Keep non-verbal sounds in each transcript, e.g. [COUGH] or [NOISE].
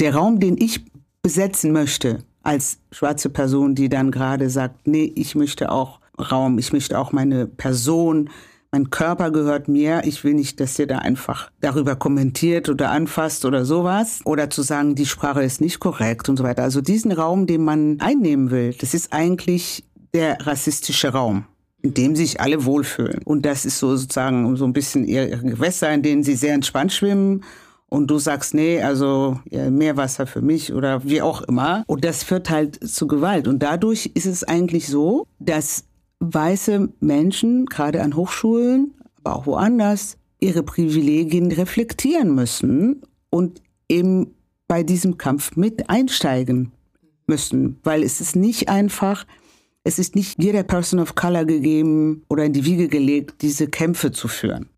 der Raum, den ich besetzen möchte als schwarze Person, die dann gerade sagt, nee, ich möchte auch Raum, ich möchte auch meine Person, mein Körper gehört mir. Ich will nicht, dass ihr da einfach darüber kommentiert oder anfasst oder sowas. Oder zu sagen, die Sprache ist nicht korrekt und so weiter. Also diesen Raum, den man einnehmen will, das ist eigentlich der rassistische Raum in dem sich alle wohlfühlen. Und das ist so sozusagen so ein bisschen ihre Gewässer, in denen sie sehr entspannt schwimmen. Und du sagst, nee, also ja, mehr Wasser für mich oder wie auch immer. Und das führt halt zu Gewalt. Und dadurch ist es eigentlich so, dass weiße Menschen, gerade an Hochschulen, aber auch woanders, ihre Privilegien reflektieren müssen und eben bei diesem Kampf mit einsteigen müssen. Weil es ist nicht einfach, es ist nicht jeder Person of Color gegeben oder in die Wiege gelegt, diese Kämpfe zu führen.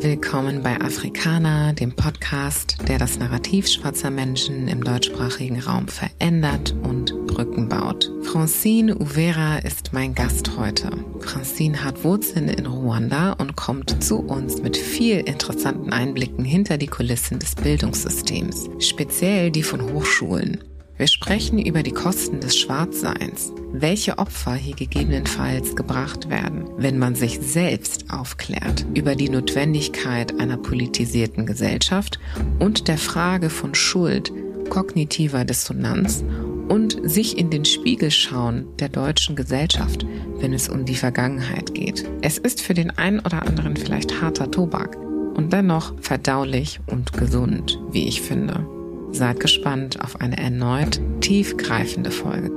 Willkommen bei Afrikaner, dem Podcast, der das Narrativ schwarzer Menschen im deutschsprachigen Raum verändert und Brücken baut. Francine Uvera ist mein Gast heute. Francine hat Wurzeln in Ruanda und kommt zu uns mit viel interessanten Einblicken hinter die Kulissen des Bildungssystems, speziell die von Hochschulen. Wir sprechen über die Kosten des Schwarzseins, welche Opfer hier gegebenenfalls gebracht werden, wenn man sich selbst aufklärt, über die Notwendigkeit einer politisierten Gesellschaft und der Frage von Schuld, kognitiver Dissonanz und sich in den Spiegel schauen der deutschen Gesellschaft, wenn es um die Vergangenheit geht. Es ist für den einen oder anderen vielleicht harter Tobak und dennoch verdaulich und gesund, wie ich finde. Seid gespannt auf eine erneut tiefgreifende Folge.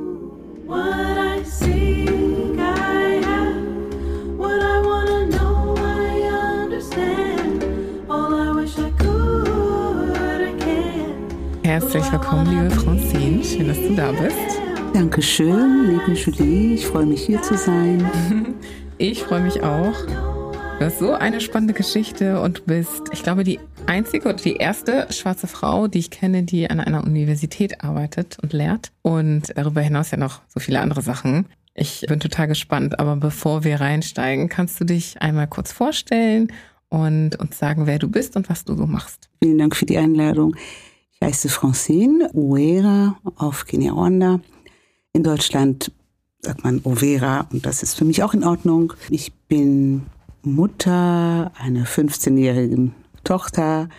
Herzlich willkommen, liebe Francine. Schön, dass du da bist. Dankeschön, liebe Julie. Ich freue mich, hier zu sein. [LAUGHS] Ich freue mich auch. Du hast so eine spannende Geschichte und bist, ich glaube, die einzige oder die erste schwarze Frau, die ich kenne, die an einer Universität arbeitet und lehrt. Und darüber hinaus ja noch so viele andere Sachen. Ich bin total gespannt, aber bevor wir reinsteigen, kannst du dich einmal kurz vorstellen und uns sagen, wer du bist und was du so machst. Vielen Dank für die Einladung. Ich heiße Francine Uera auf Kinyarwanda. In Deutschland sagt man Overa und das ist für mich auch in Ordnung. Ich bin Mutter einer 15-jährigen Tochter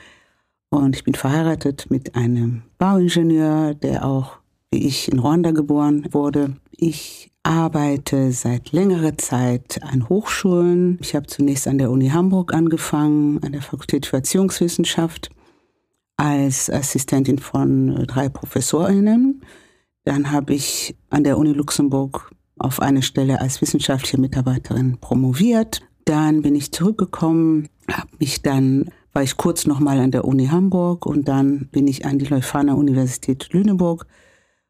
und ich bin verheiratet mit einem Bauingenieur, der auch wie ich in Rwanda geboren wurde. Ich arbeite seit längerer Zeit an Hochschulen. Ich habe zunächst an der Uni Hamburg angefangen, an der Fakultät für Erziehungswissenschaft als Assistentin von drei Professorinnen. Dann habe ich an der Uni Luxemburg auf eine Stelle als wissenschaftliche Mitarbeiterin promoviert, dann bin ich zurückgekommen, habe mich dann war ich kurz nochmal an der Uni Hamburg und dann bin ich an die Leuphana Universität Lüneburg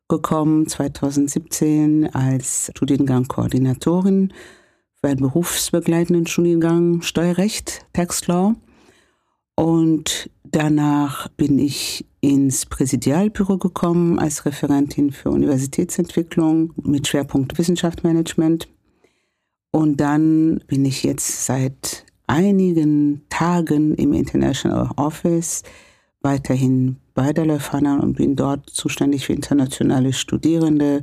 gekommen, 2017 als Studiengang-Koordinatorin für einen berufsbegleitenden Studiengang Steuerrecht, Tax Law. Und danach bin ich ins Präsidialbüro gekommen als Referentin für Universitätsentwicklung mit Schwerpunkt Wissenschaftsmanagement. Und dann bin ich jetzt seit einigen Tagen im International Office weiterhin bei der Leuphana und bin dort zuständig für internationale Studierende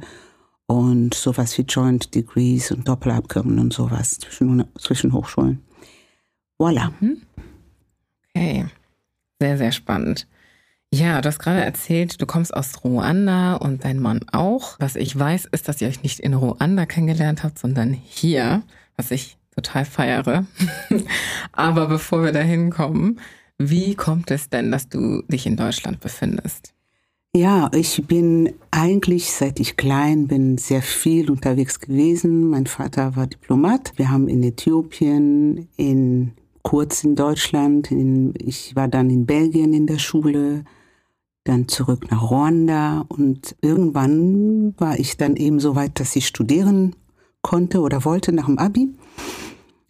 und sowas wie Joint Degrees und Doppelabkommen und sowas zwischen, zwischen Hochschulen. Voilà. Mhm. Okay, sehr, sehr spannend. Ja, du hast gerade erzählt, du kommst aus Ruanda und dein Mann auch. Was ich weiß, ist, dass ihr euch nicht in Ruanda kennengelernt habt, sondern hier, was ich total feiere. [LAUGHS] Aber bevor wir da hinkommen, wie kommt es denn, dass du dich in Deutschland befindest? Ja, ich bin eigentlich, seit ich klein bin, sehr viel unterwegs gewesen. Mein Vater war Diplomat. Wir haben in Äthiopien, in kurz in Deutschland, in, ich war dann in Belgien in der Schule, dann zurück nach Ruanda und irgendwann war ich dann eben so weit, dass ich studieren konnte oder wollte nach dem Abi.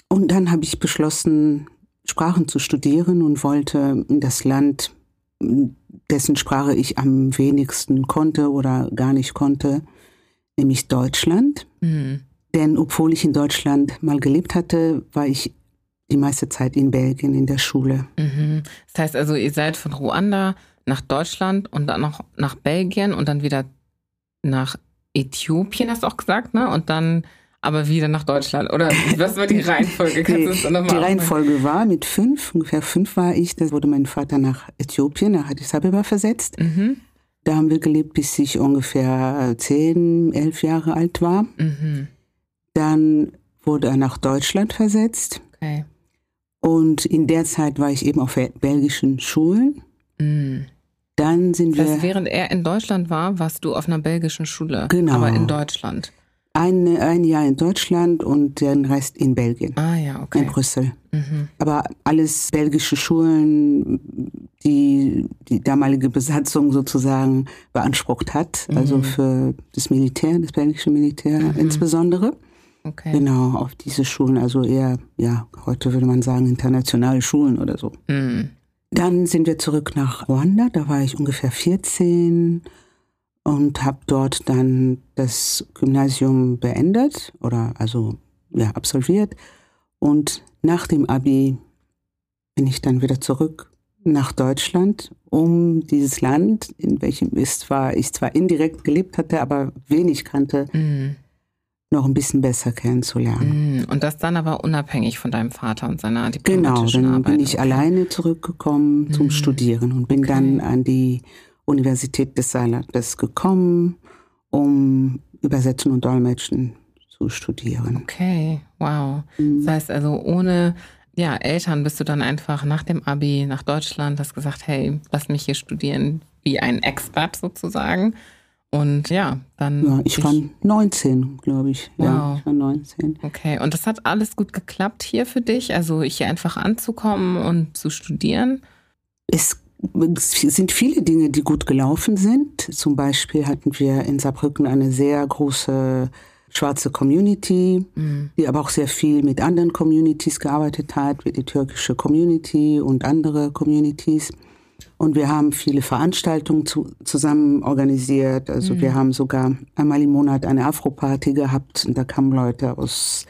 Und dann habe ich beschlossen, Sprachen zu studieren und wollte in das Land, dessen Sprache ich am wenigsten konnte oder gar nicht konnte, nämlich Deutschland. Mhm. Denn obwohl ich in Deutschland mal gelebt hatte, war ich die meiste Zeit in Belgien in der Schule. Mhm. Das heißt also, ihr seid von Ruanda nach Deutschland und dann noch nach Belgien und dann wieder nach Äthiopien, hast du auch gesagt, ne? Und dann aber wieder nach Deutschland. Oder was war die [LAUGHS] Reihenfolge? Kannst die, die Reihenfolge war mit fünf, ungefähr fünf war ich, da wurde mein Vater nach Äthiopien, nach Addis Abeba versetzt. Mhm. Da haben wir gelebt, bis ich ungefähr zehn, elf Jahre alt war. Mhm. Dann wurde er nach Deutschland versetzt. Okay. Und in der Zeit war ich eben auf belgischen Schulen. Mhm. Dann sind das wir. Während er in Deutschland war, warst du auf einer belgischen Schule. Genau. Aber in Deutschland. Ein, ein Jahr in Deutschland und den Rest in Belgien. Ah ja, okay. In Brüssel. Mhm. Aber alles belgische Schulen, die die damalige Besatzung sozusagen beansprucht hat. Also mhm. Also für das Militär, das belgische Militär mhm. insbesondere. Okay. Genau, auf diese Schulen, also eher, ja, heute würde man sagen, internationale Schulen oder so. Mhm. Dann sind wir zurück nach Ruanda, da war ich ungefähr 14 und habe dort dann das Gymnasium beendet oder also ja, absolviert. Und nach dem Abi bin ich dann wieder zurück nach Deutschland, um dieses Land, in welchem ich zwar, ich zwar indirekt gelebt hatte, aber wenig kannte, mhm. Noch ein bisschen besser kennenzulernen. Mhm. Und das dann aber unabhängig von deinem Vater und seiner diplomatischen Genau, dann Arbeit. bin ich okay. alleine zurückgekommen zum mhm. Studieren und bin okay. dann an die Universität des Saarlandes gekommen, um Übersetzen und Dolmetschen zu studieren. Okay, wow. Mhm. Das heißt also, ohne ja, Eltern bist du dann einfach nach dem Abi nach Deutschland, hast gesagt, hey, lass mich hier studieren wie ein Expert sozusagen. Und ja, dann. Ja, ich war 19, glaube ich. Wow. Ja, ich war 19. Okay, und das hat alles gut geklappt hier für dich? Also hier einfach anzukommen und zu studieren? Es sind viele Dinge, die gut gelaufen sind. Zum Beispiel hatten wir in Saarbrücken eine sehr große schwarze Community, mhm. die aber auch sehr viel mit anderen Communities gearbeitet hat, wie die türkische Community und andere Communities. Und wir haben viele Veranstaltungen zu, zusammen organisiert. Also mhm. wir haben sogar einmal im Monat eine Afro-Party gehabt und da kamen Leute aus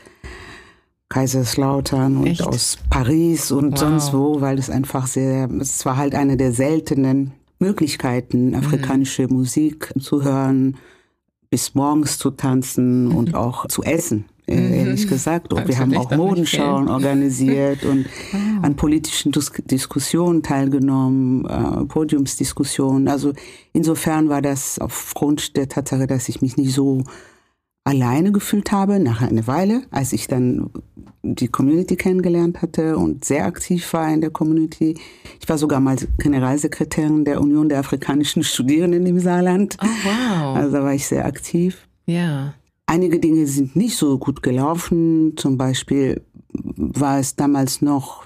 Kaiserslautern und Echt? aus Paris und wow. sonst wo, weil es einfach sehr, es war halt eine der seltenen Möglichkeiten, afrikanische mhm. Musik zu hören, bis morgens zu tanzen mhm. und auch zu essen, mhm. ehrlich gesagt. Und wir haben auch Modenschauen organisiert und wow. [LAUGHS] an politischen Dis Diskussionen teilgenommen, äh, Podiumsdiskussionen. Also insofern war das aufgrund der Tatsache, dass ich mich nicht so alleine gefühlt habe, nach einer Weile, als ich dann die Community kennengelernt hatte und sehr aktiv war in der Community. Ich war sogar mal Generalsekretärin der Union der afrikanischen Studierenden im Saarland. Oh, wow. Also da war ich sehr aktiv. Ja. Einige Dinge sind nicht so gut gelaufen. Zum Beispiel war es damals noch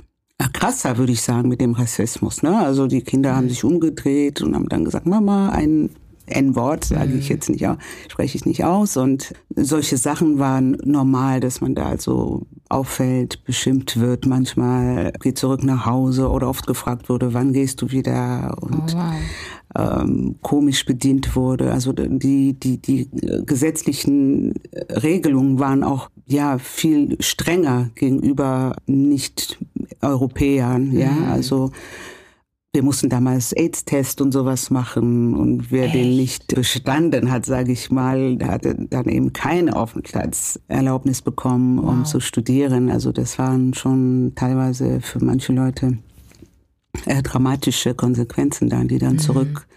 krasser, würde ich sagen, mit dem Rassismus. Ne? Also die Kinder haben mhm. sich umgedreht und haben dann gesagt, Mama, ein N-Wort, sage ich mhm. jetzt nicht, spreche ich nicht aus. Und solche Sachen waren normal, dass man da also auffällt, beschimpft wird, manchmal geht zurück nach Hause oder oft gefragt wurde, wann gehst du wieder und oh, wow. Ähm, komisch bedient wurde. Also die, die, die gesetzlichen Regelungen waren auch ja viel strenger gegenüber Nicht-Europäern. Ja, mhm. also wir mussten damals AIDS-Test und sowas machen und wer Echt? den nicht bestanden hat, sage ich mal, der hatte dann eben keine Aufenthaltserlaubnis bekommen, wow. um zu studieren. Also das waren schon teilweise für manche Leute äh, dramatische Konsequenzen dann, die dann mhm. zurück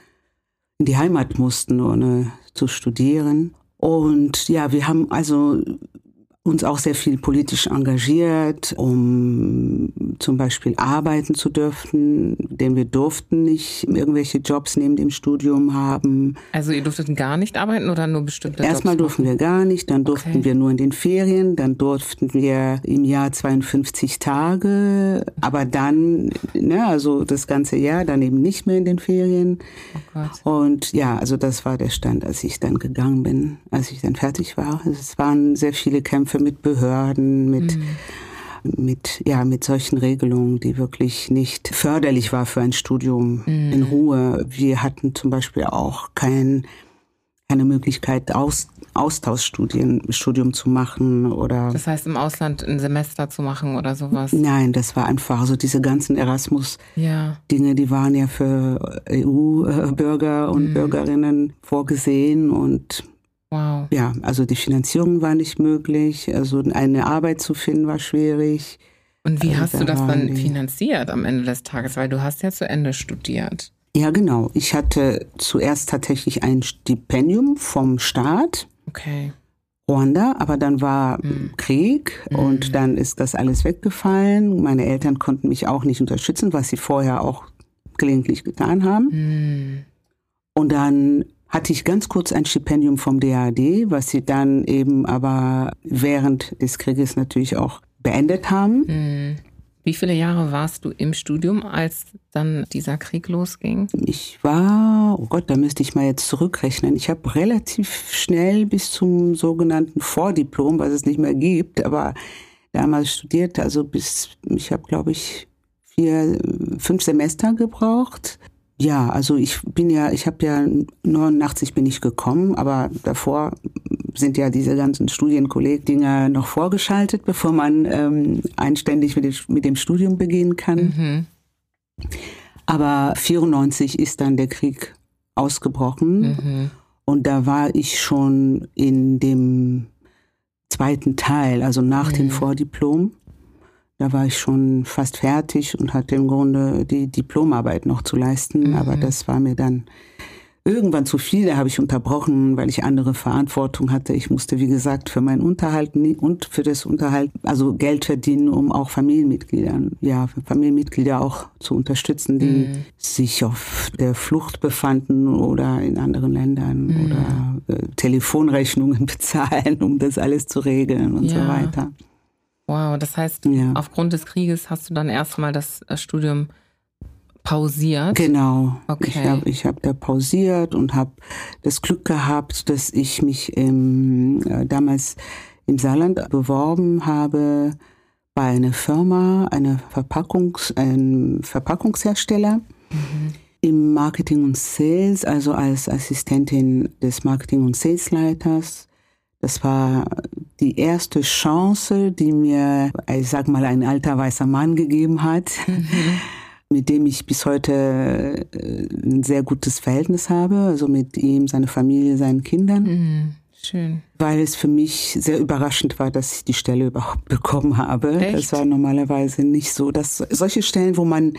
in die Heimat mussten, ohne zu studieren. Und ja, wir haben also uns auch sehr viel politisch engagiert, um zum Beispiel arbeiten zu dürfen, denn wir durften nicht irgendwelche Jobs neben dem Studium haben. Also ihr durftet gar nicht arbeiten oder nur bestimmte Jobs? Erstmal durften wir gar nicht, dann durften okay. wir nur in den Ferien, dann durften wir im Jahr 52 Tage, aber dann, ne, also das ganze Jahr, dann eben nicht mehr in den Ferien. Oh Und ja, also das war der Stand, als ich dann gegangen bin, als ich dann fertig war. Also es waren sehr viele Kämpfe Kämpfe mit Behörden, mit, mhm. mit, ja, mit solchen Regelungen, die wirklich nicht förderlich war für ein Studium mhm. in Ruhe. Wir hatten zum Beispiel auch kein, keine Möglichkeit, aus, Austauschstudium zu machen oder. Das heißt, im Ausland ein Semester zu machen oder sowas? Nein, das war einfach so diese ganzen Erasmus-Dinge, ja. die waren ja für EU-Bürger und mhm. Bürgerinnen vorgesehen und Wow. Ja, also die Finanzierung war nicht möglich, also eine Arbeit zu finden war schwierig. Und wie also hast da du das dann finanziert am Ende des Tages? Weil du hast ja zu Ende studiert. Ja, genau. Ich hatte zuerst tatsächlich ein Stipendium vom Staat. Okay. Ruanda, aber dann war mhm. Krieg und dann ist das alles weggefallen. Meine Eltern konnten mich auch nicht unterstützen, was sie vorher auch gelegentlich getan haben. Mhm. Und dann hatte ich ganz kurz ein Stipendium vom DAD, was sie dann eben aber während des Krieges natürlich auch beendet haben. Mhm. Wie viele Jahre warst du im Studium, als dann dieser Krieg losging? Ich war, oh Gott, da müsste ich mal jetzt zurückrechnen. Ich habe relativ schnell bis zum sogenannten Vordiplom, was es nicht mehr gibt, aber damals studiert, also bis, ich habe, glaube ich, vier, fünf Semester gebraucht. Ja, also ich bin ja, ich habe ja 89 bin ich gekommen, aber davor sind ja diese ganzen Studienkolleg-Dinger noch vorgeschaltet, bevor man ähm, einständig mit dem, mit dem Studium beginnen kann. Mhm. Aber 94 ist dann der Krieg ausgebrochen mhm. und da war ich schon in dem zweiten Teil, also nach mhm. dem Vordiplom. Da war ich schon fast fertig und hatte im Grunde die Diplomarbeit noch zu leisten, mhm. aber das war mir dann irgendwann zu viel. Da habe ich unterbrochen, weil ich andere Verantwortung hatte. Ich musste, wie gesagt, für meinen Unterhalt und für das Unterhalt, also Geld verdienen, um auch Familienmitgliedern, ja, Familienmitglieder auch zu unterstützen, die mhm. sich auf der Flucht befanden oder in anderen Ländern mhm. oder äh, Telefonrechnungen [LAUGHS] bezahlen, um das alles zu regeln und ja. so weiter. Wow, das heißt, ja. aufgrund des Krieges hast du dann erstmal das äh, Studium pausiert? Genau. Okay. Ich habe ich hab da pausiert und habe das Glück gehabt, dass ich mich im, äh, damals im Saarland beworben habe bei einer Firma, einer Verpackungs, einem Verpackungshersteller. Mhm. Im Marketing und Sales, also als Assistentin des Marketing- und Salesleiters. Das war die erste Chance, die mir, ich sag mal, ein alter weißer Mann gegeben hat, mhm. [LAUGHS] mit dem ich bis heute äh, ein sehr gutes Verhältnis habe, also mit ihm, seiner Familie, seinen Kindern. Mhm. Schön. Weil es für mich sehr überraschend war, dass ich die Stelle überhaupt [LAUGHS] bekommen habe. Echt? Das war normalerweise nicht so. Dass solche Stellen, wo man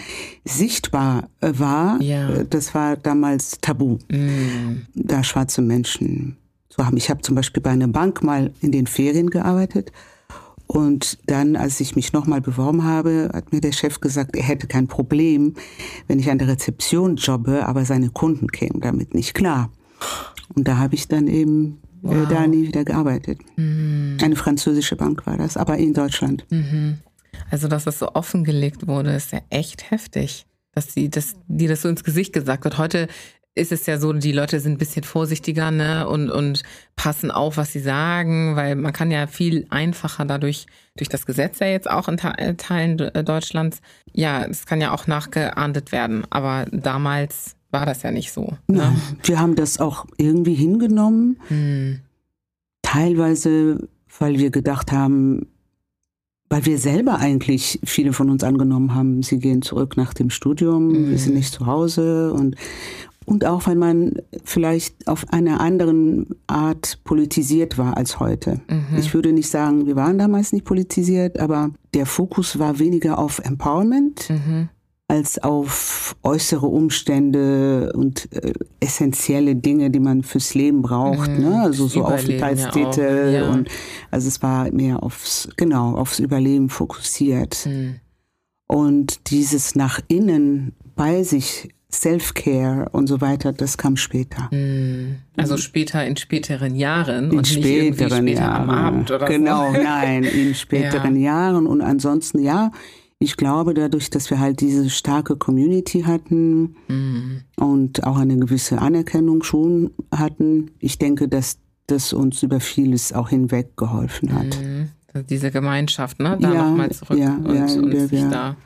sichtbar äh, war, ja. Äh, das war damals tabu, mm. da schwarze Menschen zu haben. Ich habe zum Beispiel bei einer Bank mal in den Ferien gearbeitet. Und dann, als ich mich nochmal beworben habe, hat mir der Chef gesagt, er hätte kein Problem, wenn ich an der Rezeption jobbe, aber seine Kunden kämen damit nicht klar. Und da habe ich dann eben äh, wow. äh, da nie wieder gearbeitet. Mhm. Eine französische Bank war das, aber in Deutschland. Mhm. Also, dass das so offengelegt wurde, ist ja echt heftig dass sie das, die das so ins Gesicht gesagt hat. Heute ist es ja so, die Leute sind ein bisschen vorsichtiger ne, und, und passen auf, was sie sagen, weil man kann ja viel einfacher dadurch, durch das Gesetz ja jetzt auch in äh, Teilen äh, Deutschlands, ja, es kann ja auch nachgeahndet werden. Aber damals war das ja nicht so. Ne? Ja, wir haben das auch irgendwie hingenommen. Hm. Teilweise, weil wir gedacht haben, weil wir selber eigentlich viele von uns angenommen haben, sie gehen zurück nach dem Studium, mhm. wir sind nicht zu Hause und und auch wenn man vielleicht auf einer anderen Art politisiert war als heute. Mhm. Ich würde nicht sagen, wir waren damals nicht politisiert, aber der Fokus war weniger auf Empowerment mhm. als auf äußere Umstände und äh, essentielle Dinge, die man fürs Leben braucht. Mhm. Ne? Also so Aufenthaltstitel ja ja. und also es war mehr aufs genau aufs Überleben fokussiert. Mhm. Und dieses nach innen bei sich Self-Care und so weiter, das kam später. Hm. Also später in späteren Jahren in und späteren nicht später Jahren. am Abend oder Genau, so. nein, in späteren ja. Jahren und ansonsten ja. Ich glaube, dadurch, dass wir halt diese starke Community hatten mhm. und auch eine gewisse Anerkennung schon hatten, ich denke, dass das uns über vieles auch hinweg geholfen hat. Mhm. Also diese Gemeinschaft, ne? Da ja, nochmal zurück ja, und, ja, und sich wir, da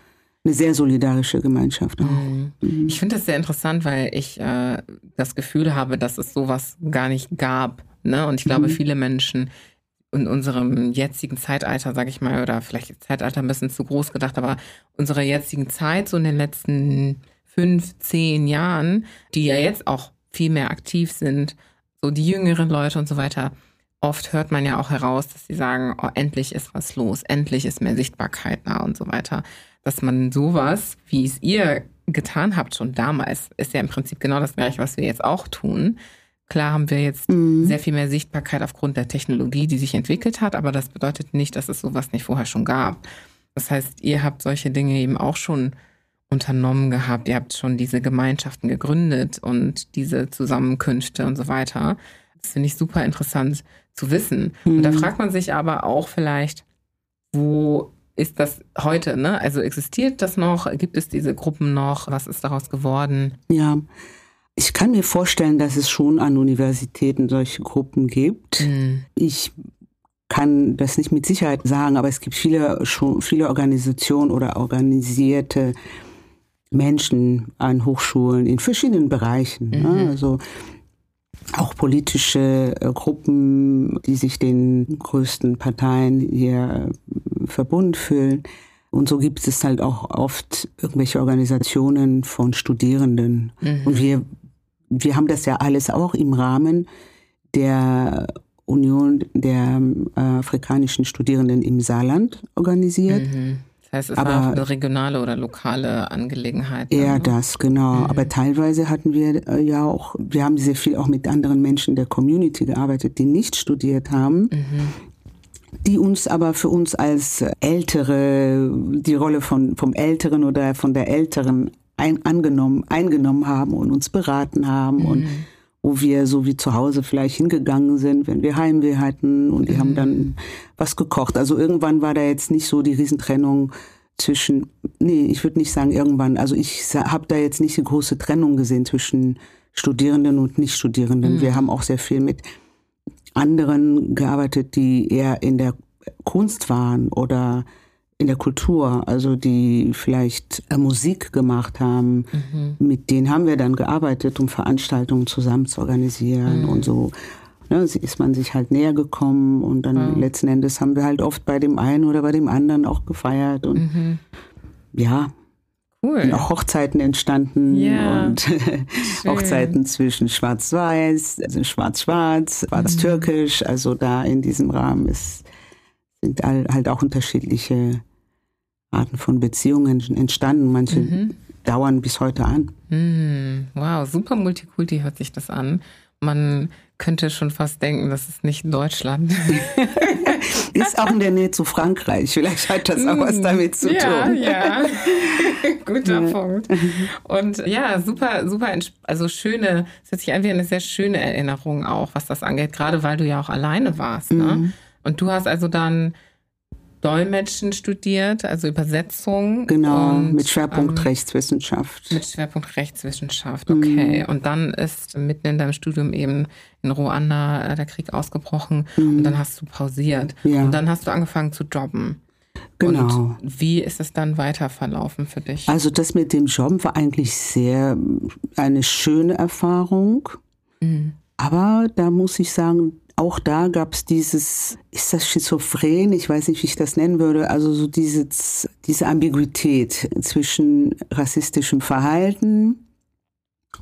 eine sehr solidarische Gemeinschaft. Mhm. Ich finde das sehr interessant, weil ich äh, das Gefühl habe, dass es sowas gar nicht gab Ne? Und ich glaube, mhm. viele Menschen in unserem jetzigen Zeitalter, sage ich mal, oder vielleicht Zeitalter ein bisschen zu groß gedacht, aber unserer jetzigen Zeit, so in den letzten fünf, zehn Jahren, die ja jetzt auch viel mehr aktiv sind, so die jüngeren Leute und so weiter, oft hört man ja auch heraus, dass sie sagen, oh, endlich ist was los, endlich ist mehr Sichtbarkeit da und so weiter. Dass man sowas, wie es ihr getan habt schon damals, ist ja im Prinzip genau das gleiche, was wir jetzt auch tun. Klar haben wir jetzt mhm. sehr viel mehr Sichtbarkeit aufgrund der Technologie, die sich entwickelt hat, aber das bedeutet nicht, dass es sowas nicht vorher schon gab. Das heißt, ihr habt solche Dinge eben auch schon unternommen gehabt, ihr habt schon diese Gemeinschaften gegründet und diese Zusammenkünfte und so weiter. Das finde ich super interessant zu wissen. Mhm. Und da mhm. fragt man sich aber auch vielleicht, wo ist das heute? Ne? Also existiert das noch? Gibt es diese Gruppen noch? Was ist daraus geworden? Ja, ich kann mir vorstellen, dass es schon an Universitäten solche Gruppen gibt. Mhm. Ich kann das nicht mit Sicherheit sagen, aber es gibt viele, schon, viele Organisationen oder organisierte Menschen an Hochschulen in verschiedenen Bereichen. Ne? Mhm. Ne? Also auch politische äh, Gruppen, die sich den größten Parteien hier verbunden fühlen. Und so gibt es halt auch oft irgendwelche Organisationen von Studierenden. Mhm. Und wir, wir haben das ja alles auch im Rahmen der Union der äh, afrikanischen Studierenden im Saarland organisiert. Mhm. Das heißt, es aber war auch eine regionale oder lokale Angelegenheit. Eher ne? das, genau. Mhm. Aber teilweise hatten wir äh, ja auch, wir haben sehr viel auch mit anderen Menschen der Community gearbeitet, die nicht studiert haben. Mhm. Die uns aber für uns als Ältere, die Rolle von, vom Älteren oder von der Älteren ein, angenommen, eingenommen haben und uns beraten haben mhm. und wo wir so wie zu Hause vielleicht hingegangen sind, wenn wir Heimweh hatten und die mhm. haben dann was gekocht. Also irgendwann war da jetzt nicht so die Riesentrennung zwischen, nee, ich würde nicht sagen irgendwann, also ich habe da jetzt nicht die große Trennung gesehen zwischen Studierenden und Nichtstudierenden. Mhm. Wir haben auch sehr viel mit anderen gearbeitet, die eher in der Kunst waren oder in der Kultur, also die vielleicht äh, Musik gemacht haben, mhm. mit denen haben wir dann gearbeitet, um Veranstaltungen zusammen zu organisieren mhm. und so. Ne, ist man sich halt näher gekommen und dann mhm. letzten Endes haben wir halt oft bei dem einen oder bei dem anderen auch gefeiert und mhm. ja, Cool. auch Hochzeiten entstanden ja, und [LAUGHS] Hochzeiten zwischen Schwarz-Weiß, also Schwarz-Schwarz, Schwarz-Türkisch. Mhm. Also da in diesem Rahmen ist, sind halt auch unterschiedliche Arten von Beziehungen entstanden. Manche mhm. dauern bis heute an. Mhm. Wow, super Multikulti hört sich das an. Man könnte schon fast denken, das ist nicht Deutschland. [LAUGHS] ist auch in der Nähe zu Frankreich. Vielleicht hat das auch was mhm. damit zu ja, tun. Ja, [LAUGHS] guter ja. Punkt. Und ja, super, super, also schöne, es hört sich an wie eine sehr schöne Erinnerung auch, was das angeht, gerade weil du ja auch alleine warst. Ne? Mhm. Und du hast also dann Dolmetschen studiert, also Übersetzung. Genau, und, mit Schwerpunkt ähm, Rechtswissenschaft. Mit Schwerpunkt Rechtswissenschaft, okay. Mhm. Und dann ist mitten in deinem Studium eben in Ruanda äh, der Krieg ausgebrochen mhm. und dann hast du pausiert. Ja. Und dann hast du angefangen zu jobben. Genau. Und wie ist es dann weiter verlaufen für dich? Also das mit dem Jobben war eigentlich sehr eine schöne Erfahrung. Mhm. Aber da muss ich sagen, auch da gab es dieses, ist das schizophren? Ich weiß nicht, wie ich das nennen würde. Also so diese, diese Ambiguität zwischen rassistischem Verhalten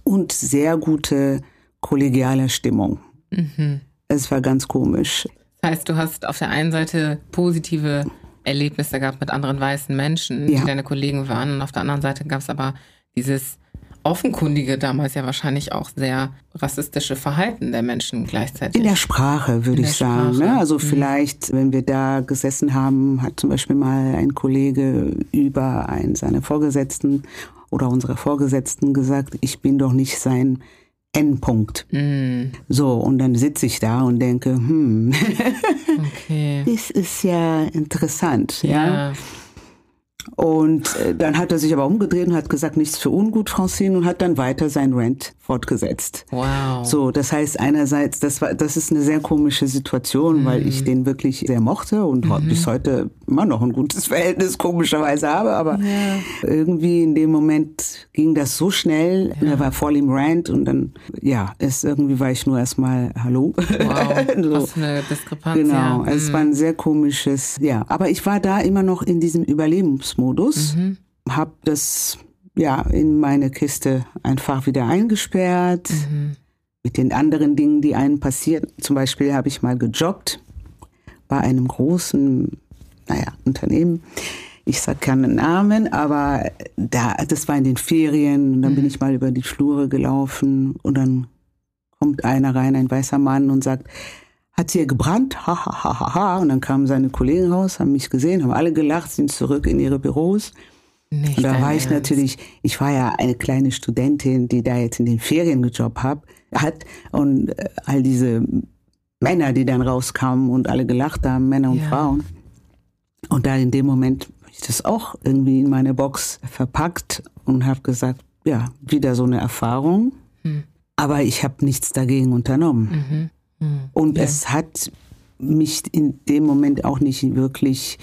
und sehr gute kollegiale Stimmung. Mhm. Es war ganz komisch. Das heißt, du hast auf der einen Seite positive Erlebnisse gehabt mit anderen weißen Menschen, ja. die deine Kollegen waren, und auf der anderen Seite gab es aber dieses offenkundige damals ja wahrscheinlich auch sehr rassistische Verhalten der Menschen gleichzeitig. In der Sprache, würde ich sagen. Ne? Also mhm. vielleicht, wenn wir da gesessen haben, hat zum Beispiel mal ein Kollege über einen seiner Vorgesetzten oder unsere Vorgesetzten gesagt, ich bin doch nicht sein Endpunkt. Mm. So, und dann sitze ich da und denke, hm, [LAUGHS] okay. das ist ja interessant. ja? ja? Und äh, dann hat er sich aber umgedreht und hat gesagt, nichts für ungut, Francine, und hat dann weiter sein Rant fortgesetzt. Wow. So, das heißt einerseits, das war, das ist eine sehr komische Situation, mhm. weil ich den wirklich sehr mochte und mhm. bis heute immer noch ein gutes [LAUGHS] Verhältnis komischerweise habe, aber ja. irgendwie in dem Moment ging das so schnell, ja. er war voll im Rant und dann, ja, es irgendwie war ich nur erstmal Hallo. Wow. [LAUGHS] so. Was eine Diskrepanz. Genau, ja. es war ein mhm. sehr komisches, ja, aber ich war da immer noch in diesem Überlebensmodus, mhm. habe das ja, in meine Kiste einfach wieder eingesperrt. Mhm. Mit den anderen Dingen, die einem passieren. Zum Beispiel habe ich mal gejoggt bei einem großen, naja, Unternehmen. Ich sage keinen Namen, aber da, das war in den Ferien. Und dann mhm. bin ich mal über die Flure gelaufen und dann kommt einer rein, ein weißer Mann und sagt, hat hier gebrannt? Ha, ha, ha, ha, ha. Und dann kamen seine Kollegen raus, haben mich gesehen, haben alle gelacht, sind zurück in ihre Büros. Nicht und da war ich natürlich, ich war ja eine kleine Studentin, die da jetzt in den Ferien gejobbt hab, hat und äh, all diese Männer, die dann rauskamen und alle gelacht haben, Männer und ja. Frauen. Und da in dem Moment habe ich das auch irgendwie in meine Box verpackt und habe gesagt, ja, wieder so eine Erfahrung. Hm. Aber ich habe nichts dagegen unternommen. Mhm. Mhm. Und ja. es hat mich in dem Moment auch nicht wirklich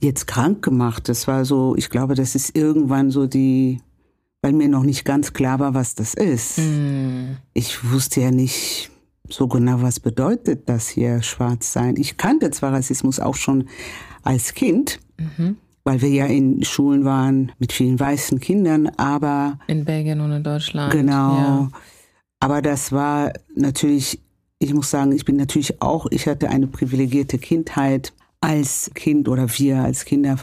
jetzt krank gemacht. Das war so, ich glaube, das ist irgendwann so die, weil mir noch nicht ganz klar war, was das ist. Mm. Ich wusste ja nicht so genau, was bedeutet das hier schwarz sein. Ich kannte zwar Rassismus auch schon als Kind, mhm. weil wir ja in Schulen waren mit vielen weißen Kindern, aber in Belgien und in Deutschland. Genau. Ja. Aber das war natürlich, ich muss sagen, ich bin natürlich auch, ich hatte eine privilegierte Kindheit als Kind oder wir als Kinder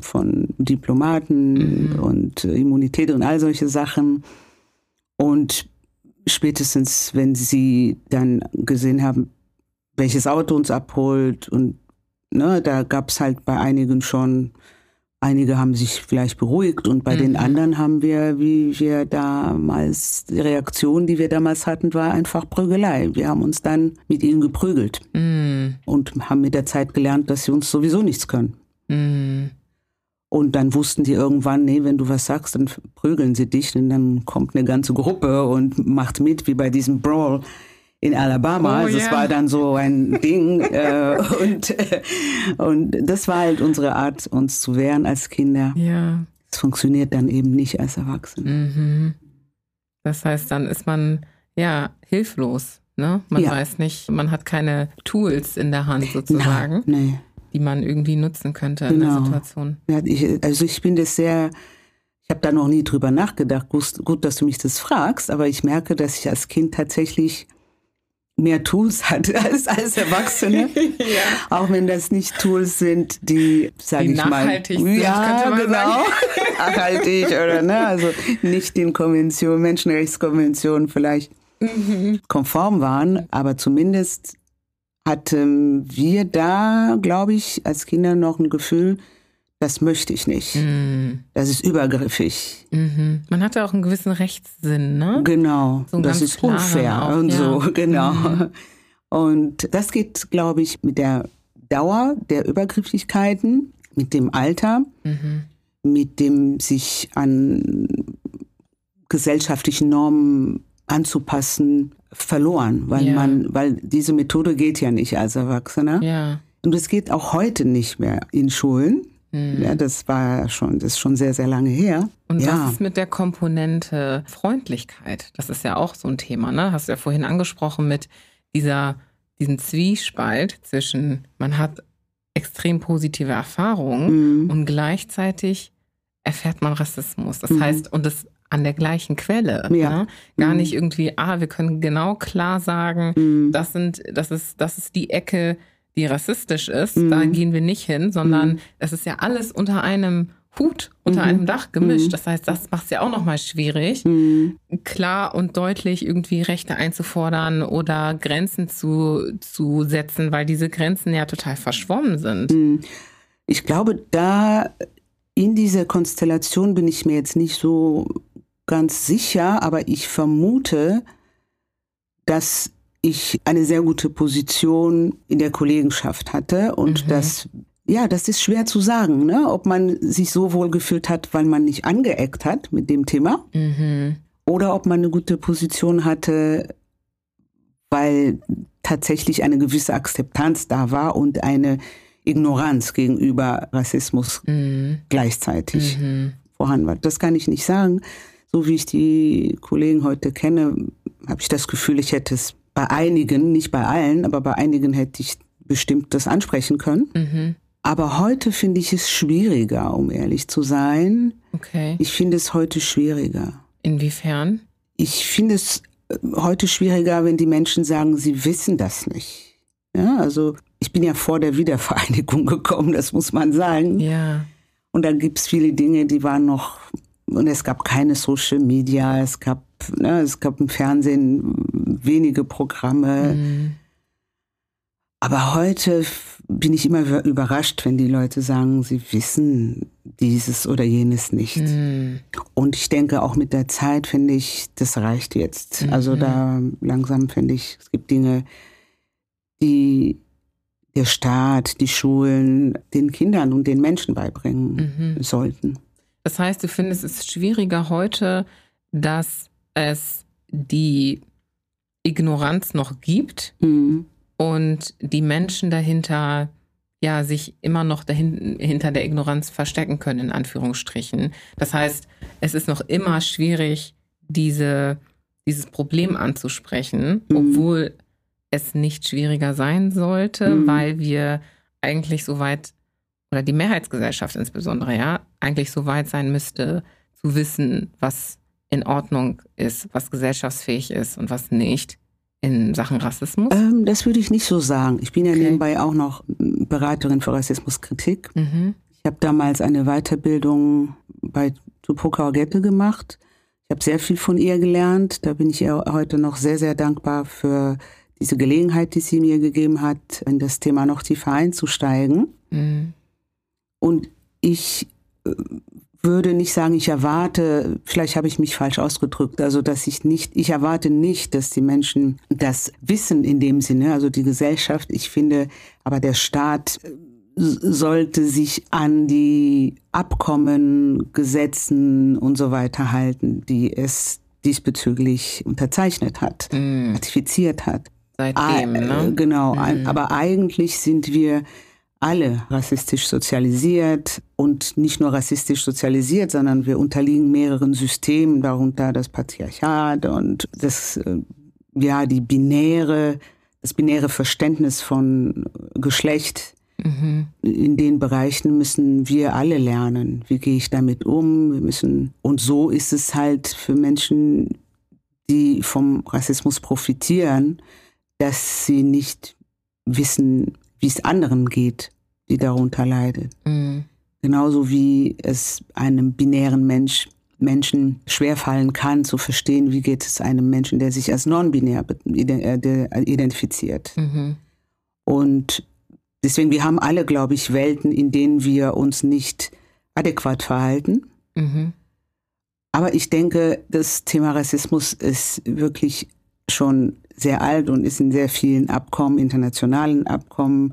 von Diplomaten mhm. und Immunität und all solche Sachen. Und spätestens, wenn sie dann gesehen haben, welches Auto uns abholt und ne, da gab es halt bei einigen schon Einige haben sich vielleicht beruhigt und bei mhm. den anderen haben wir, wie wir damals, die Reaktion, die wir damals hatten, war einfach Prügelei. Wir haben uns dann mit ihnen geprügelt mhm. und haben mit der Zeit gelernt, dass sie uns sowieso nichts können. Mhm. Und dann wussten die irgendwann, nee, wenn du was sagst, dann prügeln sie dich und dann kommt eine ganze Gruppe und macht mit, wie bei diesem Brawl in Alabama. Oh, also yeah. es war dann so ein Ding. [LAUGHS] äh, und, äh, und das war halt unsere Art, uns zu wehren als Kinder. Ja. Es funktioniert dann eben nicht als Erwachsene. Mhm. Das heißt, dann ist man ja hilflos. Ne? Man ja. weiß nicht, man hat keine Tools in der Hand sozusagen, Na, nee. die man irgendwie nutzen könnte genau. in der genau. Situation. Ja, ich, also ich bin das sehr, ich habe da noch nie drüber nachgedacht. Gut, gut, dass du mich das fragst, aber ich merke, dass ich als Kind tatsächlich mehr Tools hat [LAUGHS] als, als Erwachsene. [LAUGHS] ja. Auch wenn das nicht Tools sind, die, sage ich nachhaltig mal, sind, ja, genau, [LAUGHS] nachhaltig oder ne, also nicht den Konventionen, Menschenrechtskonventionen vielleicht mhm. konform waren, aber zumindest hatten wir da, glaube ich, als Kinder noch ein Gefühl, das möchte ich nicht. Mhm. Das ist übergriffig. Mhm. Man hatte auch einen gewissen Rechtssinn, ne? Genau. So das ist unfair auch, und ja. so, [LAUGHS] genau. Mhm. Und das geht, glaube ich, mit der Dauer der Übergriffigkeiten, mit dem Alter, mhm. mit dem sich an gesellschaftlichen Normen anzupassen, verloren, weil ja. man, weil diese Methode geht ja nicht als Erwachsener. Ja. Und es geht auch heute nicht mehr in Schulen. Mhm. Ja, das war schon, das ist schon sehr, sehr lange her. Und ja. was ist mit der Komponente Freundlichkeit? Das ist ja auch so ein Thema, ne? Hast du ja vorhin angesprochen mit dieser, diesem Zwiespalt zwischen, man hat extrem positive Erfahrungen mhm. und gleichzeitig erfährt man Rassismus. Das mhm. heißt, und das an der gleichen Quelle. Ja. Ne? Gar mhm. nicht irgendwie, ah, wir können genau klar sagen, mhm. das sind, das ist, das ist die Ecke, die rassistisch ist, mhm. da gehen wir nicht hin, sondern mhm. es ist ja alles unter einem Hut, unter mhm. einem Dach gemischt. Mhm. Das heißt, das macht es ja auch nochmal schwierig, mhm. klar und deutlich irgendwie Rechte einzufordern oder Grenzen zu, zu setzen, weil diese Grenzen ja total verschwommen sind. Mhm. Ich glaube, da in dieser Konstellation bin ich mir jetzt nicht so ganz sicher, aber ich vermute, dass ich eine sehr gute Position in der Kollegenschaft hatte und mhm. dass ja, das ist schwer zu sagen, ne? ob man sich so wohl gefühlt hat, weil man nicht angeeckt hat mit dem Thema. Mhm. Oder ob man eine gute Position hatte, weil tatsächlich eine gewisse Akzeptanz da war und eine Ignoranz gegenüber Rassismus mhm. gleichzeitig mhm. vorhanden war. Das kann ich nicht sagen. So wie ich die Kollegen heute kenne, habe ich das Gefühl, ich hätte es bei einigen, nicht bei allen, aber bei einigen hätte ich bestimmt das ansprechen können. Mhm. Aber heute finde ich es schwieriger, um ehrlich zu sein. Okay. Ich finde es heute schwieriger. Inwiefern? Ich finde es äh, heute schwieriger, wenn die Menschen sagen, sie wissen das nicht. Ja, also ich bin ja vor der Wiedervereinigung [LAUGHS] gekommen, das muss man sagen. Ja. Und da gibt es viele Dinge, die waren noch, und es gab keine Social Media, es gab, ne, es gab im Fernsehen wenige Programme. Mhm. Aber heute bin ich immer überrascht, wenn die Leute sagen, sie wissen dieses oder jenes nicht. Mhm. Und ich denke, auch mit der Zeit finde ich, das reicht jetzt. Mhm. Also da langsam finde ich, es gibt Dinge, die der Staat, die Schulen den Kindern und den Menschen beibringen mhm. sollten. Das heißt, du findest es schwieriger heute, dass es die Ignoranz noch gibt mhm. und die Menschen dahinter ja sich immer noch dahin, hinter der Ignoranz verstecken können, in Anführungsstrichen. Das heißt, es ist noch immer schwierig, diese, dieses Problem anzusprechen, mhm. obwohl es nicht schwieriger sein sollte, mhm. weil wir eigentlich so weit, oder die Mehrheitsgesellschaft insbesondere, ja, eigentlich so weit sein müsste, zu wissen, was in Ordnung ist, was gesellschaftsfähig ist und was nicht in Sachen Rassismus? Ähm, das würde ich nicht so sagen. Ich bin ja okay. nebenbei auch noch Beraterin für Rassismuskritik. Mhm. Ich habe damals eine Weiterbildung bei Tupoka Ogette gemacht. Ich habe sehr viel von ihr gelernt. Da bin ich ihr heute noch sehr, sehr dankbar für diese Gelegenheit, die sie mir gegeben hat, in das Thema noch tiefer einzusteigen. Mhm. Und ich äh, würde nicht sagen, ich erwarte, vielleicht habe ich mich falsch ausgedrückt, also dass ich nicht, ich erwarte nicht, dass die Menschen das wissen in dem Sinne, also die Gesellschaft, ich finde, aber der Staat äh, sollte sich an die Abkommen, Gesetzen und so weiter halten, die es diesbezüglich unterzeichnet hat, mm. ratifiziert hat seitdem. Ah, ne? Genau, mhm. aber eigentlich sind wir alle rassistisch sozialisiert und nicht nur rassistisch sozialisiert, sondern wir unterliegen mehreren Systemen, darunter das Patriarchat und das, äh, ja, die binäre, das binäre Verständnis von Geschlecht. Mhm. In den Bereichen müssen wir alle lernen. Wie gehe ich damit um? Wir müssen, und so ist es halt für Menschen, die vom Rassismus profitieren, dass sie nicht wissen, wie es anderen geht, die darunter leiden. Mhm. Genauso wie es einem binären Mensch, Menschen schwerfallen kann, zu verstehen, wie geht es einem Menschen, der sich als non-binär äh, identifiziert. Mhm. Und deswegen, wir haben alle, glaube ich, Welten, in denen wir uns nicht adäquat verhalten. Mhm. Aber ich denke, das Thema Rassismus ist wirklich schon sehr alt und ist in sehr vielen Abkommen, internationalen Abkommen,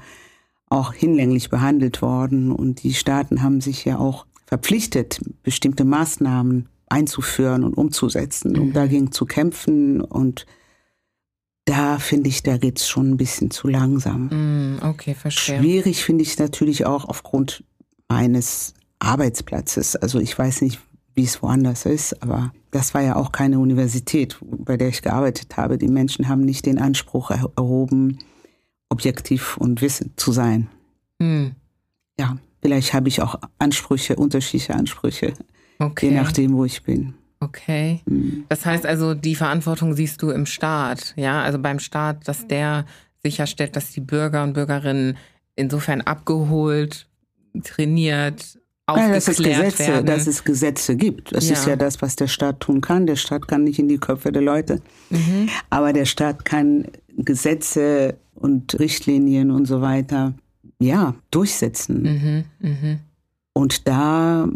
auch hinlänglich behandelt worden. Und die Staaten haben sich ja auch verpflichtet, bestimmte Maßnahmen einzuführen und umzusetzen, um mhm. dagegen zu kämpfen. Und da finde ich, da geht es schon ein bisschen zu langsam. Mhm, okay, verstehe. Schwierig finde ich natürlich auch aufgrund meines Arbeitsplatzes. Also ich weiß nicht, wie es woanders ist. Aber das war ja auch keine Universität, bei der ich gearbeitet habe. Die Menschen haben nicht den Anspruch erhoben, objektiv und wissend zu sein. Hm. Ja, vielleicht habe ich auch Ansprüche, unterschiedliche Ansprüche, okay. je nachdem, wo ich bin. Okay. Hm. Das heißt also, die Verantwortung siehst du im Staat, ja, also beim Staat, dass der sicherstellt, dass die Bürger und Bürgerinnen insofern abgeholt, trainiert, ja, dass es Gesetze, werden. dass es Gesetze gibt. Das ja. ist ja das, was der Staat tun kann. Der Staat kann nicht in die Köpfe der Leute, mhm. aber der Staat kann Gesetze und Richtlinien und so weiter ja durchsetzen. Mhm. Mhm. Und da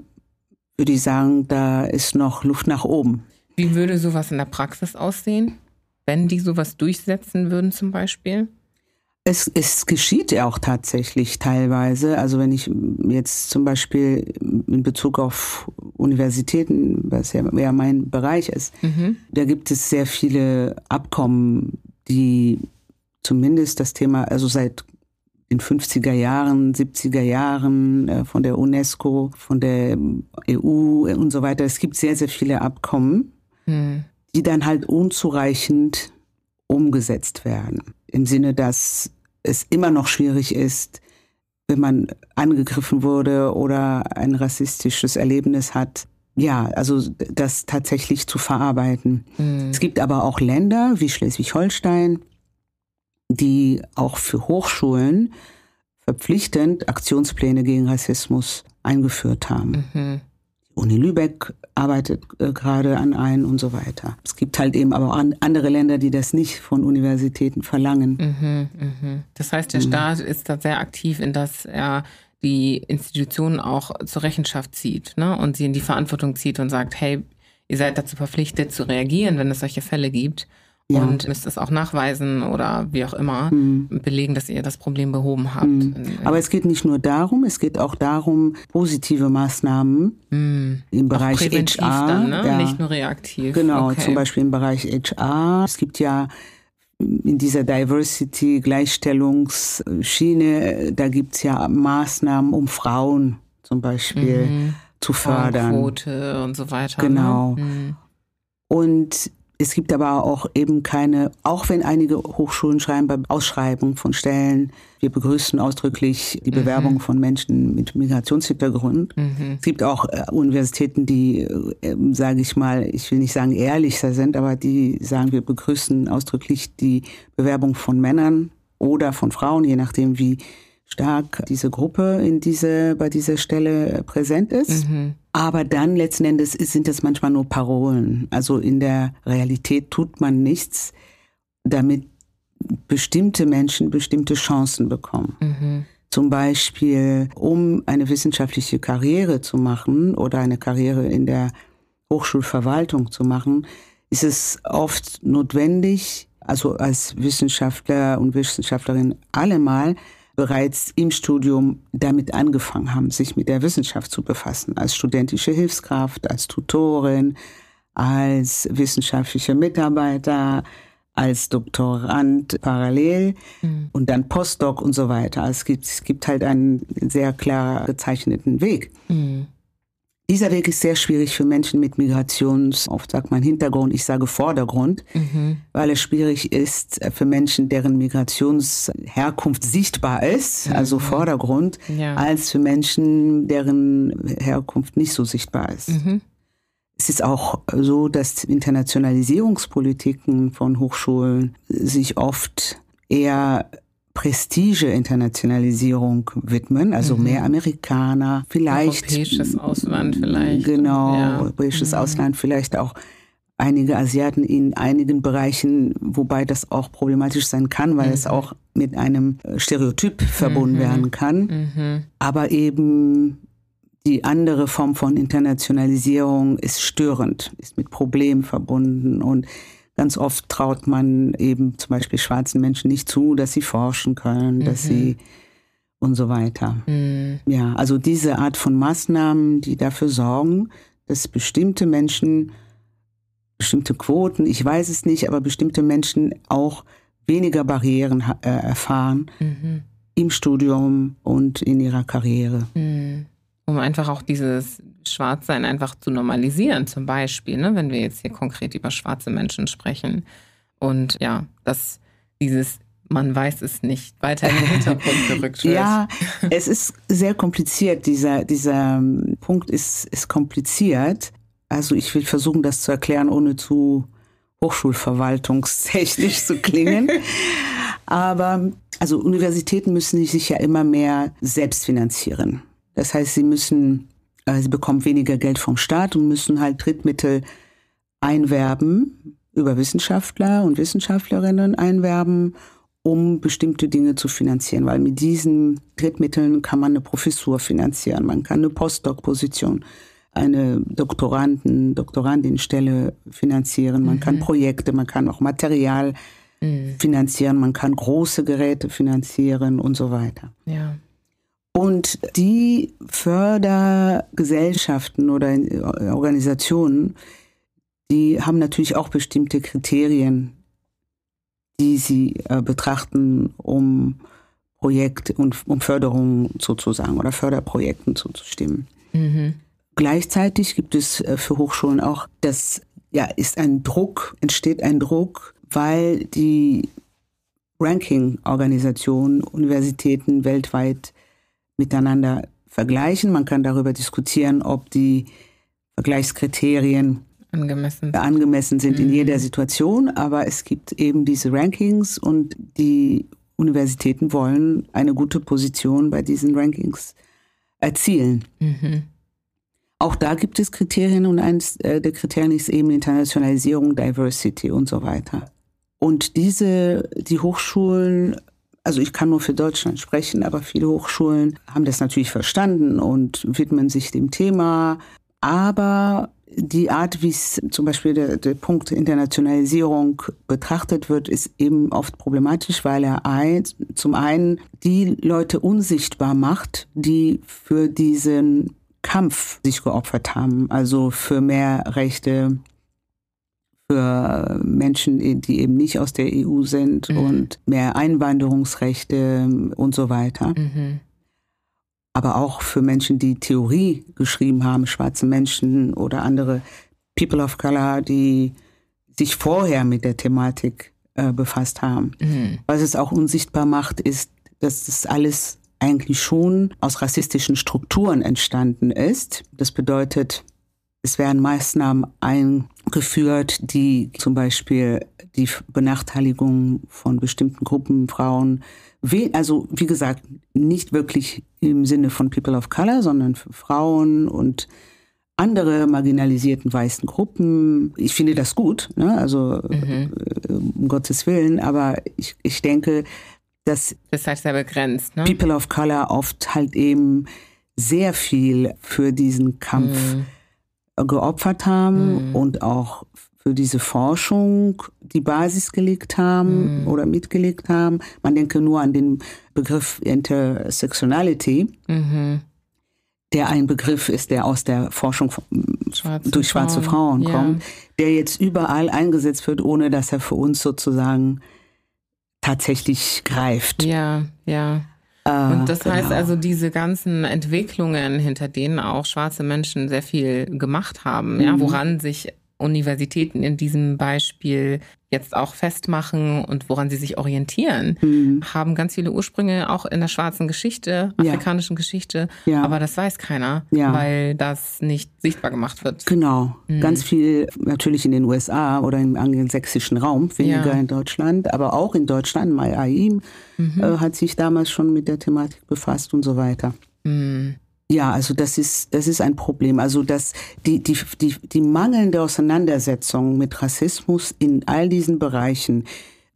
würde ich sagen, da ist noch Luft nach oben. Wie würde sowas in der Praxis aussehen, wenn die sowas durchsetzen würden zum Beispiel? Es, es geschieht ja auch tatsächlich teilweise. Also wenn ich jetzt zum Beispiel in Bezug auf Universitäten, was ja mehr mein Bereich ist, mhm. da gibt es sehr viele Abkommen, die zumindest das Thema, also seit den 50er Jahren, 70er Jahren äh, von der UNESCO, von der EU und so weiter. Es gibt sehr, sehr viele Abkommen, mhm. die dann halt unzureichend umgesetzt werden. Im Sinne, dass es immer noch schwierig ist, wenn man angegriffen wurde oder ein rassistisches Erlebnis hat, ja, also das tatsächlich zu verarbeiten. Mhm. Es gibt aber auch Länder wie Schleswig-Holstein, die auch für Hochschulen verpflichtend Aktionspläne gegen Rassismus eingeführt haben. Mhm. Uni Lübeck arbeitet äh, gerade an einen und so weiter. Es gibt halt eben aber auch an, andere Länder, die das nicht von Universitäten verlangen. Mhm, mh. Das heißt, der mhm. Staat ist da sehr aktiv, in dass er die Institutionen auch zur Rechenschaft zieht ne? und sie in die Verantwortung zieht und sagt, hey, ihr seid dazu verpflichtet zu reagieren, wenn es solche Fälle gibt ja. und müsst es auch nachweisen oder wie auch immer mhm. belegen, dass ihr das Problem behoben habt. Mhm. Aber es geht nicht nur darum, es geht auch darum, positive Maßnahmen mhm. im Bereich HR. Dann, ne? ja. Nicht nur reaktiv. Genau, okay. zum Beispiel im Bereich HR. Es gibt ja in dieser Diversity, Gleichstellungsschiene, da gibt es ja Maßnahmen, um Frauen zum Beispiel mhm. zu fördern. Quote und so weiter. Ne? Genau. Ne? Und es gibt aber auch eben keine, auch wenn einige Hochschulen schreiben bei Ausschreibung von Stellen, wir begrüßen ausdrücklich die mhm. Bewerbung mhm. von Menschen mit Migrationshintergrund. Mhm. Es gibt auch äh, Universitäten, die, äh, sage ich mal, ich will nicht sagen ehrlicher sind, aber die sagen, wir begrüßen ausdrücklich die Bewerbung von Männern oder von Frauen, je nachdem, wie stark diese Gruppe in diese, bei dieser Stelle präsent ist. Mhm. Aber dann letzten Endes sind es manchmal nur Parolen. Also in der Realität tut man nichts, damit bestimmte Menschen bestimmte Chancen bekommen. Mhm. Zum Beispiel, um eine wissenschaftliche Karriere zu machen oder eine Karriere in der Hochschulverwaltung zu machen, ist es oft notwendig, also als Wissenschaftler und Wissenschaftlerin allemal, bereits im Studium damit angefangen haben, sich mit der Wissenschaft zu befassen, als studentische Hilfskraft, als Tutorin, als wissenschaftlicher Mitarbeiter, als Doktorand parallel mhm. und dann Postdoc und so weiter. Also es gibt, es gibt halt einen sehr klar gezeichneten Weg. Mhm. Dieser Weg ist sehr schwierig für Menschen mit Migrations, oft sagt man Hintergrund, ich sage Vordergrund, mhm. weil es schwierig ist für Menschen, deren Migrationsherkunft sichtbar ist, mhm. also Vordergrund, ja. als für Menschen, deren Herkunft nicht so sichtbar ist. Mhm. Es ist auch so, dass Internationalisierungspolitiken von Hochschulen sich oft eher Prestige-Internationalisierung widmen, also mhm. mehr Amerikaner, vielleicht. Europäisches Ausland vielleicht. Genau, ja. europäisches mhm. Ausland, vielleicht auch einige Asiaten in einigen Bereichen, wobei das auch problematisch sein kann, weil mhm. es auch mit einem Stereotyp verbunden mhm. werden kann. Mhm. Aber eben die andere Form von Internationalisierung ist störend, ist mit Problemen verbunden und Ganz oft traut man eben zum Beispiel schwarzen Menschen nicht zu, dass sie forschen können, mhm. dass sie und so weiter. Mhm. Ja, also diese Art von Maßnahmen, die dafür sorgen, dass bestimmte Menschen, bestimmte Quoten, ich weiß es nicht, aber bestimmte Menschen auch weniger Barrieren äh, erfahren mhm. im Studium und in ihrer Karriere. Mhm um einfach auch dieses Schwarzsein einfach zu normalisieren, zum Beispiel, ne, wenn wir jetzt hier konkret über schwarze Menschen sprechen. Und ja, dass dieses man weiß es nicht, weiter in den Hintergrund [LAUGHS] gerückt wird. Ja, es ist sehr kompliziert. Dieser, dieser ähm, Punkt ist, ist kompliziert. Also ich will versuchen, das zu erklären, ohne zu hochschulverwaltungstechnisch zu klingen. [LAUGHS] Aber also Universitäten müssen sich ja immer mehr selbst finanzieren. Das heißt, sie müssen, sie bekommen weniger Geld vom Staat und müssen halt Drittmittel einwerben, über Wissenschaftler und Wissenschaftlerinnen einwerben, um bestimmte Dinge zu finanzieren. Weil mit diesen Drittmitteln kann man eine Professur finanzieren, man kann eine Postdoc-Position, eine Doktoranden, Doktorandinstelle finanzieren, man mhm. kann Projekte, man kann auch Material mhm. finanzieren, man kann große Geräte finanzieren und so weiter. Ja. Und die Fördergesellschaften oder Organisationen, die haben natürlich auch bestimmte Kriterien, die sie äh, betrachten, um Projekt und um Förderung sozusagen oder Förderprojekten zuzustimmen. Mhm. Gleichzeitig gibt es äh, für Hochschulen auch, das ja ist ein Druck, entsteht ein Druck, weil die Ranking-Organisationen, Universitäten weltweit miteinander vergleichen. Man kann darüber diskutieren, ob die Vergleichskriterien angemessen, angemessen sind mhm. in jeder Situation, aber es gibt eben diese Rankings und die Universitäten wollen eine gute Position bei diesen Rankings erzielen. Mhm. Auch da gibt es Kriterien und eines äh, der Kriterien ist eben Internationalisierung, Diversity und so weiter. Und diese, die Hochschulen also ich kann nur für Deutschland sprechen, aber viele Hochschulen haben das natürlich verstanden und widmen sich dem Thema. Aber die Art, wie es zum Beispiel der, der Punkt Internationalisierung betrachtet wird, ist eben oft problematisch, weil er ein, zum einen die Leute unsichtbar macht, die für diesen Kampf sich geopfert haben, also für mehr Rechte für Menschen, die eben nicht aus der EU sind mhm. und mehr Einwanderungsrechte und so weiter. Mhm. Aber auch für Menschen, die Theorie geschrieben haben, schwarze Menschen oder andere People of Color, die sich vorher mit der Thematik äh, befasst haben. Mhm. Was es auch unsichtbar macht, ist, dass das alles eigentlich schon aus rassistischen Strukturen entstanden ist. Das bedeutet, es werden Maßnahmen eingeführt, die zum Beispiel die Benachteiligung von bestimmten Gruppen, Frauen, also wie gesagt, nicht wirklich im Sinne von People of Color, sondern für Frauen und andere marginalisierten weißen Gruppen. Ich finde das gut, ne? also mhm. Äh, um Gottes Willen, aber ich, ich denke, dass das halt sehr begrenzt, ne? People of Color oft halt eben sehr viel für diesen Kampf mhm geopfert haben mhm. und auch für diese Forschung die Basis gelegt haben mhm. oder mitgelegt haben. Man denke nur an den Begriff Intersectionality, mhm. der ein Begriff ist, der aus der Forschung schwarze durch schwarze Frauen, Frauen kommt, ja. der jetzt überall eingesetzt wird, ohne dass er für uns sozusagen tatsächlich greift. Ja, ja. Ah, und das genau. heißt also, diese ganzen Entwicklungen, hinter denen auch schwarze Menschen sehr viel gemacht haben, mhm. ja, woran sich Universitäten in diesem Beispiel jetzt auch festmachen und woran sie sich orientieren, mhm. haben ganz viele Ursprünge auch in der schwarzen Geschichte, afrikanischen ja. Geschichte. Ja. Aber das weiß keiner, ja. weil das nicht sichtbar gemacht wird. Genau. Mhm. Ganz viel natürlich in den USA oder im angelsächsischen Raum, weniger in Deutschland, aber auch in Deutschland. Mai Aim mhm. äh, hat sich damals schon mit der Thematik befasst und so weiter. Mhm. Ja, also das ist, das ist ein Problem. Also dass die, die, die, die mangelnde Auseinandersetzung mit Rassismus in all diesen Bereichen,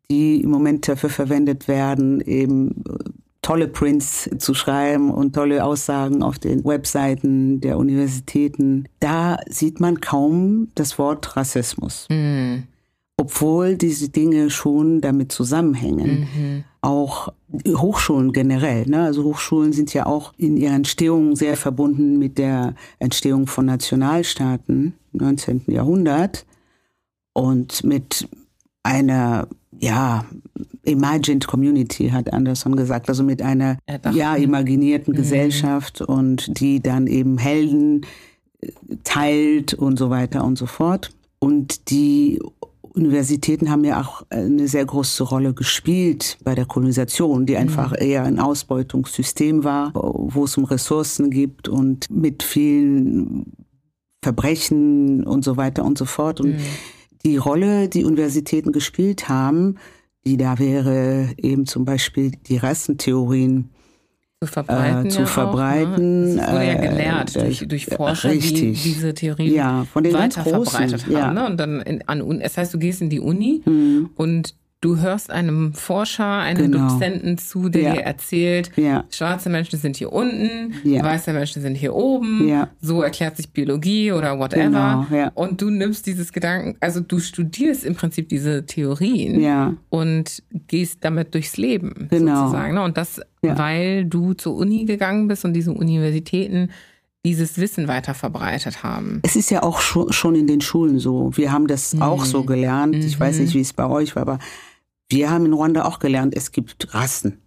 die im Moment dafür verwendet werden, eben äh, tolle Prints zu schreiben und tolle Aussagen auf den Webseiten der Universitäten, da sieht man kaum das Wort Rassismus. Mhm obwohl diese Dinge schon damit zusammenhängen. Mhm. Auch Hochschulen generell. Ne? Also Hochschulen sind ja auch in ihrer Entstehung sehr verbunden mit der Entstehung von Nationalstaaten im 19. Jahrhundert und mit einer, ja, imagined community, hat Anderson gesagt, also mit einer, ja, imaginierten mhm. Gesellschaft und die dann eben Helden äh, teilt und so weiter und so fort. Und die Universitäten haben ja auch eine sehr große Rolle gespielt bei der Kolonisation, die einfach mhm. eher ein Ausbeutungssystem war, wo es um Ressourcen gibt und mit vielen Verbrechen und so weiter und so fort. Und mhm. die Rolle, die Universitäten gespielt haben, die da wäre eben zum Beispiel die Rassentheorien zu verbreiten. Äh, zu ja verbreiten. Auch, ne? Das wurde ja äh, gelehrt äh, durch, durch Forscher, richtig. die diese Theorien ja, weiter verbreitet haben. Ja. Ne? Und dann in, an, es heißt, du gehst in die Uni mhm. und du hörst einem Forscher, einem Genau. Dozenten zu, der Ja. dir erzählt, Ja. schwarze Menschen sind hier unten, Ja. weiße Menschen sind hier oben, so erklärt sich Biologie oder whatever. Genau. Und du nimmst dieses Gedanken, also du studierst im Prinzip diese Theorien und gehst damit durchs Leben Genau. sozusagen. Ne? Und das, weil du zur Uni gegangen bist und diese Universitäten dieses Wissen weiter verbreitet haben. Es ist ja auch scho- schon in den Schulen so. Wir haben das auch so gelernt. Ich weiß nicht, wie es bei euch war, aber wir haben in Ruanda auch gelernt, es gibt Rassen.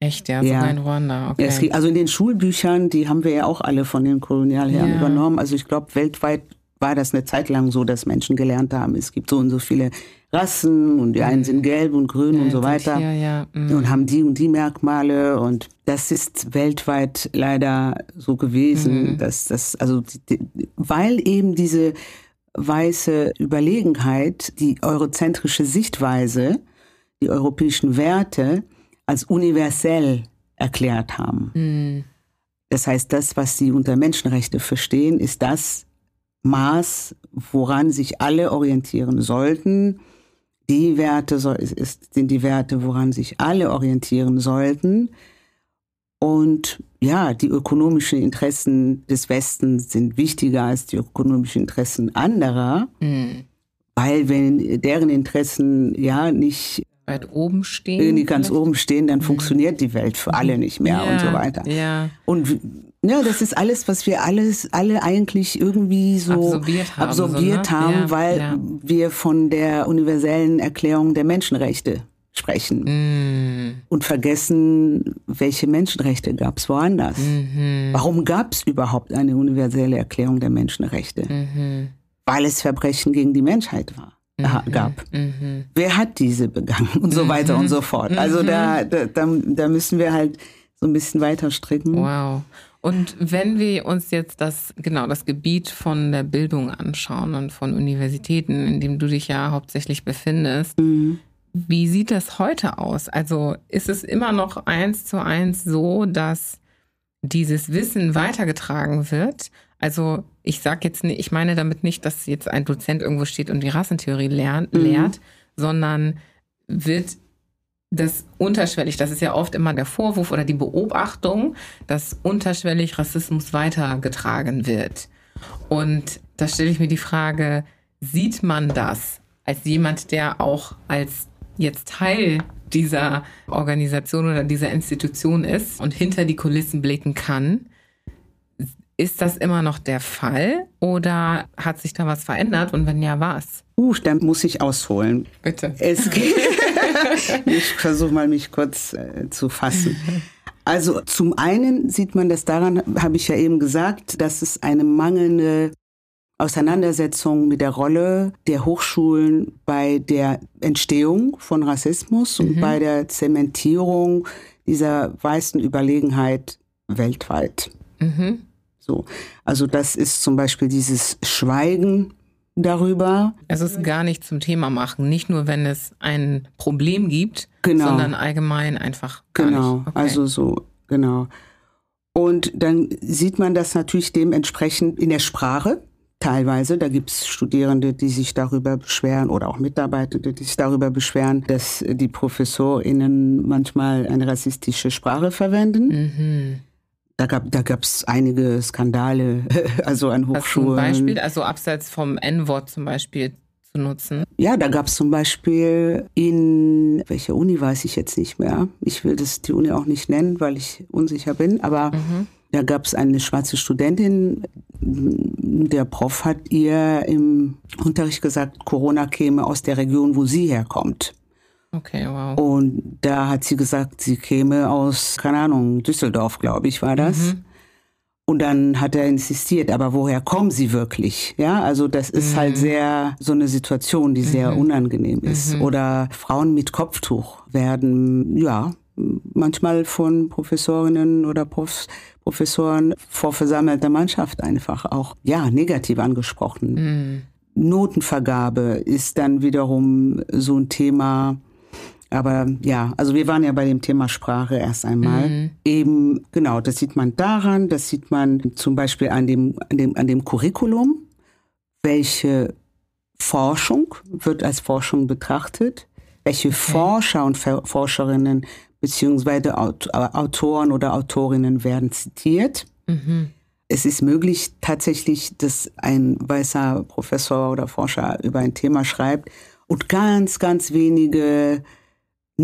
Echt, ja, Ja. sogar in Ruanda. Okay. Es gibt, also in den Schulbüchern, die haben wir ja auch alle von den Kolonialherren Ja. übernommen. Also ich glaube, weltweit war das eine Zeit lang so, dass Menschen gelernt haben, es gibt so und so viele Rassen und die einen sind gelb und grün und so weiter. Ja, ja. mm. und haben die und die Merkmale und das ist weltweit leider so gewesen, dass das also weil eben diese weiße Überlegenheit, die eurozentrische Sichtweise, die europäischen Werte als universell erklärt haben. Mm. Das heißt, das, was sie unter Menschenrechte verstehen, ist das Maß, woran sich alle orientieren sollten. Die Werte ist, sind die Werte, woran sich alle orientieren sollten. Und ja, die ökonomischen Interessen des Westens sind wichtiger als die ökonomischen Interessen anderer, Mm. weil wenn deren Interessen ja nicht Weit oben stehen. irgendwie ganz vielleicht? oben stehen, dann funktioniert die Welt für alle nicht mehr ja, und so weiter. Ja. Und ja, das ist alles, was wir alles, alle eigentlich irgendwie so Absorbiert haben, absorbiert so, ne? haben, Ja, weil ja. wir von der universellen Erklärung der Menschenrechte sprechen Mm. und vergessen, welche Menschenrechte gab es woanders. Mhm. Warum gab es überhaupt eine universelle Erklärung der Menschenrechte? Mhm. Weil es Verbrechen gegen die Menschheit war, äh, gab. Mhm. Wer hat diese begangen und so weiter und so fort. Also da, da, da, da müssen wir halt so ein bisschen weiter stricken. Wow. Und wenn wir uns jetzt das, genau, das Gebiet von der Bildung anschauen und von Universitäten, in dem du dich ja hauptsächlich befindest, Mhm. wie sieht das heute aus? Also ist es immer noch eins zu eins so, dass dieses Wissen weitergetragen wird? Also ich sage jetzt nicht, ich meine damit nicht, dass jetzt ein Dozent irgendwo steht und die Rassentheorie lernt, Mhm. lehrt, sondern wird das unterschwellig, das ist ja oft immer der Vorwurf oder die Beobachtung, dass unterschwellig Rassismus weitergetragen wird. Und da stelle ich mir die Frage, sieht man das als jemand, der auch als jetzt Teil dieser Organisation oder dieser Institution ist und hinter die Kulissen blicken kann? Ist das immer noch der Fall oder hat sich da was verändert und wenn ja, was? Uh, dann muss ich ausholen. Bitte. Es [LAUGHS] geht. ich versuche mal, mich kurz äh, zu fassen. Also zum einen sieht man das daran, habe ich ja eben gesagt, dass es eine mangelnde Auseinandersetzung mit der Rolle der Hochschulen bei der Entstehung von Rassismus und bei der Zementierung dieser weißen Überlegenheit weltweit. Mhm. So. Also das ist zum Beispiel dieses Schweigen darüber. Also es gar nicht zum Thema machen, nicht nur wenn es ein Problem gibt, Genau. sondern allgemein einfach Genau. Okay. also so, genau. Und dann sieht man das natürlich dementsprechend in der Sprache. Teilweise, da gibt's Studierende, die sich darüber beschweren oder auch Mitarbeitende, die sich darüber beschweren, dass die ProfessorInnen manchmal eine rassistische Sprache verwenden. mhm. Da gab da gab's einige Skandale, [LAUGHS] also an Hochschulen. Beispiel, also abseits vom N-Wort zum Beispiel zu nutzen? Ja, da gab's zum Beispiel in welcher Uni weiß ich jetzt nicht mehr. Ich will das die Uni auch nicht nennen, weil ich unsicher bin. Aber da gab's eine schwarze Studentin. Der Prof hat ihr im Unterricht gesagt, Corona käme aus der Region, wo sie herkommt. Okay, wow. Und da hat sie gesagt, sie käme aus, keine Ahnung, Düsseldorf, glaube ich, war das. Und dann hat er insistiert, aber woher kommen sie wirklich? Ja, also das ist halt sehr so eine Situation, die sehr unangenehm ist. Oder Frauen mit Kopftuch werden, ja, manchmal von Professorinnen oder Profs, Professoren vor versammelter Mannschaft einfach auch, ja, negativ angesprochen. Notenvergabe ist dann wiederum so ein Thema. Aber ja, also wir waren ja bei dem Thema Sprache erst einmal. Eben, genau, das sieht man daran, das sieht man zum Beispiel an dem, an dem, an dem Curriculum. Welche Forschung wird als Forschung betrachtet? welche Forscher und Forscherinnen beziehungsweise Autoren oder Autorinnen werden zitiert. Mhm. Es ist möglich tatsächlich, dass ein weißer Professor oder Forscher über ein Thema schreibt und ganz, ganz wenige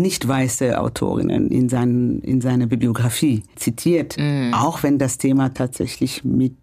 nicht weiße Autorinnen in, seinen, in seine Bibliografie zitiert, mm. auch wenn das Thema tatsächlich mit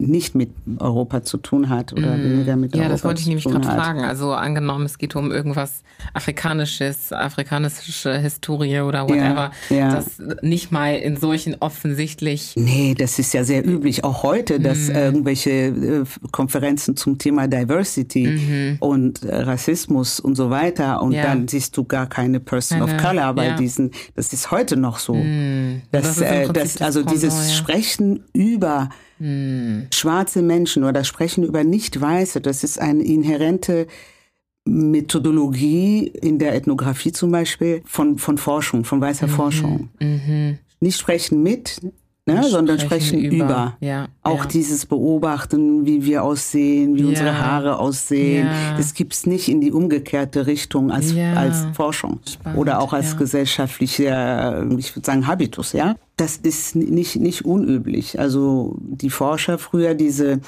nicht mit Europa zu tun hat oder mm. weniger mit ja, Europa zu tun hat. Ja, das wollte ich nämlich gerade fragen. Also angenommen, es geht um irgendwas Afrikanisches, afrikanische Historie oder whatever, ja, ja. das nicht mal in solchen offensichtlich... Nee, das ist ja sehr üblich, auch heute, dass mm. irgendwelche äh, Konferenzen zum Thema Diversity mm und äh, Rassismus und so weiter und ja. dann siehst du gar keine Person eine, of Color bei diesen, das ist heute noch so. Mm. Das äh, das, also dieses Sprechen über hm. Schwarze Menschen oder sprechen über Nicht-Weiße, das ist eine inhärente Methodologie in der Ethnographie zum Beispiel von, von Forschung, von weißer mhm. Forschung. Mhm. Nicht sprechen mit, ne, sondern sprechen, über. über. Ja, auch ja. dieses Beobachten, wie wir aussehen, wie ja. unsere Haare aussehen. Das gibt's nicht in die umgekehrte Richtung als, als Forschung Spannend, oder auch als gesellschaftlicher, ich würde sagen, Habitus. Ja, Das ist nicht, nicht unüblich. Also die Forscher früher, diese,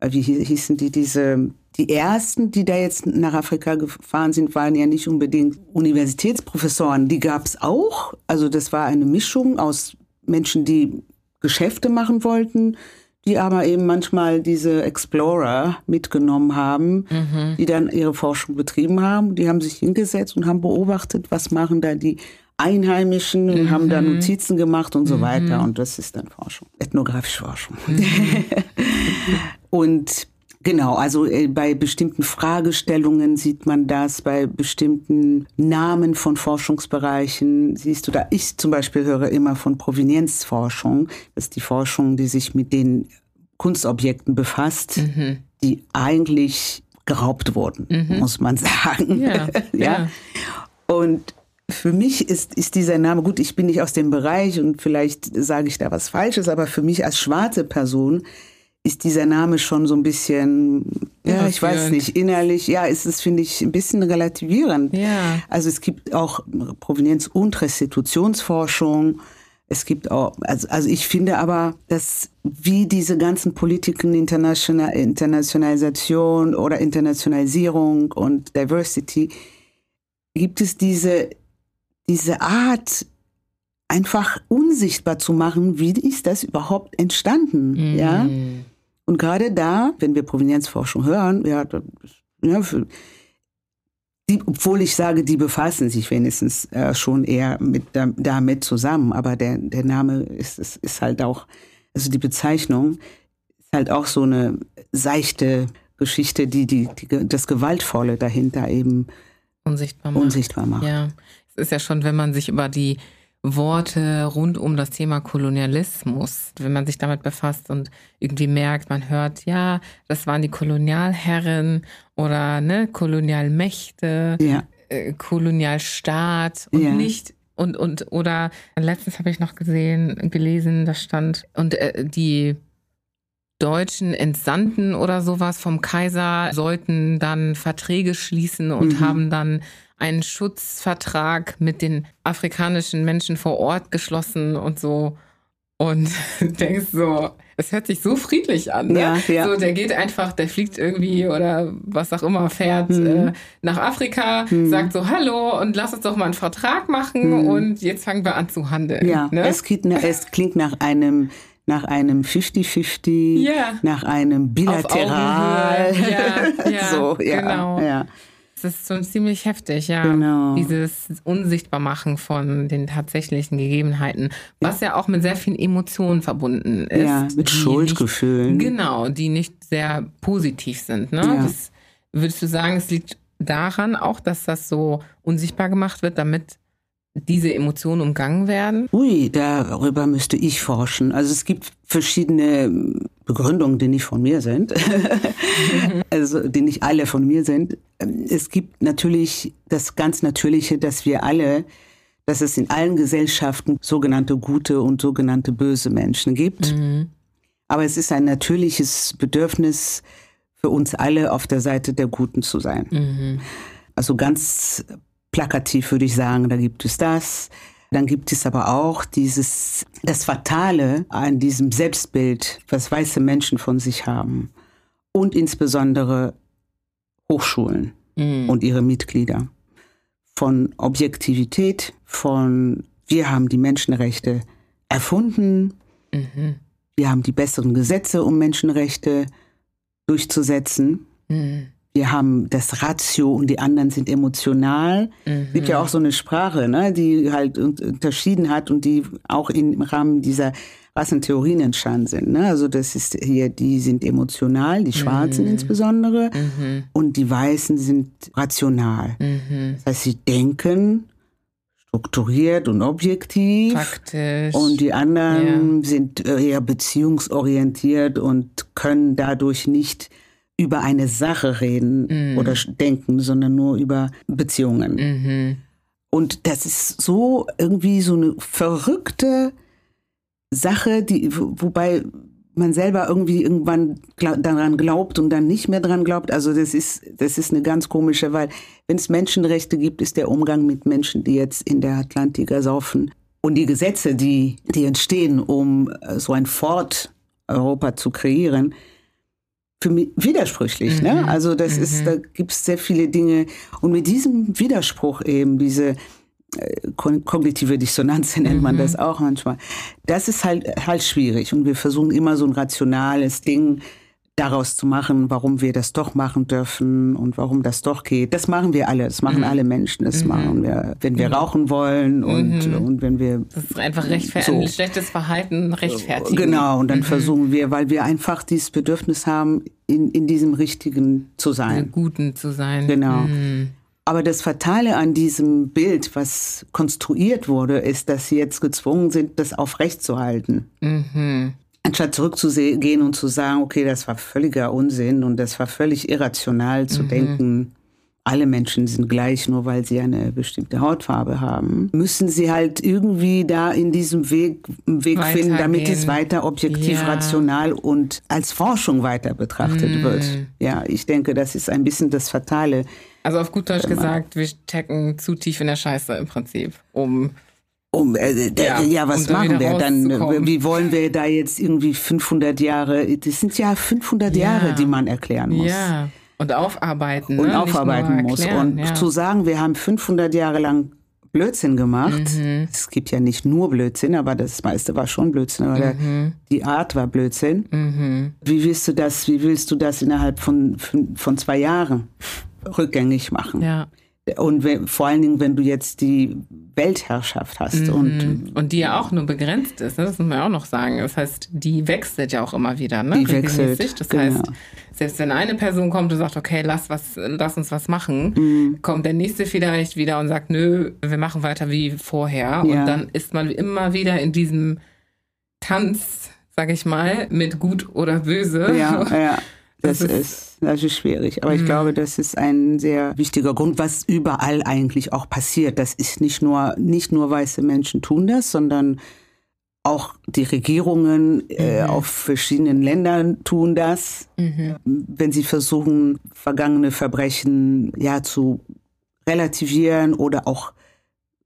äh, wie hießen die, diese die ersten, die da jetzt nach Afrika gefahren sind, waren ja nicht unbedingt Universitätsprofessoren. Die gab es auch. Also das war eine Mischung aus Menschen, die Geschäfte machen wollten, die aber eben manchmal diese Explorer mitgenommen haben, mhm. die dann ihre Forschung betrieben haben. Die haben sich hingesetzt und haben beobachtet, was machen da die Einheimischen und mhm. haben da Notizen gemacht und so mhm. weiter. Und das ist dann Forschung, ethnografische Forschung. Mhm. [LAUGHS] und Genau, also äh, bei bestimmten Fragestellungen sieht man das, bei bestimmten Namen von Forschungsbereichen siehst du da. Ich zum Beispiel höre immer von Provenienzforschung. Das ist die Forschung, die sich mit den Kunstobjekten befasst, mhm. die eigentlich geraubt wurden, mhm. muss man sagen. Ja, [LAUGHS] ja. ja. Und für mich ist, ist dieser Name, gut, ich bin nicht aus dem Bereich und vielleicht sage ich da was Falsches, aber für mich als schwarze Person ist dieser Name schon so ein bisschen, ja, ich weiß nicht, innerlich, ja, ist es, finde ich, ein bisschen relativierend. Ja. Also es gibt auch Provenienz- und Restitutionsforschung. Es gibt auch, also, also ich finde aber, dass wie diese ganzen Politiken International, Internationalisation oder Internationalisierung und Diversity, gibt es diese, diese Art, einfach unsichtbar zu machen, wie ist das überhaupt entstanden, mm. ja? Und gerade da, wenn wir Provenienzforschung hören, ja, ja für, die, obwohl ich sage, die befassen sich wenigstens äh, schon eher mit, damit zusammen, aber der, der Name ist, ist, ist halt auch, also die Bezeichnung ist halt auch so eine seichte Geschichte, die, die, die das Gewaltvolle dahinter eben unsichtbar macht. Unsichtbar macht. Ja, es ist ja schon, wenn man sich über die Worte rund um das Thema Kolonialismus, wenn man sich damit befasst und irgendwie merkt, man hört, ja, das waren die Kolonialherren oder ne, Kolonialmächte, ja. äh, Kolonialstaat und ja. nicht und und oder letztens habe ich noch gesehen, gelesen, da stand und äh, die deutschen Entsandten oder sowas vom Kaiser sollten dann Verträge schließen und mhm. haben dann einen Schutzvertrag mit den afrikanischen Menschen vor Ort geschlossen und so. Und [LAUGHS] denkst so, es hört sich so friedlich an. Ne? Ja, ja. So, der geht einfach, der fliegt irgendwie oder was auch immer, fährt mhm. äh, nach Afrika, mhm. sagt so Hallo und lass uns doch mal einen Vertrag machen mhm. und jetzt fangen wir an zu handeln. Ja, ne? es, klingt, es klingt nach einem nach einem 50-50, ja. nach einem bilateral. Ja, [LAUGHS] ja, so, ja, genau. Ja. Das ist schon ziemlich heftig, ja. Genau. Dieses Unsichtbarmachen von den tatsächlichen Gegebenheiten, was ja, ja auch mit sehr vielen Emotionen verbunden ist. Ja, mit Schuldgefühlen. Nicht, genau, die nicht sehr positiv sind. Ne? Ja. Das, würdest du sagen, es liegt daran auch, dass das so unsichtbar gemacht wird, damit diese Emotionen umgangen werden? Ui, darüber müsste ich forschen. Also es gibt verschiedene Begründungen, die nicht von mir sind, [LAUGHS] also die nicht alle von mir sind. Es gibt natürlich das ganz Natürliche, dass wir alle, dass es in allen Gesellschaften sogenannte gute und sogenannte böse Menschen gibt. Mhm. Aber es ist ein natürliches Bedürfnis für uns alle auf der Seite der Guten zu sein. Mhm. Also ganz plakativ würde ich sagen, da gibt es das. Dann gibt es aber auch dieses, das Fatale an diesem Selbstbild, was weiße Menschen von sich haben. Und insbesondere Hochschulen mhm. und ihre Mitglieder. Von Objektivität, von wir haben die Menschenrechte erfunden, mhm. wir haben die besseren Gesetze, um Menschenrechte durchzusetzen. Mhm wir haben das Ratio und die anderen sind emotional. Mhm. Es gibt ja auch so eine Sprache, ne, die halt unterschieden hat und die auch im Rahmen dieser Rassentheorien entstanden sind. Ne? Also das ist hier, die sind emotional, die Schwarzen mhm. insbesondere, mhm. und die Weißen sind rational. Mhm. Das heißt, sie denken strukturiert und objektiv. Faktisch. Und die anderen ja. sind eher beziehungsorientiert und können dadurch nicht über eine Sache reden mhm. oder denken, sondern nur über Beziehungen. Mhm. Und das ist so irgendwie so eine verrückte Sache, die, wobei man selber irgendwie irgendwann daran glaubt und dann nicht mehr daran glaubt. Also das ist, das ist eine ganz komische, weil wenn es Menschenrechte gibt, ist der Umgang mit Menschen, die jetzt in der Atlantika saufen und die Gesetze, die, die entstehen, um so ein Fort Europa zu kreieren, für mich widersprüchlich. Ne? Mhm. Ne? Also das mhm. ist, da gibt es sehr viele Dinge. Und mit diesem Widerspruch eben, diese äh, kognitive Dissonanz [LAUGHS] nennt man mhm. das auch manchmal, das ist halt halt schwierig. Und wir versuchen immer so ein rationales Ding daraus zu machen, warum wir das doch machen dürfen und warum das doch geht. Das machen wir alle, das machen mhm. alle Menschen, das mhm. machen wir, wenn wir mhm. rauchen wollen und, mhm. und wenn wir... Das ist einfach rechtfertigen, so. schlechtes Verhalten rechtfertigen. Genau, und dann mhm. versuchen wir, weil wir einfach dieses Bedürfnis haben, in, in diesem Richtigen zu sein. In Guten zu sein. Genau. Mhm. Aber das Fatale an diesem Bild, was konstruiert wurde, ist, dass sie jetzt gezwungen sind, das aufrechtzuerhalten. Mhm anstatt zurückzugehen und zu sagen, okay, das war völliger Unsinn und das war völlig irrational zu mhm. denken, alle Menschen sind gleich, nur weil sie eine bestimmte Hautfarbe haben, müssen sie halt irgendwie da in diesem Weg, Weg finden, damit es weiter objektiv, ja. rational und als Forschung weiter betrachtet mm. wird. Ja, ich denke, das ist ein bisschen das Fatale. Also auf gut Deutsch gesagt, wir stecken zu tief in der Scheiße im Prinzip, um um, äh, ja, ja, was um machen wir dann? Wie wollen wir da jetzt irgendwie 500 Jahre? Das sind ja 500 ja. Jahre, die man erklären muss. Ja, und aufarbeiten. Ne? Und aufarbeiten muss. Und ja. zu sagen, wir haben 500 Jahre lang Blödsinn gemacht. Mhm. Es gibt ja nicht nur Blödsinn, aber das meiste war schon Blödsinn. Oder mhm. die Art war Blödsinn. Mhm. Wie willst du das? Wie willst du das innerhalb von von, von zwei Jahren rückgängig machen? Ja. Und wenn, vor allen Dingen, wenn du jetzt die Weltherrschaft hast. Mhm. Und, und die ja auch nur begrenzt ist, ne? das muss man auch noch sagen. Das heißt, die wechselt ja auch immer wieder. Ne? Die wechselt. Das genau. heißt, selbst wenn eine Person kommt und sagt, okay, lass, was, lass uns was machen, mhm. kommt der nächste vielleicht wieder und sagt, nö, wir machen weiter wie vorher. Ja. Und dann ist man immer wieder in diesem Tanz, sag ich mal, mit gut oder böse. Ja, ja. [LAUGHS] Das, das ist, das ist schwierig. Aber ich mhm. glaube, das ist ein sehr wichtiger Grund, was überall eigentlich auch passiert. Das ist nicht nur, nicht nur weiße Menschen tun das, sondern auch die Regierungen äh, mhm. auf verschiedenen Ländern tun das, mhm. wenn sie versuchen, vergangene Verbrechen ja zu relativieren oder auch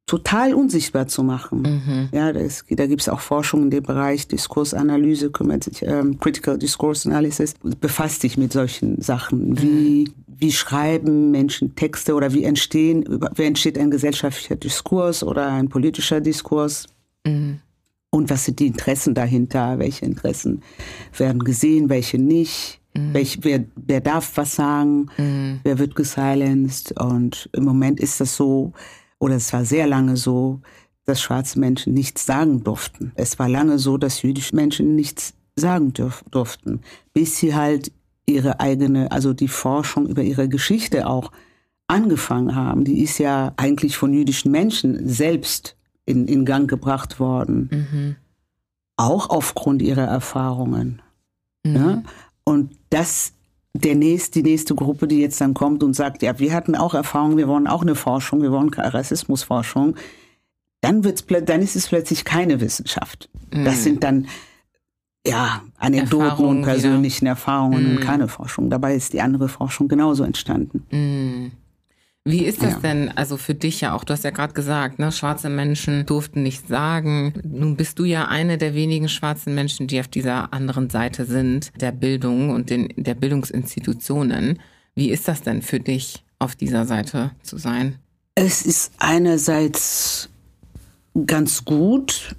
total unsichtbar zu machen. Mhm. Ja, das, da gibt es auch Forschung in dem Bereich Diskursanalyse, kümmert sich, ähm, Critical Discourse Analysis, befasst sich mit solchen Sachen. Wie, mhm. wie schreiben Menschen Texte oder wie entstehen, wie entsteht ein gesellschaftlicher Diskurs oder ein politischer Diskurs? Mhm. Und was sind die Interessen dahinter? Welche Interessen werden gesehen, welche nicht? Mhm. Welch, wer, wer darf was sagen? Mhm. Wer wird gesilenced? Und im Moment ist das so, oder es war sehr lange so, dass schwarze Menschen nichts sagen durften. Es war lange so, dass jüdische Menschen nichts sagen dürf, durften, bis sie halt ihre eigene, also die Forschung über ihre Geschichte auch angefangen haben. Die ist ja eigentlich von jüdischen Menschen selbst in, in Gang gebracht worden. Mhm. Auch aufgrund ihrer Erfahrungen. Mhm. Ja? Und das der nächste, die nächste Gruppe, die jetzt dann kommt und sagt, ja, wir hatten auch Erfahrung, wir wollen auch eine Forschung, wir wollen Rassismusforschung, dann wird's, dann ist es plötzlich keine Wissenschaft. Mhm. Das sind dann ja Anekdoten Erfahrungen und persönlichen wieder. Erfahrungen mhm. und keine Forschung. Dabei ist die andere Forschung genauso entstanden. Mhm. Wie ist das ja. denn, also für dich ja auch, du hast ja gerade gesagt, ne, schwarze Menschen durften nichts sagen. Nun bist du ja eine der wenigen schwarzen Menschen, die auf dieser anderen Seite sind, der Bildung und den, der Bildungsinstitutionen. Wie ist das denn für dich, auf dieser Seite zu sein? Es ist einerseits ganz gut,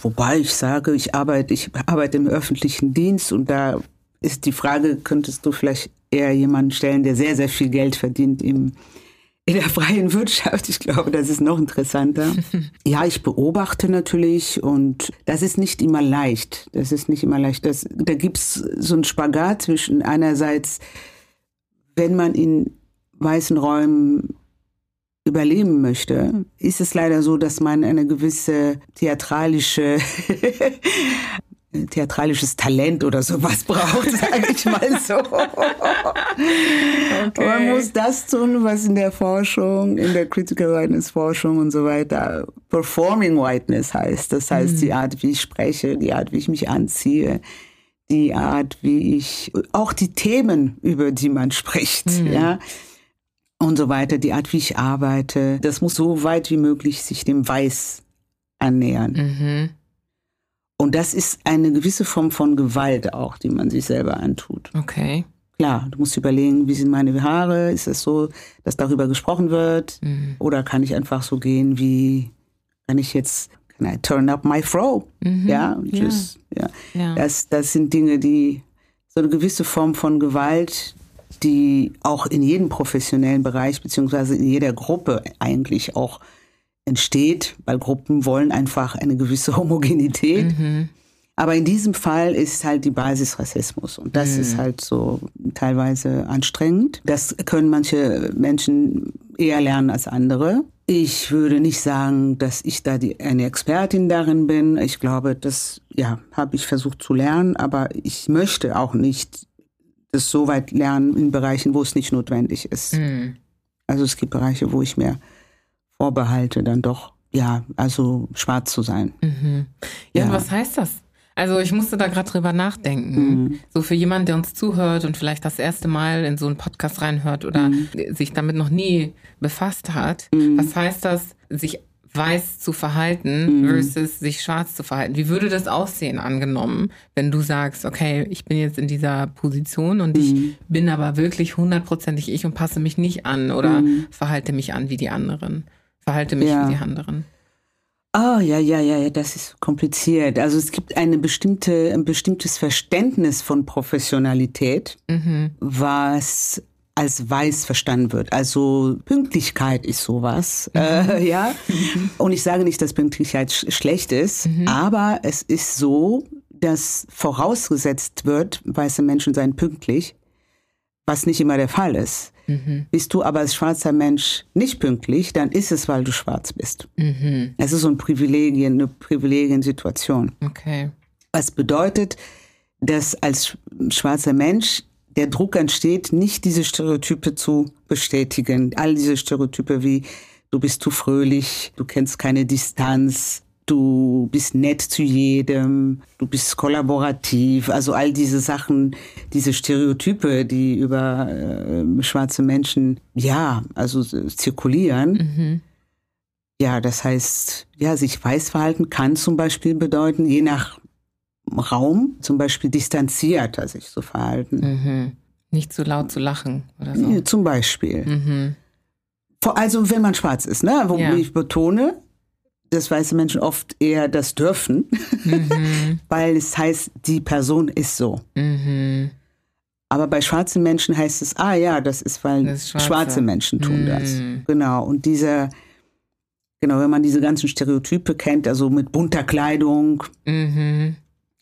wobei ich sage, ich arbeite, ich arbeite im öffentlichen Dienst und da ist die Frage, könntest du vielleicht eher jemanden stellen, der sehr, sehr viel Geld verdient im in der freien Wirtschaft, ich glaube, das ist noch interessanter. [LAUGHS] ja, ich beobachte natürlich und das ist nicht immer leicht. Das ist nicht immer leicht. Das, da gibt's so einen Spagat zwischen einerseits, wenn man in weißen Räumen überleben möchte, ist es leider so, dass man eine gewisse theatralische [LAUGHS] theatralisches Talent oder sowas [LAUGHS] braucht, sage ich mal so. Okay. Man muss das tun, was in der Forschung, in der Critical Whiteness Forschung und so weiter Performing Whiteness heißt. Das heißt, mhm. die Art, wie ich spreche, die Art, wie ich mich anziehe, die Art, wie ich, auch die Themen, über die man spricht, mhm. ja. Und so weiter, die Art, wie ich arbeite, das muss so weit wie möglich sich dem Weiß annähern. Mhm. Und das ist eine gewisse Form von Gewalt auch, die man sich selber antut. Okay. Klar, du musst überlegen, wie sind meine Haare? Ist es so, dass darüber gesprochen wird? Mhm. Oder kann ich einfach so gehen, wie kann ich jetzt, can I turn up my fro? Mhm. Ja, just, ja. ja. Das, das sind Dinge, die so eine gewisse Form von Gewalt, die auch in jedem professionellen Bereich beziehungsweise in jeder Gruppe eigentlich auch entsteht, weil Gruppen wollen einfach eine gewisse Homogenität. Mhm. Aber in diesem Fall ist halt die Basis Rassismus und das mhm. ist halt so teilweise anstrengend. Das können manche Menschen eher lernen als andere. Ich würde nicht sagen, dass ich da die, eine Expertin darin bin. Ich glaube, das ja habe ich versucht zu lernen, aber ich möchte auch nicht das so weit lernen in Bereichen, wo es nicht notwendig ist. Mhm. Also es gibt Bereiche, wo ich mehr Vorbehalte, dann doch, ja, also schwarz zu sein. Mhm. Ja, ja, was heißt das? Also ich musste da gerade drüber nachdenken. Mhm. So für jemanden, der uns zuhört und vielleicht das erste Mal in so einen Podcast reinhört oder mhm. sich damit noch nie befasst hat. Mhm. Was heißt das, sich weiß zu verhalten mhm. versus sich schwarz zu verhalten? Wie würde das aussehen, angenommen, wenn du sagst, okay, ich bin jetzt in dieser Position und ich mhm. bin aber wirklich hundertprozentig ich und passe mich nicht an oder mhm. verhalte mich an wie die anderen? Verhalte mich ja. wie die anderen. Oh, ja, ja, ja, das ist kompliziert. Also es gibt eine bestimmte, ein bestimmtes Verständnis von Professionalität, mhm. was als weiß verstanden wird. Also Pünktlichkeit ist sowas, mhm. äh, [LAUGHS] ja. Und ich sage nicht, dass Pünktlichkeit sch schlecht ist, mhm. aber es ist so, dass vorausgesetzt wird, weiße Menschen seien pünktlich, was nicht immer der Fall ist. Mhm. Bist du aber als schwarzer Mensch nicht pünktlich, dann ist es, weil du schwarz bist. Mhm. Es ist so ein Privilegien, eine Privilegiensituation. Okay. Was bedeutet, dass als schwarzer Mensch der Druck entsteht, nicht diese Stereotype zu bestätigen. All diese Stereotype wie du bist zu fröhlich, du kennst keine Distanz, du bist nett zu jedem, du bist kollaborativ, also all diese Sachen, diese Stereotype, die über äh, schwarze Menschen, ja, also zirkulieren. Mhm. Ja, das heißt, ja, sich weiß verhalten kann zum Beispiel bedeuten, je nach Raum, zum Beispiel distanzierter sich zu verhalten. Mhm. Nicht zu laut zu lachen oder so. Zum Beispiel. Mhm. Also wenn man schwarz ist, ne? Wo ja. ich betone, dass weiße Menschen oft eher das dürfen, mhm. [LAUGHS] weil es heißt, die Person ist so. Mhm. Aber bei schwarzen Menschen heißt es, ah ja, das ist, weil das schwarze. schwarze. Menschen tun mhm. das. Genau. Und dieser, genau, wenn man diese ganzen Stereotype kennt, also mit bunter Kleidung, mhm.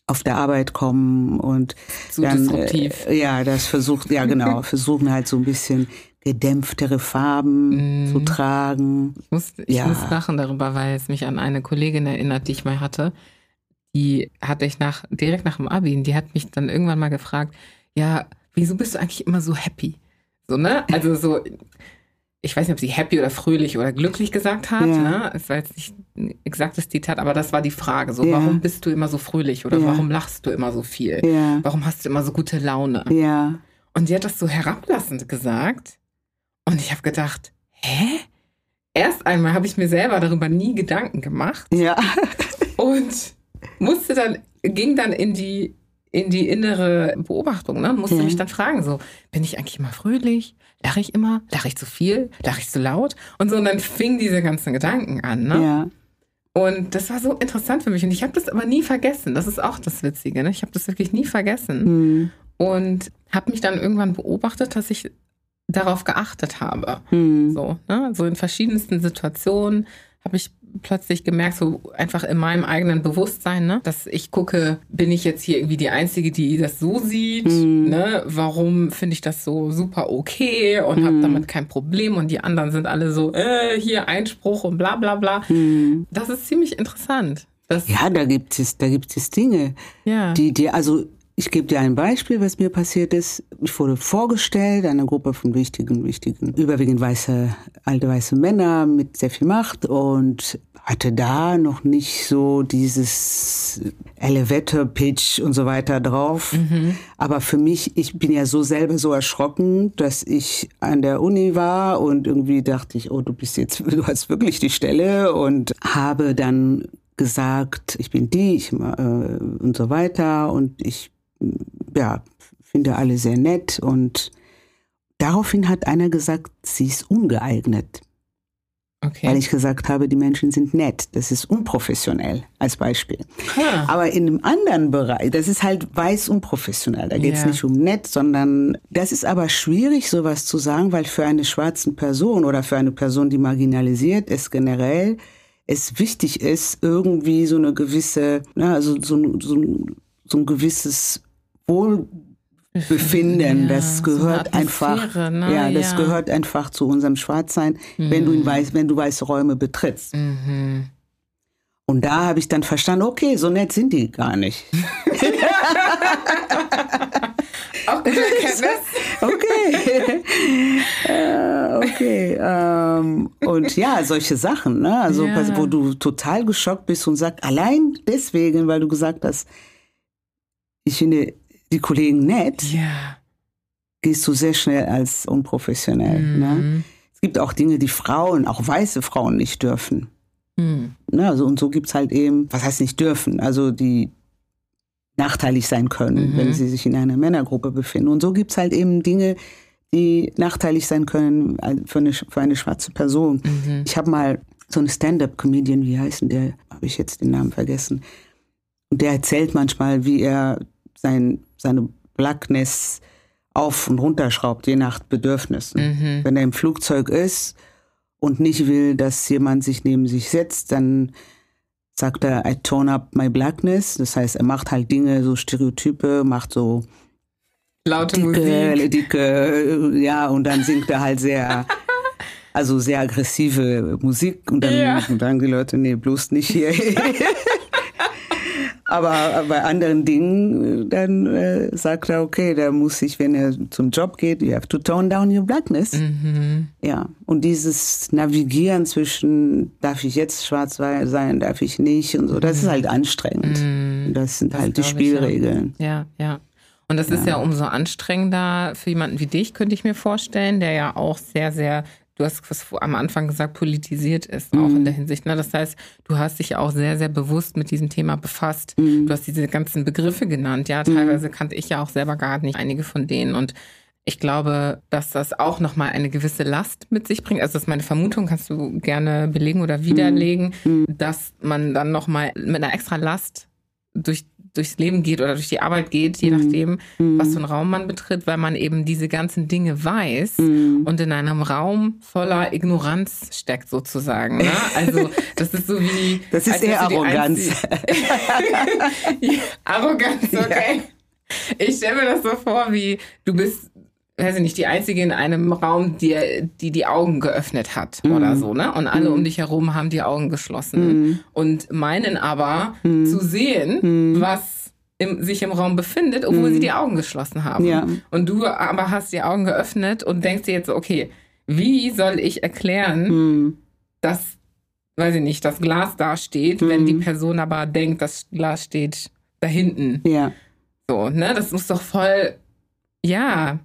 auf der Arbeit kommen und so dann, äh, ja, das versucht, ja genau, [LAUGHS] versuchen halt so ein bisschen gedämpftere Farben mm. zu tragen. Ich muss, ich ja. muss lachen darüber, weil es mich an eine Kollegin erinnert, die ich mal hatte. Die hatte ich nach, direkt nach dem Abi, und die hat mich dann irgendwann mal gefragt, ja, wieso bist du eigentlich immer so happy? So, ne? Also so, ich weiß nicht, ob sie happy oder fröhlich oder glücklich gesagt hat. Ja. Ne? Es war jetzt nicht ein exaktes Zitat, aber das war die Frage. So, ja. warum bist du immer so fröhlich oder ja. warum lachst du immer so viel? Warum hast du immer so gute Laune? Ja. Und sie hat das so herablassend gesagt. Und ich habe gedacht, hä? Erst einmal habe ich mir selber darüber nie Gedanken gemacht. Ja. [LAUGHS] Und musste dann, ging dann in die, in die innere Beobachtung, ne? Musste Ja. mich dann fragen, so, bin ich eigentlich immer fröhlich? Lache ich immer? Lache ich zu viel? Lache ich zu laut? Und so, und dann fingen diese ganzen Gedanken an, ne? Ja. Und das war so interessant für mich. Und ich habe das aber nie vergessen. Das ist auch das Witzige, ne? Ich habe das wirklich nie vergessen. Hm. Und habe mich dann irgendwann beobachtet, dass ich darauf geachtet habe. Hm. So, ne? so in verschiedensten Situationen habe ich plötzlich gemerkt, so einfach in meinem eigenen Bewusstsein, ne, dass ich gucke, bin ich jetzt hier irgendwie die Einzige, die das so sieht? Mhm. Ne? Warum finde ich das so super okay und habe Mhm. damit kein Problem und die anderen sind alle so, äh, hier Einspruch und bla bla bla. Hm. Das ist ziemlich interessant. Das, Ja, da gibt es, da gibt es Dinge, ja. die dir, also ich gebe dir ein Beispiel, was mir passiert ist. Ich wurde vorgestellt, einer Gruppe von wichtigen, wichtigen, überwiegend weiße, alte weiße Männer mit sehr viel Macht und hatte da noch nicht so dieses Elevator Pitch und so weiter drauf. Mhm. Aber für mich, ich bin ja so selber so erschrocken, dass ich an der Uni war und irgendwie dachte ich, oh, du bist jetzt, [LAUGHS] du hast wirklich die Stelle und habe dann gesagt, ich bin die, ich, äh, und so weiter und ich ja, finde alle sehr nett und daraufhin hat einer gesagt, sie ist ungeeignet, okay. weil ich gesagt habe, die Menschen sind nett. Das ist unprofessionell als Beispiel. Ah, Aber in einem anderen Bereich, das ist halt weiß unprofessionell. Da geht es Ja. nicht um nett, sondern das ist aber schwierig, sowas zu sagen, weil für eine schwarze Person oder für eine Person, die marginalisiert ist generell, es wichtig ist, irgendwie so eine gewisse, na, also so, so, so ein gewisses Wohlbefinden, [LAUGHS] Ja, das so gehört einfach, Atmosphäre, ne? ja, das Ja. gehört einfach zu unserem Schwarzsein, wenn du in weiß, wenn du weiße Räume betrittst. mhm. Und da habe ich dann verstanden, okay, so nett sind die gar nicht. [LAUGHS] Auch gute Erkenntnis. [LAUGHS] Okay. äh, okay. Ähm, und ja, solche Sachen, ne? Also, Ja. wo du total geschockt bist und sagst, allein deswegen, weil du gesagt hast, ich finde die Kollegen nett, Ja. gehst du sehr schnell als unprofessionell. Ne? Mhm. Es gibt auch Dinge, die Frauen, auch weiße Frauen nicht dürfen. Mhm. Ne? Also, und so gibt's halt eben, was heißt nicht dürfen, also die nachteilig sein können, Mhm. wenn sie sich in einer Männergruppe befinden. Und so gibt's halt eben Dinge, die nachteilig sein können für eine, für eine schwarze Person. Mhm. Ich habe mal so einen Stand-up-Comedian, wie heißt denn der? Habe ich jetzt den Namen vergessen. Und der erzählt manchmal, wie er sein, seine Blackness auf und runterschraubt, je nach Bedürfnissen. Mhm. Wenn er im Flugzeug ist und nicht will, dass jemand sich neben sich setzt, dann sagt er, I tone up my blackness. Das heißt, er macht halt Dinge, so Stereotype, macht so Laute dicke, Musik. dicke, ja, und dann singt er halt sehr, also sehr aggressive Musik und dann Ja. dann die Leute, nee, bloß nicht hier. [LAUGHS] Aber bei anderen Dingen, dann äh, sagt er, okay, da muss ich, wenn er zum Job geht, you have to tone down your blackness. Mhm. Ja, und dieses Navigieren zwischen, darf ich jetzt schwarz sein, darf ich nicht und so, das ist halt anstrengend. Mhm. Das sind Das halt die glaub ich, ja. Spielregeln. Ja, ja. Und das ist ja umso anstrengender für jemanden wie dich, könnte ich mir vorstellen, der ja auch sehr, sehr, du hast was am Anfang gesagt, politisiert ist, auch Mhm. in der Hinsicht. Ne? Das heißt, du hast dich ja auch sehr, sehr bewusst mit diesem Thema befasst. Mhm. Du hast diese ganzen Begriffe genannt. Ja, teilweise kannte ich ja auch selber gar nicht einige von denen. Und ich glaube, dass das auch nochmal eine gewisse Last mit sich bringt. Also das ist meine Vermutung, kannst du gerne belegen oder widerlegen, Mhm. dass man dann nochmal mit einer extra Last durch, durchs Leben geht oder durch die Arbeit geht, je nachdem, was für einen Raum man betritt, weil man eben diese ganzen Dinge weiß Mhm. und in einem Raum voller Ignoranz steckt sozusagen. Ne? Also das ist so wie... [LAUGHS] Das ist eher Arroganz. [LAUGHS] Ja, Arroganz, [LAUGHS] okay. Ich stelle mir das so vor, wie du bist, weiß ich nicht, die Einzige in einem Raum, die die, die Augen geöffnet hat oder so, ne? Und alle um dich herum haben die Augen geschlossen und meinen aber zu sehen, was im, sich im Raum befindet, obwohl sie die Augen geschlossen haben. Ja. Und du aber hast die Augen geöffnet und denkst dir jetzt, okay, wie soll ich erklären, Mhm. dass, weiß ich nicht, das Glas da steht, wenn die Person aber denkt, das Glas steht da hinten. Ja. So, ne? Das muss doch voll, ja,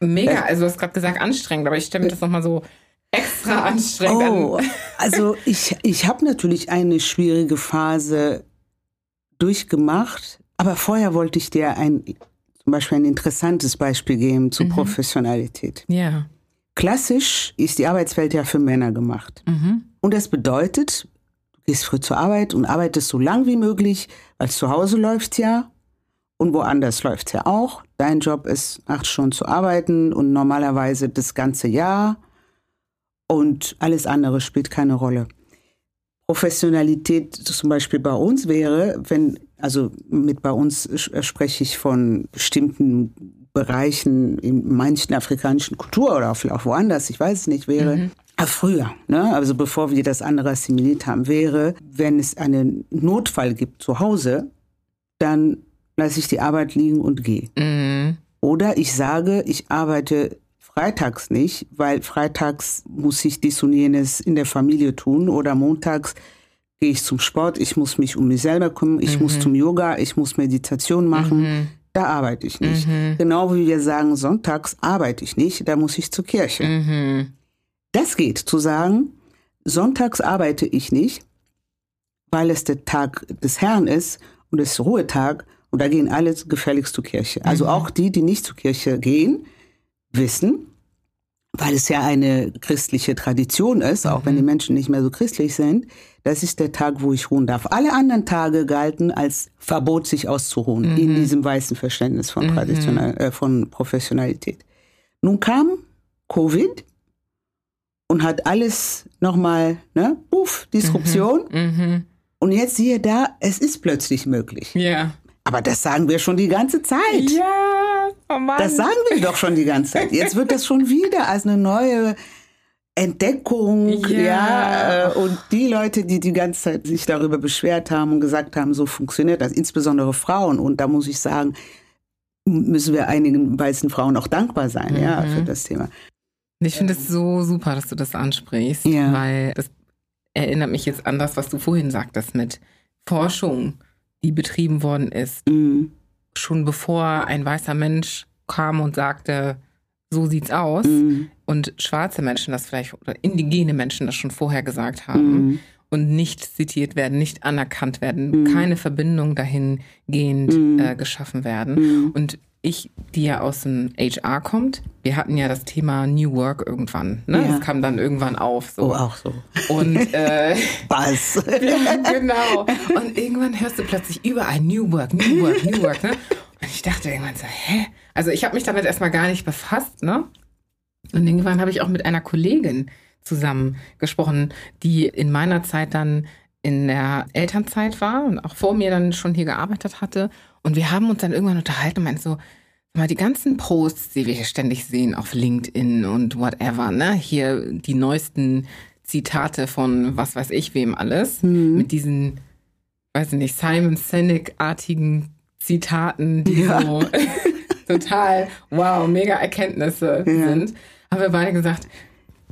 mega. Also du hast gerade gesagt anstrengend, aber ich stelle mir das nochmal so extra anstrengend. Oh, [LAUGHS] also ich, ich habe natürlich eine schwierige Phase durchgemacht, aber vorher wollte ich dir ein, zum Beispiel ein interessantes Beispiel geben zu mhm. Professionalität. Ja. Klassisch ist die Arbeitswelt ja für Männer gemacht. Mhm. Und das bedeutet, du gehst früh zur Arbeit und arbeitest so lang wie möglich, weil zu Hause läuft ja und woanders läuft ja auch. Dein Job ist, acht Stunden zu arbeiten und normalerweise das ganze Jahr und alles andere spielt keine Rolle. Professionalität zum Beispiel bei uns wäre, wenn, also mit bei uns spreche ich von bestimmten Bereichen in manchen afrikanischen Kultur oder vielleicht auch woanders, ich weiß es nicht, wäre, mhm. früher, ne? also bevor wir das andere assimiliert haben, wäre, wenn es einen Notfall gibt zu Hause, dann lasse ich die Arbeit liegen und gehe. Mhm. Oder ich sage, ich arbeite freitags nicht, weil freitags muss ich dies und jenes in der Familie tun oder montags gehe ich zum Sport, ich muss mich um mich selber kümmern, ich mhm. muss zum Yoga, ich muss Meditation machen. Mhm. Da arbeite ich nicht. Mhm. Genau wie wir sagen, sonntags arbeite ich nicht, da muss ich zur Kirche. Mhm. Das geht, zu sagen, sonntags arbeite ich nicht, weil es der Tag des Herrn ist und es ist Ruhetag und da gehen alle gefälligst zur Kirche. Also mhm. auch die, die nicht zur Kirche gehen, wissen, weil es ja eine christliche Tradition ist, auch mhm. wenn die Menschen nicht mehr so christlich sind, das ist der Tag, wo ich ruhen darf. Alle anderen Tage galten als Verbot, sich auszuruhen, mhm. in diesem weißen Verständnis von, mhm. äh, von Professionalität. Nun kam Covid und hat alles nochmal, ne, puff, Disruption. Mhm. mhm. Und jetzt siehe da, es ist plötzlich möglich. Ja. Aber das sagen wir schon die ganze Zeit. Ja, oh Mann. Das sagen wir doch schon die ganze Zeit. Jetzt wird das schon wieder als eine neue Entdeckung, ja. ja. Äh, und die Leute, die die ganze Zeit sich darüber beschwert haben und gesagt haben, so funktioniert das, insbesondere Frauen. Und da muss ich sagen, müssen wir einigen weißen Frauen auch dankbar sein, mhm. ja, für das Thema. Ich finde es so super, dass du das ansprichst, ja. weil das erinnert mich jetzt an das, was du vorhin sagtest mit Forschung die betrieben worden ist, mhm. schon bevor ein weißer Mensch kam und sagte, so sieht's aus, mhm. und schwarze Menschen das vielleicht oder indigene Menschen das schon vorher gesagt haben mhm. und nicht zitiert werden, nicht anerkannt werden, mhm. keine Verbindung dahingehend mhm. äh, geschaffen werden. Mhm. Und ich, die ja aus dem HR kommt, wir hatten ja das Thema New Work irgendwann. Ne? Ja. Das kam dann irgendwann auf. So. Oh, auch so. Und [LAUGHS] äh, was? [LAUGHS] genau. Und irgendwann hörst du plötzlich überall New Work, New Work, New Work. Ne? Und ich dachte irgendwann so, hä? Also ich habe mich damit erstmal gar nicht befasst, ne? Und irgendwann habe ich auch mit einer Kollegin zusammen gesprochen, die in meiner Zeit dann in der Elternzeit war und auch vor mir dann schon hier gearbeitet hatte. Und wir haben uns dann irgendwann unterhalten und meinten so, mal die ganzen Posts, die wir hier ständig sehen auf LinkedIn und whatever, ne? Hier die neuesten Zitate von was weiß ich wem alles, mhm. mit diesen, weiß ich nicht, Simon Sinek-artigen Zitaten, die ja. so [LAUGHS] total, wow, mega Erkenntnisse ja. sind. Haben wir beide gesagt,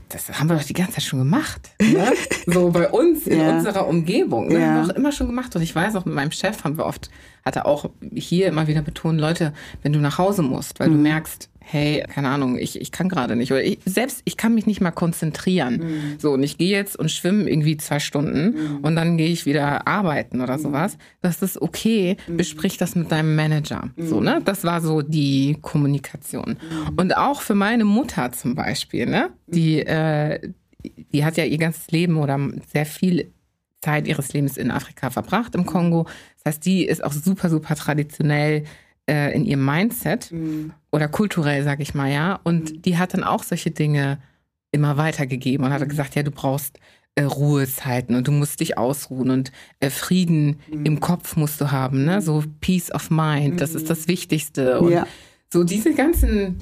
das haben wir doch die ganze Zeit schon gemacht. Ne? [LAUGHS] so bei uns in ja. unserer Umgebung. Ne? Ja. Haben wir auch immer schon gemacht. Und ich weiß auch, mit meinem Chef haben wir oft, hat er auch hier immer wieder betont, Leute, wenn du nach Hause musst, weil mhm. du merkst, hey, keine Ahnung, ich, ich kann gerade nicht. Oder ich, selbst, ich kann mich nicht mal konzentrieren. Mhm. So, und ich gehe jetzt und schwimme irgendwie zwei Stunden mhm. und dann gehe ich wieder arbeiten oder mhm. sowas. Das ist okay, mhm. besprich das mit deinem Manager. So, ne? Das war so die Kommunikation. Mhm. Und auch für meine Mutter zum Beispiel, ne? Die, äh, die hat ja ihr ganzes Leben oder sehr viel Zeit ihres Lebens in Afrika verbracht, im Kongo. Das heißt, die ist auch super, super traditionell äh, in ihrem Mindset mhm. oder kulturell, sag ich mal, ja. Und mhm. die hat dann auch solche Dinge immer weitergegeben und hat mhm. gesagt, ja, du brauchst äh, Ruhezeiten und du musst dich ausruhen und äh, Frieden mhm. im Kopf musst du haben, ne? So Peace of Mind, das ist mhm. das Wichtigste. Und ja. so diese ganzen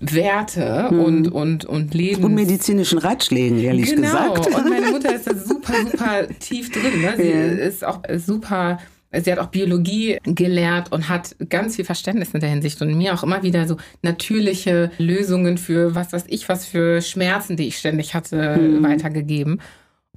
Werte mhm. und, und, und Leben. Und medizinischen Ratschlägen, ehrlich genau. gesagt. Genau. Und meine [LAUGHS] Mutter ist da super, super tief drin. Ne? Sie ja. ist auch super Sie hat auch Biologie gelehrt und hat ganz viel Verständnis in der Hinsicht und mir auch immer wieder so natürliche Lösungen für was weiß ich, was für Schmerzen, die ich ständig hatte, mhm. weitergegeben.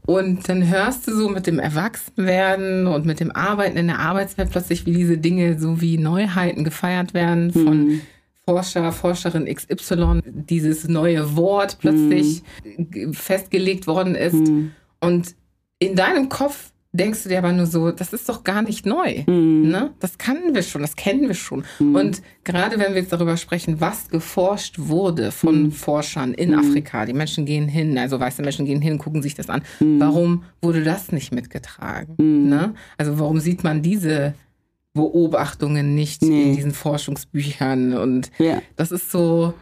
Und dann hörst du so mit dem Erwachsenwerden und mit dem Arbeiten in der Arbeitswelt plötzlich, wie diese Dinge so wie Neuheiten gefeiert werden von, mhm. Forscher, Forscherin XY dieses neue Wort plötzlich mhm. festgelegt worden ist. Mhm. Und in deinem Kopf denkst du dir aber nur so, das ist doch gar nicht neu. Mhm. Ne? Das kannten wir schon, das kennen wir schon. Mhm. Und gerade wenn wir jetzt darüber sprechen, was geforscht wurde von mhm. Forschern in mhm. Afrika, die Menschen gehen hin, also weiße Menschen gehen hin, gucken sich das an. Mhm. Warum wurde das nicht mitgetragen? Mhm. Ne? Also warum sieht man diese Beobachtungen nicht nee. in diesen Forschungsbüchern? Und ja. das ist so,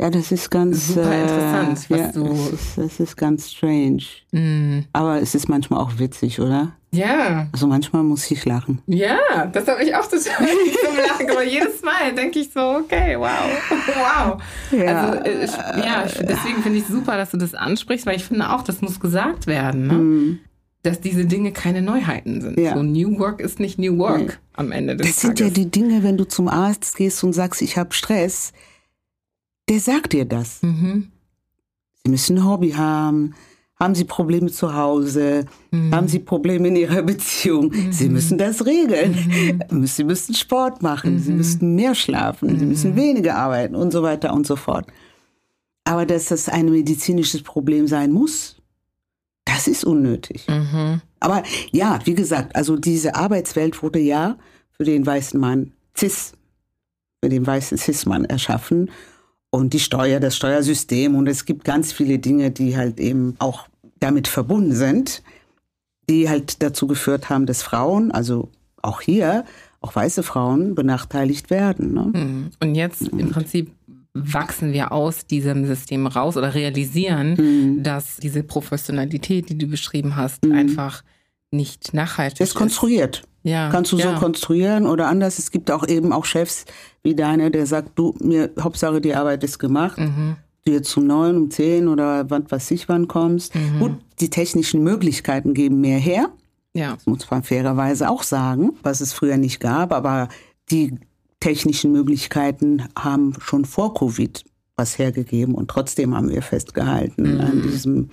ja, das ist ganz super interessant, äh, was ja, du. Das ist, das ist ganz strange. Mm. Aber es ist manchmal auch witzig, oder? Ja. Also manchmal muss ich lachen. Ja, das habe ich auch total [LAUGHS] zum Lachen. Aber jedes Mal denke ich so, okay, wow, [LAUGHS] wow. Ja. Also äh, ich, ja, deswegen finde ich super, dass du das ansprichst, weil ich finde auch, das muss gesagt werden. Ne? Mm dass diese Dinge keine Neuheiten sind. Ja. So New Work ist nicht New Work nee. am Ende des Das sind Tages. ja die Dinge, wenn du zum Arzt gehst und sagst, ich habe Stress, der sagt dir das. Mhm. Sie müssen ein Hobby haben. Haben Sie Probleme zu Hause? Mhm. Haben Sie Probleme in Ihrer [LAUGHS] Beziehung? Mhm. Sie müssen das regeln. Mhm. [LAUGHS] Sie müssen Sport machen. Sie mhm. müssen mehr schlafen. Sie müssen mhm. weniger arbeiten und so weiter und so fort. Aber dass das ein medizinisches Problem sein muss, das ist unnötig. Mhm. Aber ja, wie gesagt, also diese Arbeitswelt wurde ja für den weißen Mann cis, für den weißen cis-Mann erschaffen und die Steuer, das Steuersystem und es gibt ganz viele Dinge, die halt eben auch damit verbunden sind, die halt dazu geführt haben, dass Frauen, also auch hier, auch weiße Frauen benachteiligt werden. Ne? Mhm. Und jetzt im Prinzip wachsen wir aus diesem System raus oder realisieren, mhm. dass diese Professionalität, die du beschrieben hast, mhm. einfach nicht nachhaltig ist. Ist konstruiert. Ja, Kannst du ja. so konstruieren oder anders. Es gibt auch eben auch Chefs wie deine, der sagt, du, mir, Hauptsache die Arbeit ist gemacht. Mhm. Du jetzt um neun, um zehn oder wann weiß ich wann kommst. Mhm. Gut, die technischen Möglichkeiten geben mehr her. Ja. Das muss man fairerweise auch sagen, was es früher nicht gab, aber die technischen Möglichkeiten haben schon vor Covid was hergegeben und trotzdem haben wir festgehalten mhm. an diesem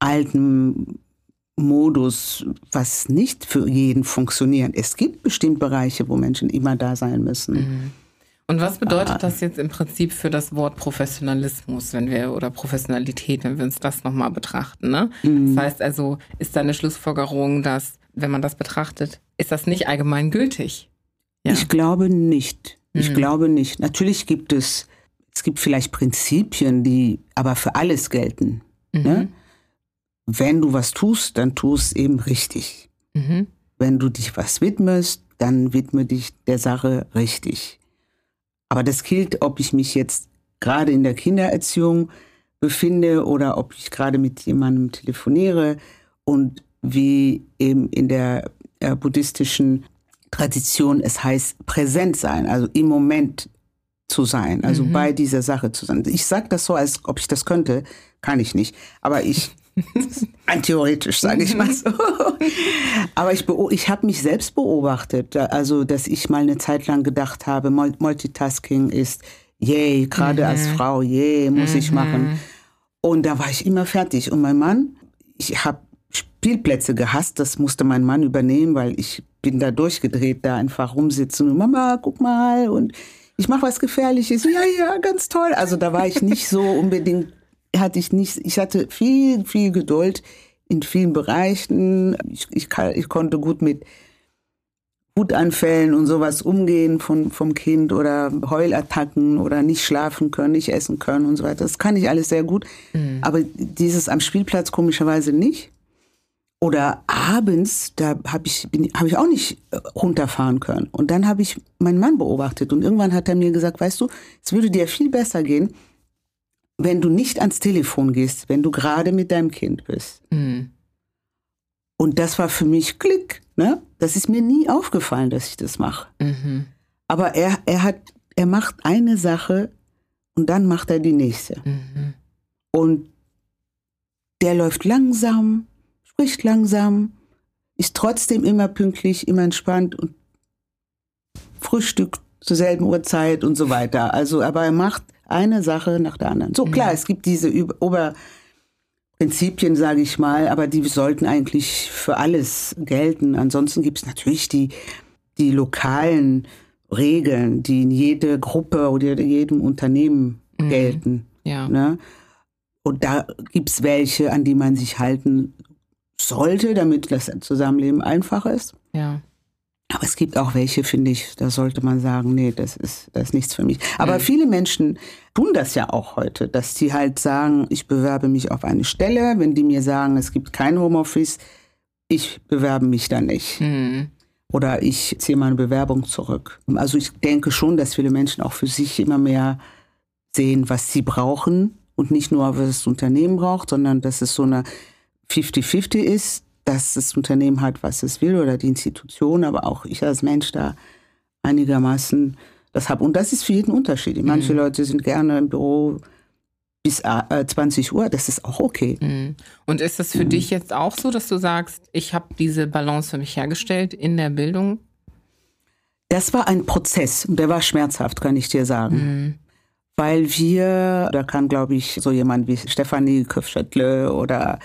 alten Modus, was nicht für jeden funktioniert. Es gibt bestimmt Bereiche, wo Menschen immer da sein müssen. Mhm. Und was bedeutet das jetzt im Prinzip für das Wort Professionalismus, wenn wir oder Professionalität, wenn wir uns das nochmal betrachten? Ne? Mhm. Das heißt also, ist da eine Schlussfolgerung, dass, wenn man das betrachtet, ist das nicht allgemein gültig? Ja. Ich glaube nicht. Ich mhm. glaube nicht. Natürlich gibt es, es gibt vielleicht Prinzipien, die aber für alles gelten. Ne? Mhm. Ne? Wenn du was tust, dann tu es eben richtig. Mhm. Wenn du dich was widmest, dann widme dich der Sache richtig. Aber das gilt, ob ich mich jetzt gerade in der Kindererziehung befinde oder ob ich gerade mit jemandem telefoniere und wie eben in der äh, buddhistischen Tradition es heißt präsent sein, also im Moment zu sein, also mhm. bei dieser Sache zu sein. Ich sage das so, als ob ich das könnte, kann ich nicht, aber ich [LAUGHS] Ein theoretisch, sage ich mal so. [LAUGHS] Aber ich, ich habe mich selbst beobachtet, also dass ich mal eine Zeit lang gedacht habe, Multitasking ist, yay, gerade mhm. als Frau, yay, muss mhm. ich machen. Und da war ich immer fertig. Und mein Mann, ich habe Spielplätze gehasst, das musste mein Mann übernehmen, weil ich bin da durchgedreht, da einfach rumsitzen und Mama, guck mal und ich mache was Gefährliches. Ja, ja, ganz toll. Also da war ich nicht so unbedingt hatte ich nicht, ich hatte viel, viel Geduld in vielen Bereichen. Ich, ich, ich konnte gut mit Wutanfällen und sowas umgehen von, vom Kind oder Heulattacken oder nicht schlafen können, nicht essen können und so weiter. Das kann ich alles sehr gut. Mhm. Aber dieses am Spielplatz komischerweise nicht. Oder abends, da habe ich, hab ich auch nicht äh, runterfahren können. Und dann habe ich meinen Mann beobachtet und irgendwann hat er mir gesagt, weißt du, es würde dir viel besser gehen, wenn du nicht ans Telefon gehst, wenn du gerade mit deinem Kind bist. Mhm. Und das war für mich Klick. Ne? Das ist mir nie aufgefallen, dass ich das mache. Mhm. Aber er, er, hat, er macht eine Sache und dann macht er die nächste. Mhm. Und der läuft langsam, spricht langsam, ist trotzdem immer pünktlich, immer entspannt und frühstückt zur selben Uhrzeit und so weiter. Also, aber er macht eine Sache nach der anderen. So klar, es gibt diese Oberprinzipien, sage ich mal, aber die sollten eigentlich für alles gelten. Ansonsten gibt es natürlich die, die lokalen Regeln, die in jede Gruppe oder jedem Unternehmen mhm. gelten. Ja. Ne? Und da gibt es welche, an die man sich halten sollte, damit das Zusammenleben einfach ist. Ja. Aber es gibt auch welche, finde ich, da sollte man sagen, nee, das ist, das ist nichts für mich. Aber mhm. viele Menschen tun das ja auch heute, dass sie halt sagen, ich bewerbe mich auf eine Stelle, wenn die mir sagen, es gibt kein Homeoffice, ich bewerbe mich da nicht. Mhm. Oder ich ziehe meine Bewerbung zurück. Also ich denke schon, dass viele Menschen auch für sich immer mehr sehen, was sie brauchen und nicht nur, was das Unternehmen braucht, sondern dass es so eine 50-50 ist, dass das Unternehmen hat, was es will oder die Institution, aber auch ich als Mensch da einigermaßen das habe. Und das ist für jeden Unterschied. Manche mhm. Leute sind gerne im Büro bis 20 äh, Uhr, das ist auch okay. Mhm. Und ist das für mhm. dich jetzt auch so, dass du sagst, ich habe diese Balance für mich hergestellt in der Bildung? Das war ein Prozess und der war schmerzhaft, kann ich dir sagen. Mhm. Weil wir, da kann glaube ich so jemand wie Stefanie Köpfschettle oder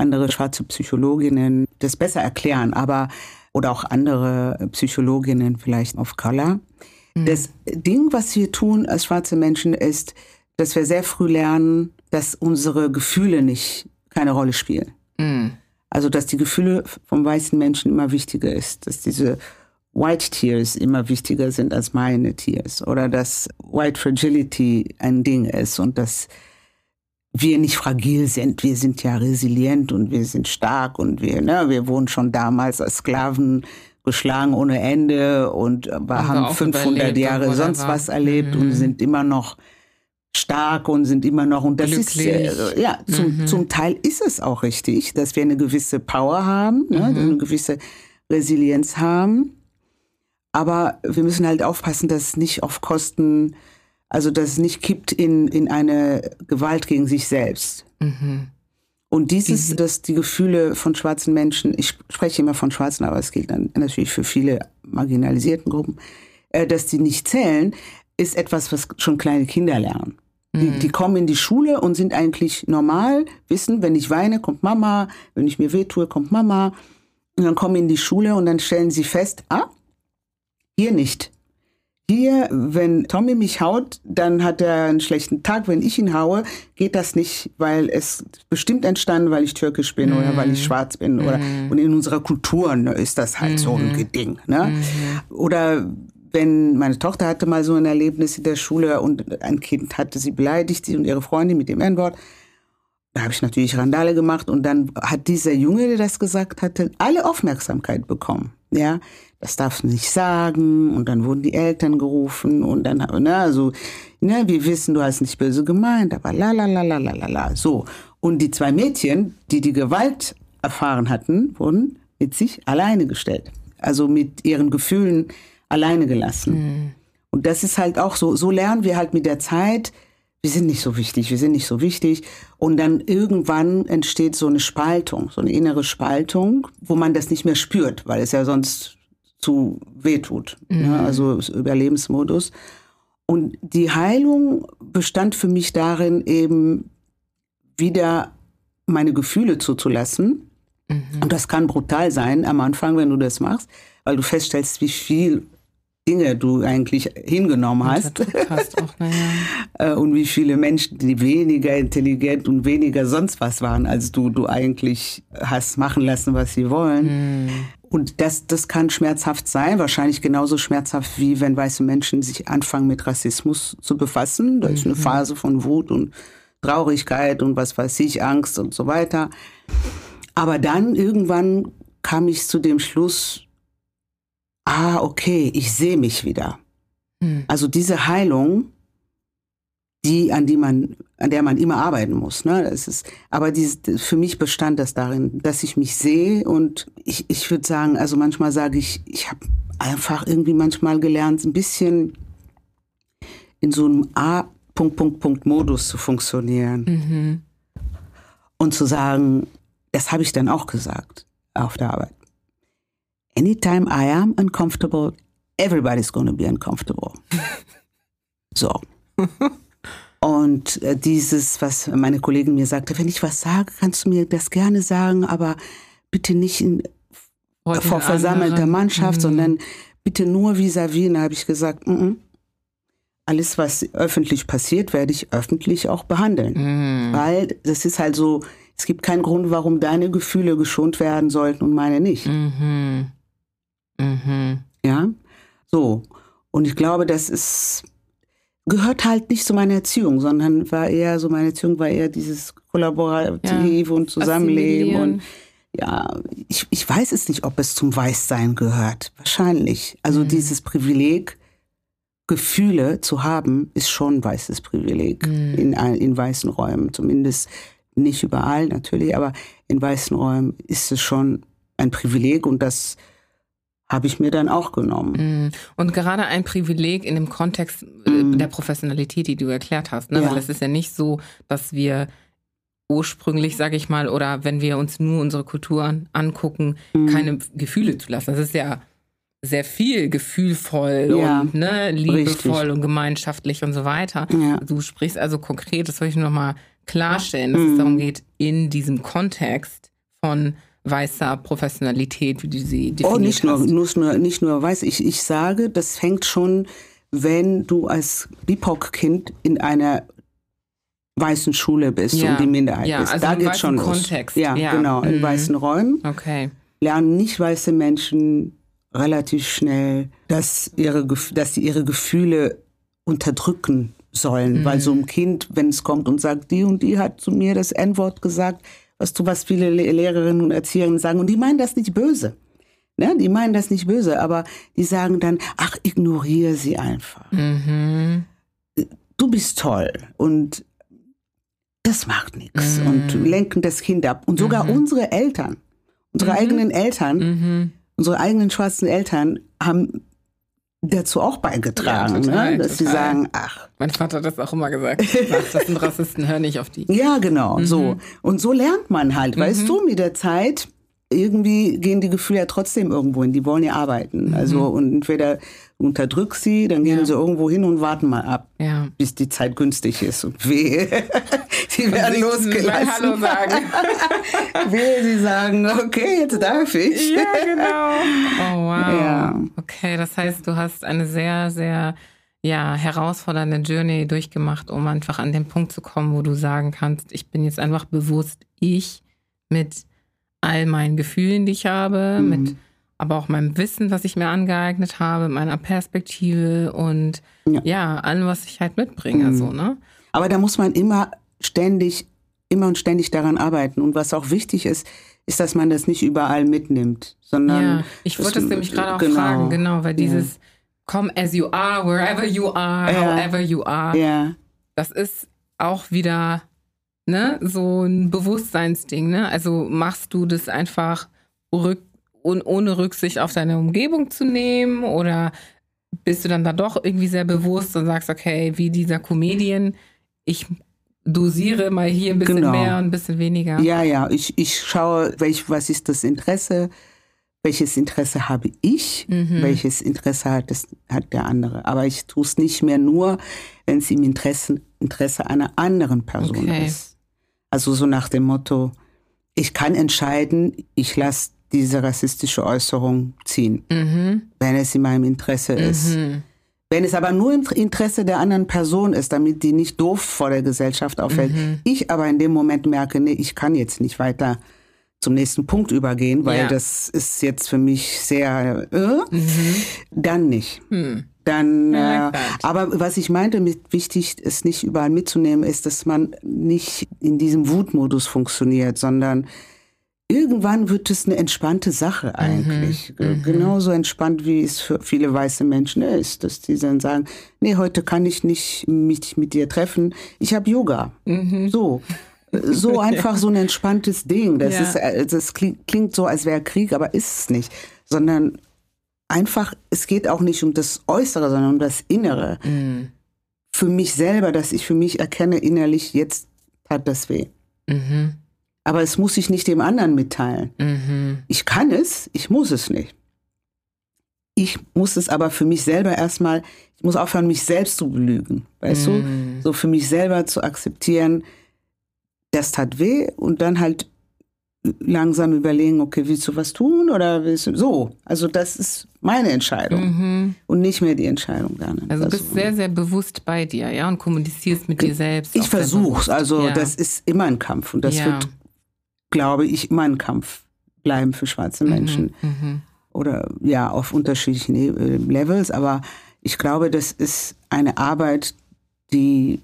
andere schwarze Psychologinnen das besser erklären, aber oder auch andere Psychologinnen vielleicht auf Color. Mhm. Das Ding, was wir tun als schwarze Menschen, ist, dass wir sehr früh lernen, dass unsere Gefühle nicht keine Rolle spielen. Mhm. Also, dass die Gefühle vom weißen Menschen immer wichtiger ist, dass diese White Tears immer wichtiger sind als meine Tears oder dass White Fragility ein Ding ist und dass wir nicht fragil sind. Wir sind ja resilient und wir sind stark und wir, ne, wir wurden schon damals als Sklaven geschlagen ohne Ende und wir haben 500 Jahre sonst was erlebt mhm. und sind immer noch stark und sind immer noch und das Glücklich. ist äh, ja zum, mhm. zum Teil ist es auch richtig, dass wir eine gewisse Power haben, ne, mhm. eine gewisse Resilienz haben, aber wir müssen halt aufpassen, dass es nicht auf Kosten also dass es nicht kippt in, in eine Gewalt gegen sich selbst. Mhm. Und dieses, dass die Gefühle von schwarzen Menschen, ich spreche immer von Schwarzen, aber es gilt dann natürlich für viele marginalisierten Gruppen, äh, dass die nicht zählen, ist etwas, was schon kleine Kinder lernen. Die, mhm. die, kommen in die Schule und sind eigentlich normal, wissen, wenn ich weine, kommt Mama, wenn ich mir wehtue, kommt Mama. Und dann kommen in die Schule und dann stellen sie fest, ah, hier nicht. Hier, wenn Tommy mich haut, dann hat er einen schlechten Tag. Wenn ich ihn haue, geht das nicht, weil es bestimmt entstanden, weil ich türkisch bin mm. oder weil ich mhm. schwarz bin. Mm. Oder, mhm. und in unserer Kultur ne, ist das halt mm. so ein mhm. Ding. Ne? Oder wenn meine Tochter hatte mal so ein Erlebnis in der Schule und ein Kind hatte sie beleidigt, sie und ihre Freundin mit dem N-Wort. Da habe ich natürlich Randale gemacht und dann hat dieser Junge, der das gesagt hatte, alle Aufmerksamkeit bekommen. Ja, das darfst du nicht sagen und dann wurden die Eltern gerufen und dann, ne, also, ne, wir wissen, du hast nicht böse gemeint, aber la la la la la la la, so. Und die zwei Mädchen, die die Gewalt erfahren hatten, wurden mit sich alleine gestellt. Also mit ihren Gefühlen alleine gelassen. Mhm. Und das ist halt auch so, so lernen wir halt mit der Zeit, wir sind nicht so wichtig, wir sind nicht so wichtig. Und dann irgendwann entsteht so eine Spaltung, so eine innere Spaltung, wo man das nicht mehr spürt, weil es ja sonst zu wehtut. Ne? Mhm. Ne? Also Überlebensmodus. Und die Heilung bestand für mich darin, eben wieder meine Gefühle zuzulassen. Mhm. Und das kann brutal sein am Anfang, wenn du das machst, weil du feststellst, wie viel Dinge du eigentlich hingenommen hast. hast auch, ja. [LAUGHS] Äh, und wie viele Menschen, die weniger intelligent und weniger sonst was waren, als du, du eigentlich hast machen lassen, was sie wollen. Mhm. Und das, das kann schmerzhaft sein, wahrscheinlich genauso schmerzhaft wie wenn weiße Menschen sich anfangen mit Rassismus zu befassen. Da ist eine mhm. Phase von Wut und Traurigkeit und was weiß ich, Angst und so weiter. Aber dann irgendwann kam ich zu dem Schluss, ah, okay, ich sehe mich wieder. Mhm. Also diese Heilung, die, an die man, an der man immer arbeiten muss. Ne? Das ist, aber dieses, für mich bestand das darin, dass ich mich sehe und ich, ich würde sagen, also manchmal sage ich, ich habe einfach irgendwie manchmal gelernt, ein bisschen in so einem A Punkt, Punkt, Punkt Modus zu funktionieren. Mhm. Und zu sagen, das habe ich dann auch gesagt auf der Arbeit. Anytime I am uncomfortable, everybody's gonna be uncomfortable. [LAUGHS] so. Und äh, dieses, was meine Kollegin mir sagte, wenn ich was sage, kannst du mir das gerne sagen, aber bitte nicht in, vor versammelter Mannschaft, mhm. sondern bitte nur vis-à-vis. Und da habe ich gesagt, mm -mm. alles, was öffentlich passiert, werde ich öffentlich auch behandeln. Mhm. Weil das ist halt so, es gibt keinen Grund, warum deine Gefühle geschont werden sollten und meine nicht. Mhm. Mhm. Ja, so. Und ich glaube, das ist, gehört halt nicht zu meiner Erziehung, sondern war eher so, meine Erziehung war eher dieses Kollaborativ Ja, und Zusammenleben und ja, ich, ich weiß es nicht, ob es zum Weißsein gehört. Wahrscheinlich. Also Mhm. dieses Privileg, Gefühle zu haben, ist schon ein weißes Privileg Mhm. in, in weißen Räumen. Zumindest nicht überall natürlich, aber in weißen Räumen ist es schon ein Privileg und das habe ich mir dann auch genommen. Mm. Und gerade ein Privileg in dem Kontext äh, Mm. der Professionalität, die du erklärt hast. Ne? Ja. Weil es ist ja nicht so, dass wir ursprünglich, sage ich mal, oder wenn wir uns nur unsere Kultur an, angucken, Mhm. keine Gefühle zulassen. Das ist ja sehr viel gefühlvoll Ja, und ne, liebevoll richtig. und gemeinschaftlich und so weiter. Ja. Du sprichst also konkret, das will ich nur noch mal klarstellen, dass Mhm. es darum geht, in diesem Kontext von weißer Professionalität, wie du sie definiert Oh, nicht nur, hast. nur, nicht nur weiß ich, ich sage, das fängt schon, wenn du als BIPOC-Kind in einer weißen Schule bist Ja, und die Minderheit ja, bist. also da im geht's schon weißen los. Kontext, Ja, ja. genau, in Mhm. weißen Räumen Okay. lernen nicht weiße Menschen relativ schnell, dass, ihre, dass sie ihre Gefühle unterdrücken sollen. Weil so ein Kind, wenn es kommt und sagt, die und die hat zu mir das N-Wort gesagt, was du, was viele Le Lehrerinnen und Erzieherinnen sagen, und die meinen das nicht böse. Ne? Die meinen das nicht böse, aber die sagen dann, ach, ignoriere sie einfach. Mhm. Du bist toll und das macht nichts und lenken das Kind ab. Und sogar unsere Eltern, unsere eigenen Eltern, Mhm. unsere eigenen schwarzen Eltern haben dazu auch beigetragen, Ja, total, ne? dass sie total. sagen, ach, Mein Vater hat das auch immer gesagt. Ach, das sind Rassisten, hör nicht auf die. ja genau, so. Und so lernt man halt, weißt du, mit der Zeit irgendwie gehen die Gefühle ja trotzdem irgendwo hin, die wollen ja arbeiten. Also und entweder du unterdrückst sie, dann gehen sie irgendwo hin und warten mal ab, Ja. bis die Zeit günstig ist und wehe, [LAUGHS] sie werden losgelassen. Hallo sagen. [LAUGHS] Wehe, sie sagen, okay, jetzt darf ich. ja, genau. Oh, wow. [LAUGHS] Ja. Okay, das heißt, du hast eine sehr, sehr ja, herausfordernde Journey durchgemacht, um einfach an den Punkt zu kommen, wo du sagen kannst, ich bin jetzt einfach bewusst ich mit all meinen Gefühlen, die ich habe, mit aber auch meinem Wissen, was ich mir angeeignet habe, meiner Perspektive und ja, Ja. allem, was ich halt mitbringe, so, ne? Aber da muss man immer ständig, immer und ständig daran arbeiten. Und was auch wichtig ist, ist, dass man das nicht überall mitnimmt, sondern Ja, ich wollte es nämlich gerade auch genau. fragen, genau, weil dieses Come as you are, wherever you are, Ja. however you are, Ja, das ist auch wieder ne, so ein Bewusstseinsding. Ne? Also machst du das einfach rück, un, ohne Rücksicht auf deine Umgebung zu nehmen oder bist du dann da doch irgendwie sehr bewusst und sagst, okay, wie dieser Comedian, ich dosiere mal hier ein bisschen Genau. mehr und ein bisschen weniger. ja, ja. Ich, ich schaue, welch, was ist das Interesse, welches Interesse habe ich, Mhm. welches Interesse hat, das, hat der andere. Aber ich tue es nicht mehr nur, wenn es im Interesse, Interesse einer anderen Person Okay. ist. Also so nach dem Motto, ich kann entscheiden, ich lasse diese rassistische Äußerung ziehen, Mhm. wenn es in meinem Interesse ist. Mhm. Wenn es aber nur im Interesse der anderen Person ist, damit die nicht doof vor der Gesellschaft auffällt, Mhm. ich aber in dem Moment merke, nee, ich kann jetzt nicht weiter zum nächsten Punkt übergehen, weil Ja. das ist jetzt für mich sehr, äh, dann nicht. Hm. Dann, I äh, aber was ich meinte, mit wichtig, es nicht überall mitzunehmen, ist, dass man nicht in diesem Wutmodus funktioniert, sondern irgendwann wird es eine entspannte Sache eigentlich. Ge- Genauso entspannt, wie es für viele weiße Menschen ist, dass die dann sagen, nee, heute kann ich nicht mich mit dir treffen, ich habe Yoga. So. So [LAUGHS] einfach so ein entspanntes Ding. Das, Ja. ist, äh, das klingt so, als wäre Krieg, aber ist es nicht. Sondern einfach, es geht auch nicht um das Äußere, sondern um das Innere. Mhm. Für mich selber, dass ich für mich erkenne innerlich, jetzt tat das weh. Mhm. Aber es muss ich nicht dem anderen mitteilen. Mhm. Ich kann es, ich muss es nicht. Ich muss es aber für mich selber erstmal, ich muss aufhören, mich selbst zu belügen. Weißt Mhm. du? So für mich selber zu akzeptieren, das tat weh und dann halt langsam überlegen, okay, willst du was tun oder willst du so? Also das ist meine Entscheidung mhm. und nicht mehr die Entscheidung deiner. Also du bist sehr, sehr bewusst bei dir, ja, und kommunizierst mit dir selbst. Ich versuch's, also ja. das ist immer ein Kampf und das ja. wird, glaube ich, immer ein Kampf bleiben für schwarze mhm, Menschen. Mhm. Oder ja, auf unterschiedlichen äh, Levels, aber ich glaube, das ist eine Arbeit, die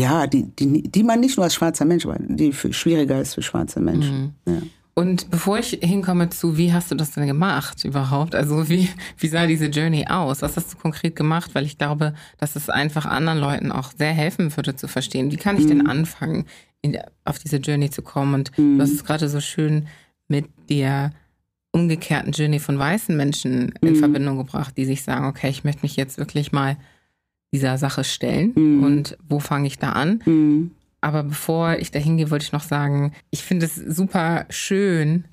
ja, die, die, die man nicht nur als schwarzer Mensch, aber die schwieriger ist für schwarze Menschen. Mhm. Ja. Und bevor ich hinkomme zu, wie hast du das denn gemacht überhaupt? Also wie, wie sah diese Journey aus? Was hast du konkret gemacht? Weil ich glaube, dass es einfach anderen Leuten auch sehr helfen würde zu verstehen. Wie kann ich mhm. denn anfangen, in, auf diese Journey zu kommen? Und mhm. du hast es gerade so schön mit der umgekehrten Journey von weißen Menschen in mhm. Verbindung gebracht, die sich sagen, okay, ich möchte mich jetzt wirklich mal dieser Sache stellen mhm. und wo fange ich da an? Mhm. Aber bevor ich da hingehe, wollte ich noch sagen, ich finde es super schön,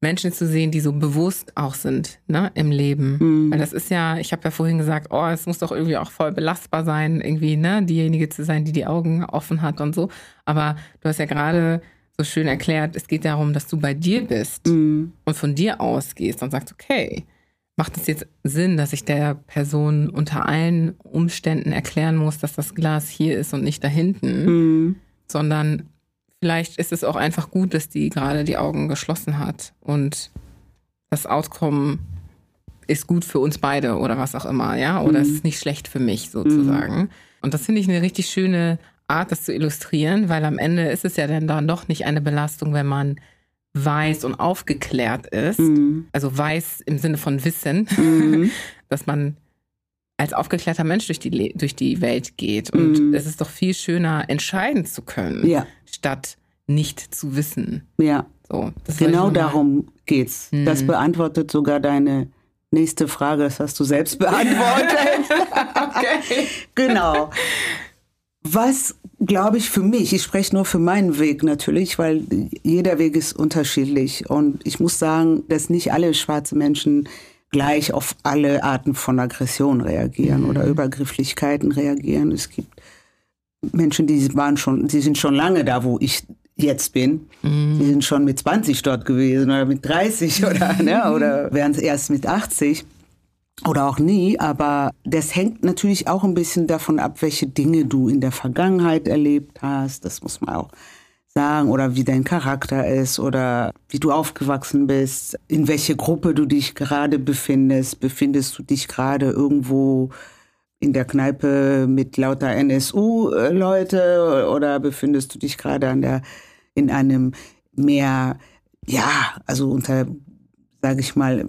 Menschen zu sehen, die so bewusst auch sind ne, im Leben. Mhm. Weil das ist ja, ich habe ja vorhin gesagt, oh, es muss doch irgendwie auch voll belastbar sein, irgendwie, ne, diejenige zu sein, die die Augen offen hat und so. Aber du hast ja gerade so schön erklärt, es geht darum, dass du bei dir bist mhm. und von dir ausgehst und sagst, okay, macht es jetzt Sinn, dass ich der Person unter allen Umständen erklären muss, dass das Glas hier ist und nicht da hinten, mhm. sondern vielleicht ist es auch einfach gut, dass die gerade die Augen geschlossen hat und das Outcome ist gut für uns beide oder was auch immer, ja, oder mhm. es ist nicht schlecht für mich sozusagen. Mhm. Und das finde ich eine richtig schöne Art, das zu illustrieren, weil am Ende ist es ja dann, dann doch nicht eine Belastung, wenn man weiß und aufgeklärt ist, mhm. also weiß im Sinne von Wissen, mhm. [LAUGHS] dass man als aufgeklärter Mensch durch die, durch die Welt geht. Und mhm. es ist doch viel schöner, entscheiden zu können, ja. statt nicht zu wissen. Ja. So, genau darum geht's. Das mhm. beantwortet sogar deine nächste Frage. Das hast du selbst [LAUGHS] beantwortet. okay. [LAUGHS] Genau. Was glaube ich für mich, ich spreche nur für meinen Weg natürlich, weil jeder Weg ist unterschiedlich. Und ich muss sagen, dass nicht alle schwarze Menschen gleich auf alle Arten von Aggression reagieren mhm. oder Übergrifflichkeiten reagieren. Es gibt Menschen, die waren schon, die sind schon lange da, wo ich jetzt bin. Mhm. Die sind schon mit 20 dort gewesen oder mit 30 oder, ne, oder [LAUGHS] wären es erst mit 80 oder auch nie, aber das hängt natürlich auch ein bisschen davon ab, welche Dinge du in der Vergangenheit erlebt hast. Das muss man auch sagen. Oder wie dein Charakter ist oder wie du aufgewachsen bist, in welche Gruppe du dich gerade befindest. Befindest du dich gerade irgendwo in der Kneipe mit lauter NSU-Leute oder befindest du dich gerade an der, in einem mehr, ja, also unter, sage ich mal,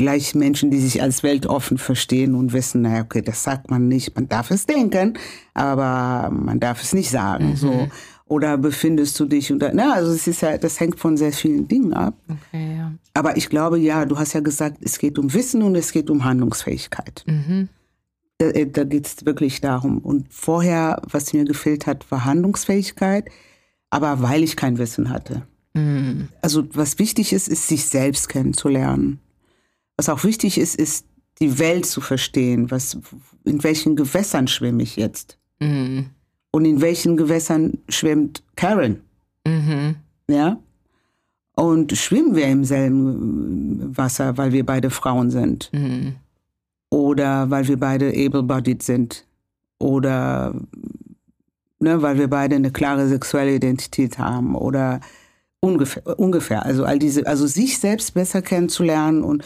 Vielleicht Menschen, die sich als weltoffen verstehen und wissen, naja, okay, das sagt man nicht, man darf es denken, aber man darf es nicht sagen. Mhm. So. Oder befindest du dich unter, na, also es ist ja, das hängt von sehr vielen Dingen ab. Okay, ja. Aber ich glaube, ja, du hast ja gesagt, es geht um Wissen und es geht um Handlungsfähigkeit. Mhm. Da, äh, da geht es wirklich darum. Und vorher, was mir gefehlt hat, war Handlungsfähigkeit, aber weil ich kein Wissen hatte. Mhm. Also was wichtig ist, ist, sich selbst kennenzulernen. Was auch wichtig ist, ist die Welt zu verstehen. Was, in welchen Gewässern schwimme ich jetzt? Mhm. Und in welchen Gewässern schwimmt Karen? Mhm. Ja? Und schwimmen wir im selben Wasser, weil wir beide Frauen sind? Mhm. Oder weil wir beide able-bodied sind? Oder ne, weil wir beide eine klare sexuelle Identität haben? Oder ungefähr, ungefähr. Also all diese, also sich selbst besser kennenzulernen und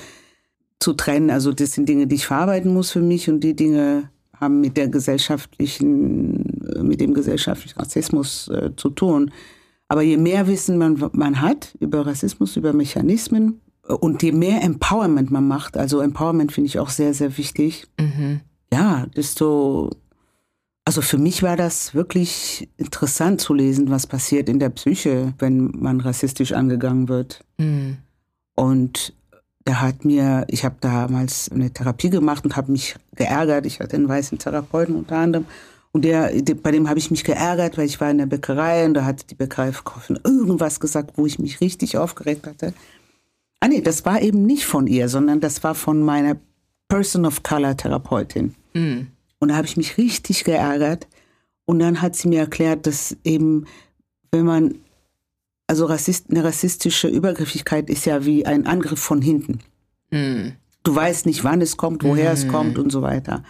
zu trennen. Also das sind Dinge, die ich verarbeiten muss für mich und die Dinge haben mit der gesellschaftlichen, äh, mit dem gesellschaftlichen Rassismus äh, zu tun. Aber je mehr Wissen man, man hat über Rassismus, über Mechanismen äh, und je mehr Empowerment man macht, also Empowerment finde ich auch sehr, sehr wichtig, mhm. ja, desto, also für mich war das wirklich interessant zu lesen, was passiert in der Psyche, wenn man rassistisch angegangen wird. Mhm. Und der hat mir, ich habe damals eine Therapie gemacht und habe mich geärgert. Ich hatte einen weißen Therapeuten unter anderem. Und der, bei dem habe ich mich geärgert, weil ich war in der Bäckerei und da hat die Bäckereiverkäuferin irgendwas gesagt, wo ich mich richtig aufgeregt hatte. Ah nee, das war eben nicht von ihr, sondern das war von meiner Person of Color Therapeutin. Mhm. Und da habe ich mich richtig geärgert. Und dann hat sie mir erklärt, dass eben, wenn man also Rassist, eine rassistische Übergriffigkeit ist ja wie ein Angriff von hinten. Mhm. Du weißt nicht, wann es kommt, woher es kommt und so weiter.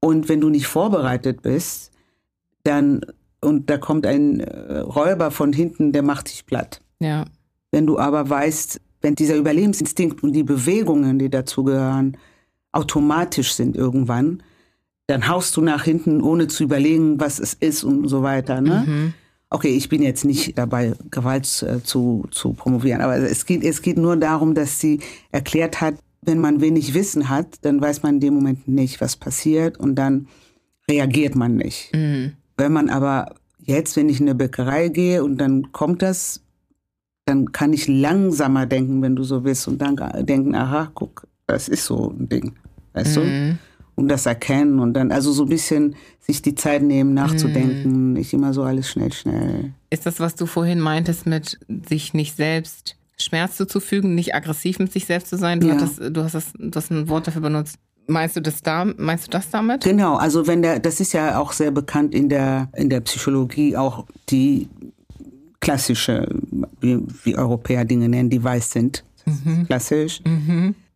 Und wenn du nicht vorbereitet bist, dann, und da kommt ein äh, Räuber von hinten, der macht dich platt. Ja. Wenn du aber weißt, wenn dieser Überlebensinstinkt und die Bewegungen, die dazugehören, automatisch sind irgendwann, dann haust du nach hinten, ohne zu überlegen, was es ist und so weiter. Ne? Mhm. Okay, ich bin jetzt nicht dabei, Gewalt äh, zu, zu promovieren, aber es geht, es geht nur darum, dass sie erklärt hat, wenn man wenig Wissen hat, dann weiß man in dem Moment nicht, was passiert und dann reagiert man nicht. Mhm. Wenn man aber jetzt, wenn ich in eine Bäckerei gehe und dann kommt das, dann kann ich langsamer denken, wenn du so willst, und dann denken, aha, guck, das ist so ein Ding. Weißt du? Mhm. Und das erkennen und dann, also so ein bisschen sich die Zeit nehmen, nachzudenken, nicht immer so alles schnell, schnell. Ist das, was du vorhin meintest, mit sich nicht selbst Schmerz zuzufügen, nicht aggressiv mit sich selbst zu sein? Du, Ja. hattest, du, hast das, du hast ein Wort dafür benutzt. Meinst du das da, meinst du das damit? Genau, also wenn der, das ist ja auch sehr bekannt in der, in der Psychologie, auch die klassische, wie, wie Europäer Dinge nennen, die weiß sind. Klassisch.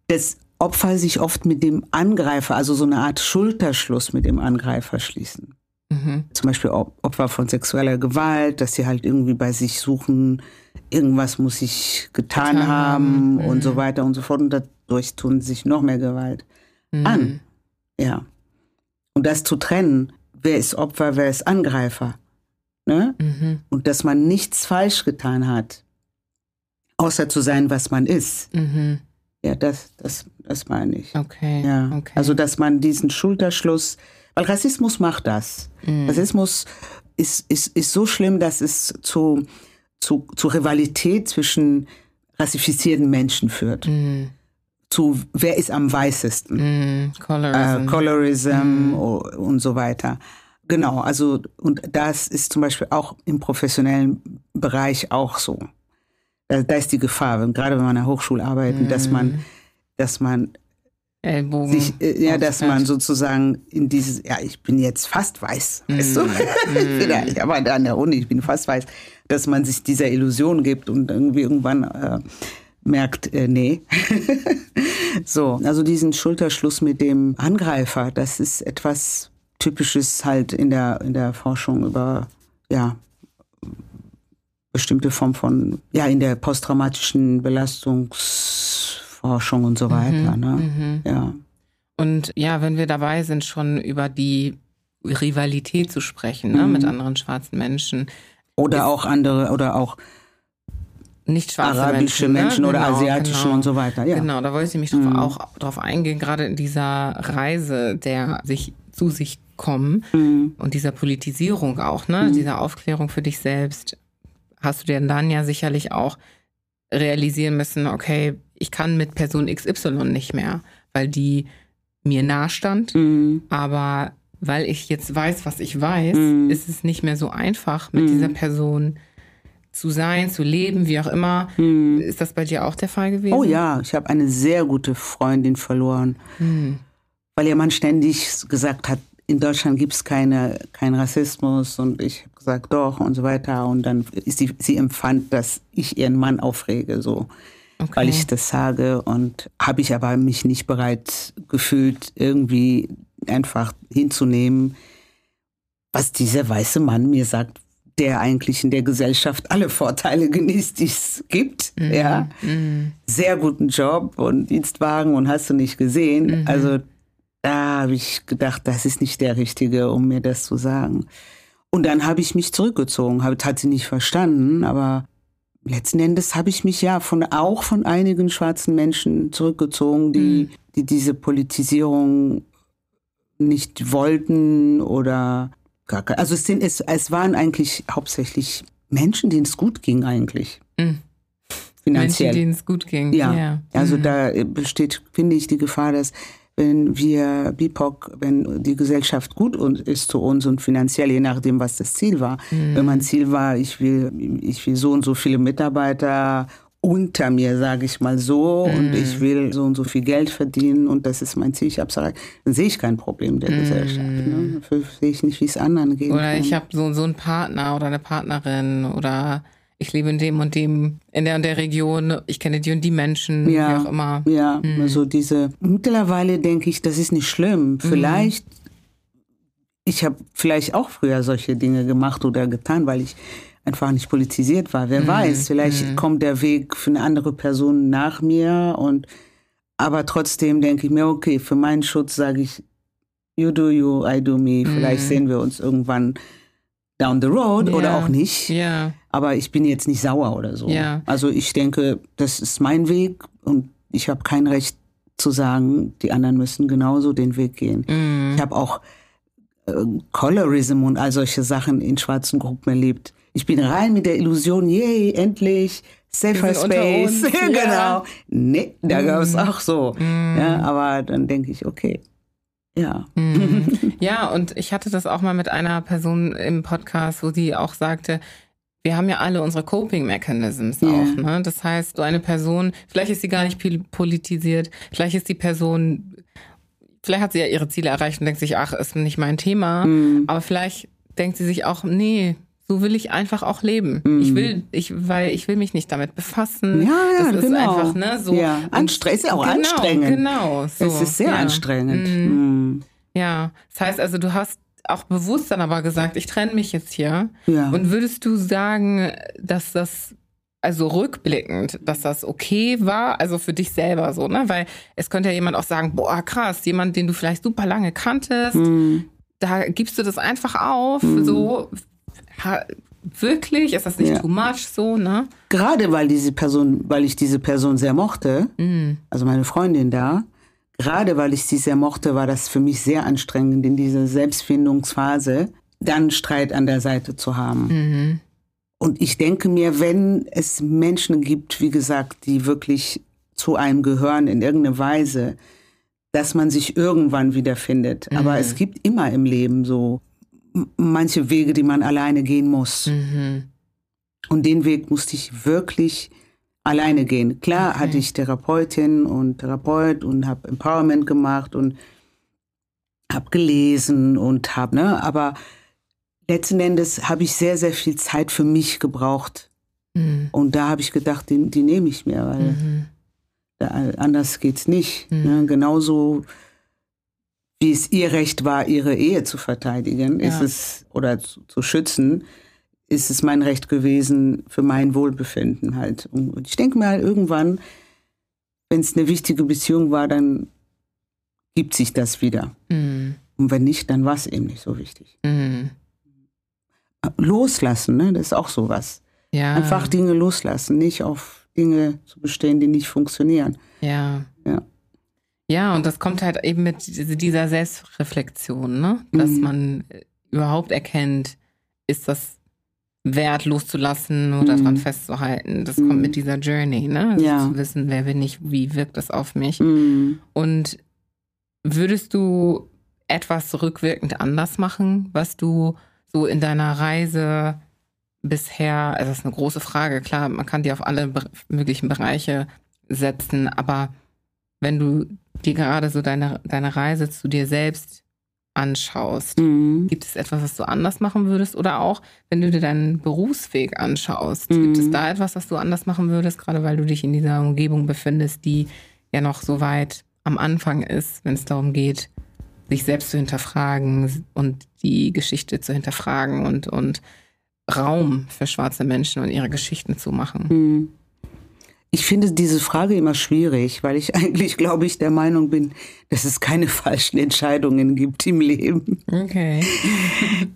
Das Opfer sich oft mit dem Angreifer, also so eine Art Schulterschluss mit dem Angreifer schließen. Mhm. Zum Beispiel Op- Opfer von sexueller Gewalt, dass sie halt irgendwie bei sich suchen, irgendwas muss ich getan, Getan haben haben, und so weiter und so fort. Und dadurch tun sich noch mehr Gewalt Mhm. an. Ja. Und das zu trennen, wer ist Opfer, wer ist Angreifer. Ne? Mhm. Und dass man nichts falsch getan hat, außer zu sein, was man ist. Mhm. Ja, das, das, das meine ich. Okay. Ja. okay. Also, dass man diesen Schulterschluss, weil Rassismus macht das. Mhm. Rassismus ist, ist, ist so schlimm, dass es zu, zu, zu Rivalität zwischen rassifizierten Menschen führt. Mhm. Zu wer ist am weißesten. Mhm. Colorism. äh, Colorism o- und so weiter. Genau, also und das ist zum Beispiel auch im professionellen Bereich auch so. Da, da ist die Gefahr, wenn, gerade wenn man an der Hochschule arbeitet, dass man, dass man Ellbogen. sich, äh, ja, dass man sozusagen in dieses, ja, ich bin jetzt fast weiß, weißt du? [LAUGHS] Vielleicht, aber an der Uni, ich bin fast weiß, dass man sich dieser Illusion gibt und irgendwie irgendwann äh, merkt, äh, nee. [LAUGHS] so, also diesen Schulterschluss mit dem Angreifer, das ist etwas Typisches halt in der, in der Forschung über, ja, bestimmte Form von, ja, in der posttraumatischen Belastungsforschung und so weiter, ne? Mhm. Ja. Und ja, wenn wir dabei sind, schon über die Rivalität zu sprechen ne, Mhm. mit anderen schwarzen Menschen, Oder auch andere, oder auch nicht schwarze arabische Menschen, Menschen ne? oder Genau, asiatischen genau. und so weiter. Ja. Genau, da wollte ich mich drauf, Mhm. auch drauf eingehen, gerade in dieser Reise der sich zu sich kommen Mhm. und dieser Politisierung auch, ne, dieser Aufklärung für dich selbst, hast du dir dann ja sicherlich auch realisieren müssen, okay, ich kann mit Person XY nicht mehr, weil die mir nahstand, Mhm. aber weil ich jetzt weiß, was ich weiß, Mhm. ist es nicht mehr so einfach, mit Mhm. dieser Person zu sein, zu leben, wie auch immer. Mhm. Ist das bei dir auch der Fall gewesen? Oh ja, ich habe eine sehr gute Freundin verloren, Hm. weil ihr Mann ständig gesagt hat, in Deutschland gibt es keine, keinen Rassismus und ich habe gesagt, doch und so weiter. Und dann ist sie, sie empfand, dass ich ihren Mann aufrege, so, Okay. weil ich das sage. Und habe ich aber mich nicht bereit gefühlt, irgendwie einfach hinzunehmen, was dieser weiße Mann mir sagt, der eigentlich in der Gesellschaft alle Vorteile genießt, die es gibt. Mhm. Ja Mhm. sehr guten Job und Dienstwagen und hast du nicht gesehen. Also da habe ich gedacht, das ist nicht der Richtige, um mir das zu sagen. Und dann habe ich mich zurückgezogen. Hab- Hat sie nicht verstanden, aber letzten Endes habe ich mich ja von auch von einigen schwarzen Menschen zurückgezogen, die, die diese Politisierung nicht wollten oder gar ke- also es sind es, es waren eigentlich hauptsächlich Menschen, denen es gut ging eigentlich. Mhm. Finanziell. Menschen, denen es gut ging. Ja, ja. also Mhm. da besteht, finde ich, die Gefahr, dass wenn wir BIPOC, wenn die Gesellschaft gut ist zu uns und finanziell, je nachdem, was das Ziel war. Mhm. Wenn mein Ziel war, ich will, ich will so und so viele Mitarbeiter unter mir, sage ich mal so, und Mhm. ich will so und so viel Geld verdienen und das ist mein Ziel, ich habe es erreicht, dann sehe ich kein Problem der Gesellschaft. Ne? Dafür sehe ich nicht, wie es anderen geht. Mhm. Oder ich habe so, so einen Partner oder eine Partnerin oder ich lebe in dem und dem, in der und der Region, ich kenne die und die Menschen, Ja. wie auch immer. Ja, Mhm. also diese. Mittlerweile denke ich, das ist nicht schlimm. Vielleicht, ich habe vielleicht auch früher solche Dinge gemacht oder getan, weil ich einfach nicht politisiert war. Mhm. Wer weiß, vielleicht kommt der Weg für eine andere Person nach mir und aber trotzdem denke ich mir, okay, für meinen Schutz sage ich, you do you, I do me. Vielleicht sehen wir uns irgendwann down the road oder Ja. auch nicht. Ja, Aber ich bin jetzt nicht sauer oder so. Ja. Also ich denke, das ist mein Weg und ich habe kein Recht zu sagen, die anderen müssen genauso den Weg gehen. Mhm. Ich habe auch äh, Colorism und all solche Sachen in schwarzen Gruppen erlebt. Ich bin rein mit der Illusion, yay, endlich, safer Space. [LAUGHS] genau. Nee, da gab es auch so. Ja, aber dann denke ich, okay. Ja. Mhm. [LAUGHS] Ja, und ich hatte das auch mal mit einer Person im Podcast, wo sie auch sagte, wir haben ja alle unsere Coping Mechanisms Ja. auch. Ne? Das heißt, so eine Person, vielleicht ist sie gar nicht pol- politisiert, vielleicht ist die Person, vielleicht hat sie ja ihre Ziele erreicht und denkt sich, ach, ist nicht mein Thema. Mhm. Aber vielleicht denkt sie sich auch, nee, so will ich einfach auch leben. Ich will, ich, weil ich will mich nicht damit befassen. Mhm. Ja, ja, das ist genau. einfach, ne, so. Ja, anstre- ist ja auch genau, anstrengend. Genau, so. es ist sehr ja. anstrengend. Mhm. Mhm. Ja, das heißt also, du hast auch bewusst dann aber gesagt, ich trenne mich jetzt hier. Ja. Und würdest du sagen, dass das, also rückblickend, dass das okay war, also für dich selber so, ne? Weil es könnte ja jemand auch sagen, boah, krass, jemand, den du vielleicht super lange kanntest, Mhm. da gibst du das einfach auf, so. Wirklich? Ist das nicht Ja. too much so, ne? Gerade weil diese Person, weil ich diese Person sehr mochte, Mhm. also meine Freundin da, gerade weil ich sie sehr mochte, war das für mich sehr anstrengend in dieser Selbstfindungsphase, dann Streit an der Seite zu haben. Mhm. Und ich denke mir, wenn es Menschen gibt, wie gesagt, die wirklich zu einem gehören in irgendeiner Weise, dass man sich irgendwann wiederfindet. Aber es gibt immer im Leben so manche Wege, die man alleine gehen muss. Mhm. Und den Weg musste ich wirklich alleine gehen. Klar hatte ich Therapeutin und Therapeut und habe Empowerment gemacht und habe gelesen und habe, ne, aber letzten Endes habe ich sehr, sehr viel Zeit für mich gebraucht. Mhm. Und da habe ich gedacht, die, die nehme ich mir, weil Mhm. anders geht's nicht. Ne? Genauso wie es ihr Recht war, ihre Ehe zu verteidigen, Ja. ist es oder zu, zu schützen, ist es mein Recht gewesen für mein Wohlbefinden halt. Und ich denke mal, irgendwann, wenn es eine wichtige Beziehung war, dann gibt sich das wieder. Mhm. Und wenn nicht, dann war es eben nicht so wichtig. Mhm. Loslassen, ne? das ist auch sowas. Ja. Einfach Dinge loslassen, nicht auf Dinge zu bestehen, die nicht funktionieren. Ja. Ja. Ja, und das kommt halt eben mit diese- dieser Selbstreflexion, ne? Dass Mhm. man äh, überhaupt erkennt, ist das wert loszulassen oder Mhm. dran festzuhalten. Das kommt mit dieser Journey, ne? Also Ja. Zu wissen, wer bin ich, wie wirkt das auf mich. Mm. Und würdest du etwas rückwirkend anders machen, was du so in deiner Reise bisher, also das ist eine große Frage, klar, man kann die auf alle möglichen Bereiche setzen, aber wenn du dir gerade so deine, deine Reise zu dir selbst anschaust, Mhm. gibt es etwas, was du anders machen würdest? Oder auch, wenn du dir deinen Berufsweg anschaust, gibt es Mhm. da etwas, was du anders machen würdest, gerade weil du dich in dieser Umgebung befindest, die ja noch so weit am Anfang ist, wenn es darum geht, sich selbst zu hinterfragen und die Geschichte zu hinterfragen und, und Raum für schwarze Menschen und ihre Geschichten zu machen. Hm. Ich finde diese Frage immer schwierig, weil ich [LAUGHS] eigentlich, glaube ich, der Meinung bin, dass es keine falschen Entscheidungen gibt im Leben. Okay.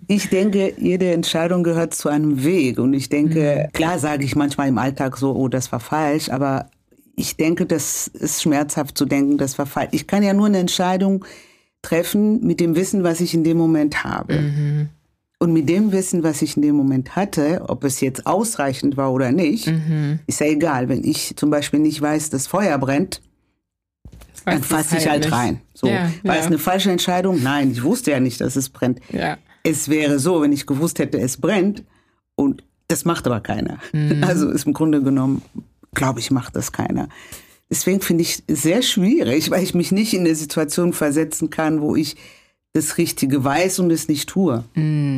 Ich denke, jede Entscheidung gehört zu einem Weg. Und ich denke, klar sage ich manchmal im Alltag so, oh, das war falsch, aber ich denke, das ist schmerzhaft zu denken, das war falsch. Ich kann ja nur eine Entscheidung treffen mit dem Wissen, was ich in dem Moment habe. Und mit dem Wissen, was ich in dem Moment hatte, ob es jetzt ausreichend war oder nicht, ist ja egal. Wenn ich zum Beispiel nicht weiß, dass Feuer brennt, dann fasse ich halt nicht. rein. So. Ja, War ja. es eine falsche Entscheidung? Nein, ich wusste ja nicht, dass es brennt. Ja. Es wäre so, wenn ich gewusst hätte, es brennt. Und das macht aber keiner. Mhm. Also ist im Grunde genommen, glaube ich, macht das keiner. Deswegen finde ich es sehr schwierig, weil ich mich nicht in eine Situation versetzen kann, wo ich das Richtige weiß und es nicht tue. Mhm.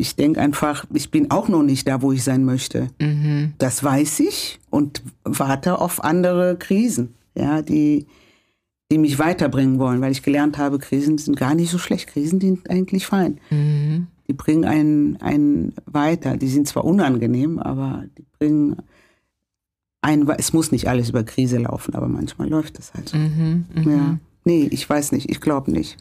Mhm. Ich denke einfach, ich bin auch noch nicht da, wo ich sein möchte. Mhm. Das weiß ich und warte auf andere Krisen, ja, die, die mich weiterbringen wollen, weil ich gelernt habe, Krisen sind gar nicht so schlecht. Krisen sind eigentlich fein. Mhm. Die bringen einen, einen weiter. Die sind zwar unangenehm, aber die bringen einen, es muss nicht alles über Krise laufen, aber manchmal läuft es halt so. Mhm, mh. ja. Nee, ich weiß nicht, ich glaube nicht.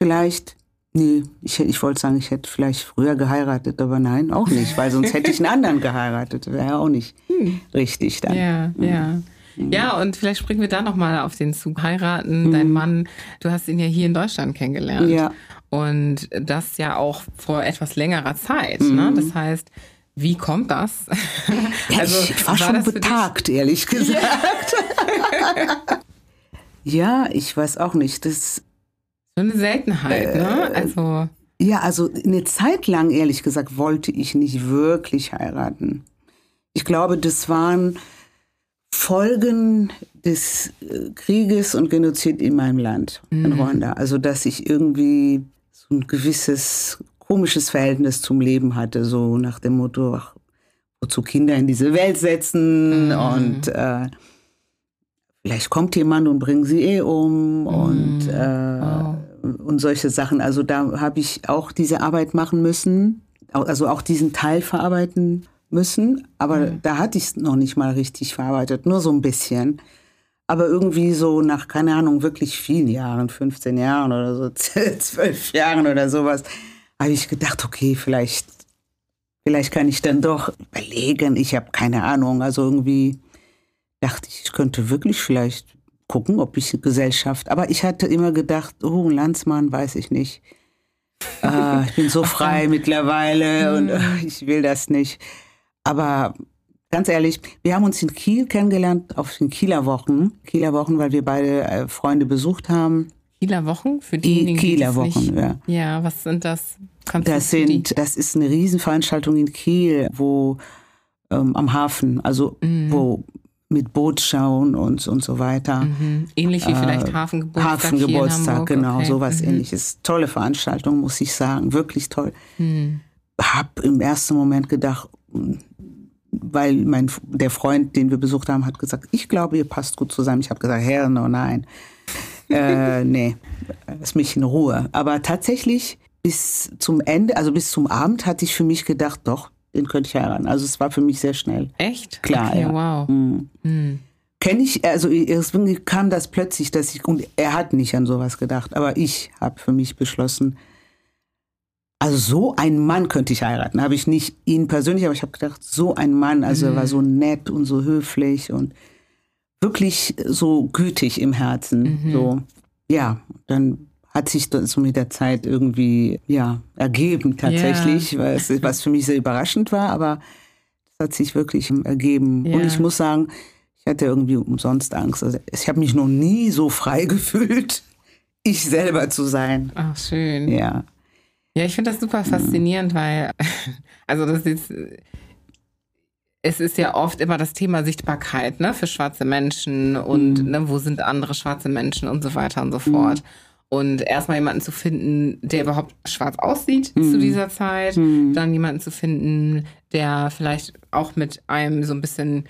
Vielleicht, nee, ich, ich wollte sagen, ich hätte vielleicht früher geheiratet, aber nein, auch nicht, weil sonst hätte ich einen anderen geheiratet. Wäre auch nicht [LAUGHS] hm. richtig dann. Ja, ja. Mhm. Ja, und vielleicht springen wir da nochmal auf den Zug. Heiraten, mhm. dein Mann, du hast ihn ja hier in Deutschland kennengelernt. Ja. Und das ja auch vor etwas längerer Zeit. Ne? Mhm. Ne? Das heißt, wie kommt das? [LAUGHS] Ja, also, ich war, war schon betagt, ehrlich [LAUGHS] gesagt. Ja. ja. ich weiß auch nicht. Das so eine Seltenheit, ne? äh, ne? Also ja, also eine Zeit lang, ehrlich gesagt, wollte ich nicht wirklich heiraten. Ich glaube, das waren Folgen des äh, Krieges und Genozid in meinem Land, mhm. in Rwanda. Also, dass ich irgendwie so ein gewisses komisches Verhältnis zum Leben hatte, so nach dem Motto, ach, wozu Kinder in diese Welt setzen mhm. und äh, vielleicht kommt jemand und bringt sie eh um mhm. und, äh, oh. Und solche Sachen. Also da habe ich auch diese Arbeit machen müssen, also auch diesen Teil verarbeiten müssen, aber mhm. da hatte ich es noch nicht mal richtig verarbeitet, nur so ein bisschen. Aber irgendwie so nach, keine Ahnung, wirklich vielen Jahren, 15 Jahren oder so, [LAUGHS] 12 Jahren oder sowas, habe ich gedacht, okay, vielleicht, vielleicht kann ich dann doch überlegen. Ich habe keine Ahnung. Also irgendwie dachte ich, ich könnte wirklich vielleicht gucken, ob ich Gesellschaft. Aber ich hatte immer gedacht, oh, Landsmann, weiß ich nicht. äh, ich bin so frei mittlerweile und äh, ich will das nicht. Aber ganz ehrlich, wir haben uns in Kiel kennengelernt auf den Kieler Wochen. Kieler Wochen, weil wir beide äh, Freunde besucht haben. Kieler Wochen für die Kieler Wochen, ja. Ja, was sind das? Kannst das sind, das ist eine Riesenveranstaltung in Kiel, wo ähm, am Hafen, also mhm. wo mit Bootschauen und, und so weiter. Mhm. Ähnlich wie vielleicht Hafengeburtstag. Hafengeburtstag, genau, okay. sowas mhm. ähnliches. Tolle Veranstaltung, muss ich sagen, wirklich toll. Mhm. Hab im ersten Moment gedacht, weil mein, der Freund, den wir besucht haben, hat gesagt, ich glaube, ihr passt gut zusammen. Ich habe gesagt, Herr, no, nein [LAUGHS] äh, nee, lass mich in Ruhe. Aber tatsächlich bis zum Ende, also bis zum Abend hatte ich für mich gedacht, doch, den könnte ich heiraten. Also es war für mich sehr schnell. Echt? Klar, okay, ja. wow. Mhm. Mhm. Kenne ich, also irgendwie kam das plötzlich, dass ich, und er hat nicht an sowas gedacht, aber ich habe für mich beschlossen, also so ein Mann könnte ich heiraten. Habe ich nicht ihn persönlich, aber ich habe gedacht, so ein Mann, also mhm. er war so nett und so höflich und wirklich so gütig im Herzen. Mhm. So, ja, dann hat sich das mit der Zeit irgendwie ja ergeben tatsächlich, yeah. was, was für mich sehr überraschend war, aber es hat sich wirklich ergeben. Yeah. Und ich muss sagen, ich hatte irgendwie umsonst Angst. Also ich habe mich noch nie so frei [LAUGHS] gefühlt, ich selber zu sein. Ach schön. Ja. Ja, ich finde das super faszinierend, weil [LAUGHS] also das ist es ist ja oft immer das Thema Sichtbarkeit ne, für schwarze Menschen und mhm. ne, wo sind andere schwarze Menschen und so weiter und so fort. Mhm. Und erstmal jemanden zu finden, der überhaupt schwarz aussieht mhm. zu dieser Zeit, mhm. dann jemanden zu finden, der vielleicht auch mit einem so ein bisschen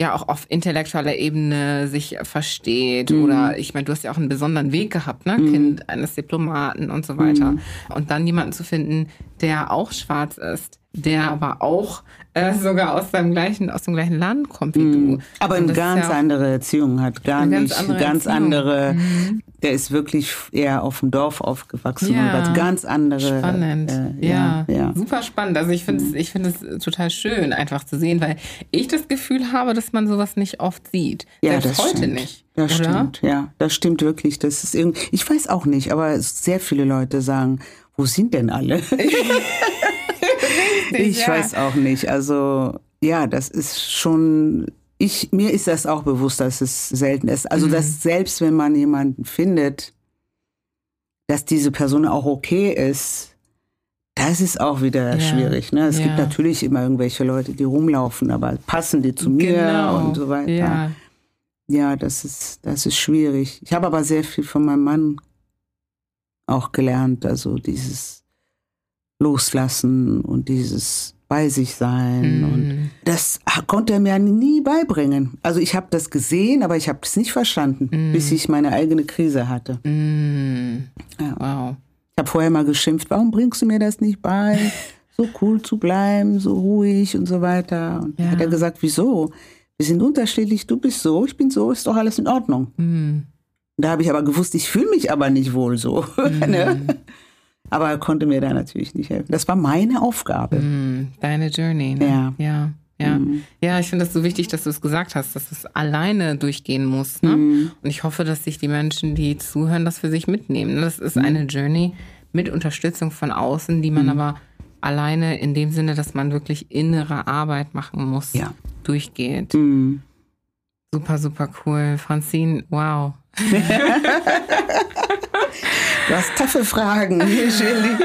ja auch auf intellektueller Ebene sich versteht mhm. oder ich meine, du hast ja auch einen besonderen Weg gehabt, ne? Mhm. Kind eines Diplomaten und so weiter. Mhm. Und dann jemanden zu finden, der auch schwarz ist, der aber auch äh, sogar aus dem gleichen aus dem gleichen Land kommt wie du. Mhm. Aber eine ganz ja andere Erziehung hat, gar eine nicht ganz andere, ganz andere mhm. der ist wirklich eher auf dem Dorf aufgewachsen ja. und hat ganz andere spannend. Äh, ja. ja. ja, super spannend. Also ich finde es ich finde es total schön einfach zu sehen, weil ich das Gefühl habe, dass man sowas nicht oft sieht. Ja, Selbst das heute stimmt. nicht. Das oder? stimmt, ja, das stimmt wirklich. Das ist irgendwie, ich weiß auch nicht, aber sehr viele Leute sagen, wo sind denn alle? [LAUGHS] ich ja. weiß auch nicht. Also ja, das ist schon. Ich, mir ist das auch bewusst, dass es selten ist. Also, mhm. dass selbst wenn man jemanden findet, dass diese Person auch okay ist, das ist auch wieder ja. schwierig. Ne? Es ja. gibt natürlich immer irgendwelche Leute, die rumlaufen, aber passen die zu mir genau. und so weiter. Ja, ja das, ist, das ist schwierig. Ich habe aber sehr viel von meinem Mann auch gelernt. Also dieses Loslassen und dieses bei sich sein. Mhm. Und das konnte er mir nie beibringen. Also ich habe das gesehen, aber ich habe es nicht verstanden, mhm. bis ich meine eigene Krise hatte. Mhm. Ja. Wow. Ich habe vorher mal geschimpft, warum bringst du mir das nicht bei? [LAUGHS] So cool zu bleiben, so ruhig und so weiter. Und ja. hat er gesagt, wieso? Wir sind unterschiedlich, du bist so, ich bin so, ist doch alles in Ordnung. Mhm. Da habe ich aber gewusst, ich fühle mich aber nicht wohl so. [LAUGHS] ne? Mhm. Aber er konnte mir da natürlich nicht helfen. Das war meine Aufgabe. Mm, deine Journey. Ne? Ja. Ja. Ja, mm. ja ich finde das so wichtig, dass du es gesagt hast, dass es alleine durchgehen muss. Ne? Mm. Und ich hoffe, dass sich die Menschen, die zuhören, das für sich mitnehmen. Das ist eine Journey mit Unterstützung von außen, die man aber alleine in dem Sinne, dass man wirklich innere Arbeit machen muss, ja. durchgeht. Super, super cool. Francine, wow. [LAUGHS] [LAUGHS] Du hast taffe Fragen, [LAUGHS] Shirley.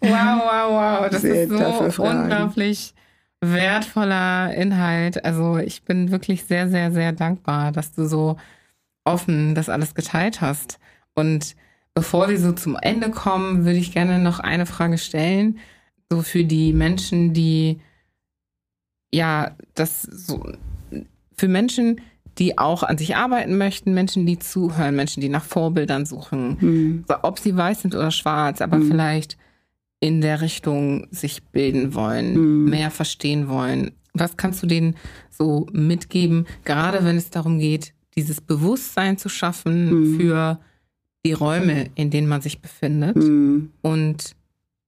wow, wow, wow. Das Sehr ist so unglaublich wertvoller Inhalt. Also ich bin wirklich sehr, sehr, sehr dankbar, dass du so offen das alles geteilt hast. Und bevor wir so zum Ende kommen, würde ich gerne noch eine Frage stellen. So für die Menschen, die ja, das so für Menschen, die auch an sich arbeiten möchten, Menschen, die zuhören, Menschen, die nach Vorbildern suchen, mhm. ob sie weiß sind oder schwarz, aber mhm. vielleicht in der Richtung sich bilden wollen, mhm. mehr verstehen wollen. Was kannst du denen so mitgeben, gerade wenn es darum geht, dieses Bewusstsein zu schaffen mhm. für die Räume, in denen man sich befindet mhm. und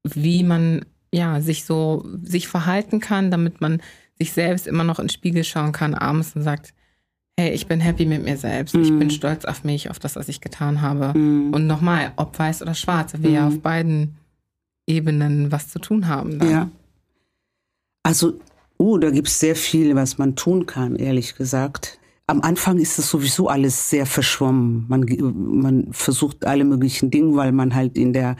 wie man ja sich so sich verhalten kann, damit man sich selbst immer noch ins Spiegel schauen kann abends und sagt, hey, ich bin happy mit mir selbst. Mm. Ich bin mm. stolz auf mich, auf das, was ich getan habe. Mm. Und nochmal, ob weiß oder schwarz, wir mm. ja auf beiden Ebenen was zu tun haben. Dann. Ja. Also, oh, da gibt es sehr viel, was man tun kann, ehrlich gesagt. Am Anfang ist es sowieso alles sehr verschwommen. Man, man versucht alle möglichen Dinge, weil man halt in der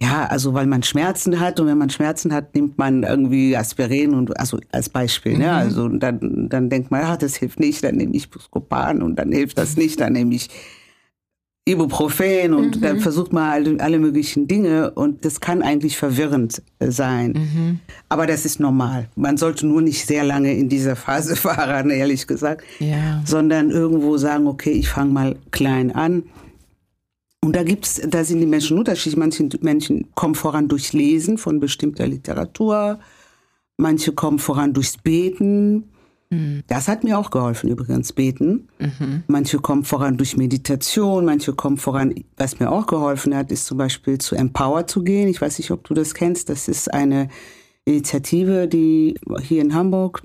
ja, also weil man Schmerzen hat und wenn man Schmerzen hat, nimmt man irgendwie Aspirin und also als Beispiel, ne? mhm. ne? Also dann, dann denkt man, ja, das hilft nicht, dann nehme ich Buscopan und dann hilft das nicht, dann nehme ich Ibuprofen und mhm. dann versucht man alle, alle, möglichen Dinge und das kann eigentlich verwirrend sein. Mhm. Aber das ist normal. Man sollte nur nicht sehr lange in dieser Phase [LAUGHS] fahren, ehrlich gesagt, ja. sondern irgendwo sagen, okay, ich fange mal klein an und da gibt's, da sind die Menschen unterschiedlich. Manche Menschen kommen voran durchs Lesen von bestimmter Literatur. Manche kommen voran durchs Beten. Mhm. Das hat mir auch geholfen, übrigens, beten. Mhm. Manche kommen voran durch Meditation, manche kommen voran, was mir auch geholfen hat, ist zum Beispiel zu Empower zu gehen. Ich weiß nicht, ob du das kennst. Das ist eine Initiative, die hier in Hamburg.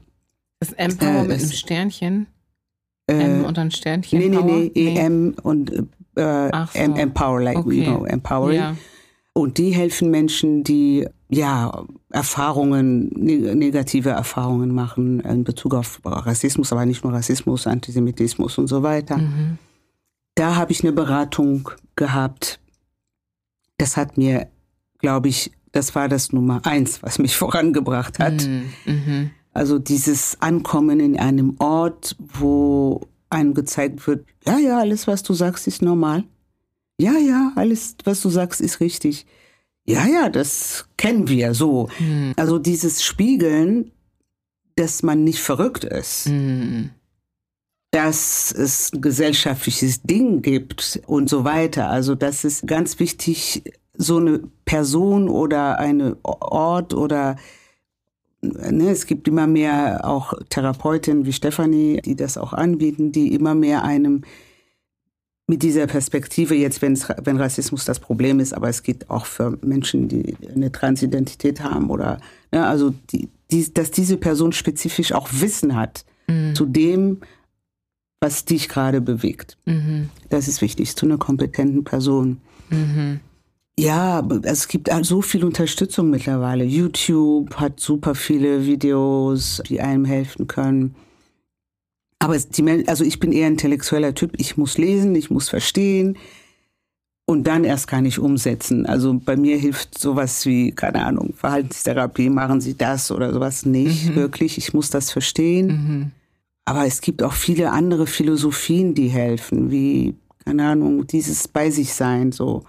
Das Empower äh, mit einem Sternchen? Äh, M und ein Sternchen? Nee, nee, nee, nee. EM und äh, so. Empower, like, okay. you know, empowering. Ja. Und die helfen Menschen, die ja Erfahrungen, negative Erfahrungen machen in Bezug auf Rassismus, aber nicht nur Rassismus, Antisemitismus und so weiter. Mhm. Da habe ich eine Beratung gehabt. Das hat mir, glaube ich, das war das Nummer eins, was mich [LAUGHS] vorangebracht hat. Mhm. Mhm. Also dieses Ankommen in einem Ort, wo einem gezeigt wird, ja, ja, alles, was du sagst, ist normal. Ja, ja, alles, was du sagst, ist richtig. Ja, ja, das kennen wir so. Mhm. Also dieses Spiegeln, dass man nicht verrückt ist. Mhm. Dass es ein gesellschaftliches Ding gibt und so weiter. Also das ist ganz wichtig, so eine Person oder eine Ort oder es gibt immer mehr auch Therapeutinnen wie Stefanie, die das auch anbieten, die immer mehr einem mit dieser Perspektive jetzt, wenn's, wenn Rassismus das Problem ist, aber es geht auch für Menschen, die eine Transidentität haben oder, ne, also die, die, dass diese Person spezifisch auch Wissen hat mhm. zu dem, was dich gerade bewegt. Mhm. Das ist wichtig, zu einer kompetenten Person. Mhm. Ja, es gibt so viel Unterstützung mittlerweile. YouTube hat super viele Videos, die einem helfen können. Aber die, also ich bin eher ein intellektueller Typ. Ich muss lesen, ich muss verstehen und dann erst kann ich umsetzen. Also bei mir hilft sowas wie, keine Ahnung, Verhaltenstherapie, machen Sie das oder sowas nicht mhm. wirklich. Ich muss das verstehen. Mhm. Aber es gibt auch viele andere Philosophien, die helfen, wie, keine Ahnung, dieses bei sich sein, so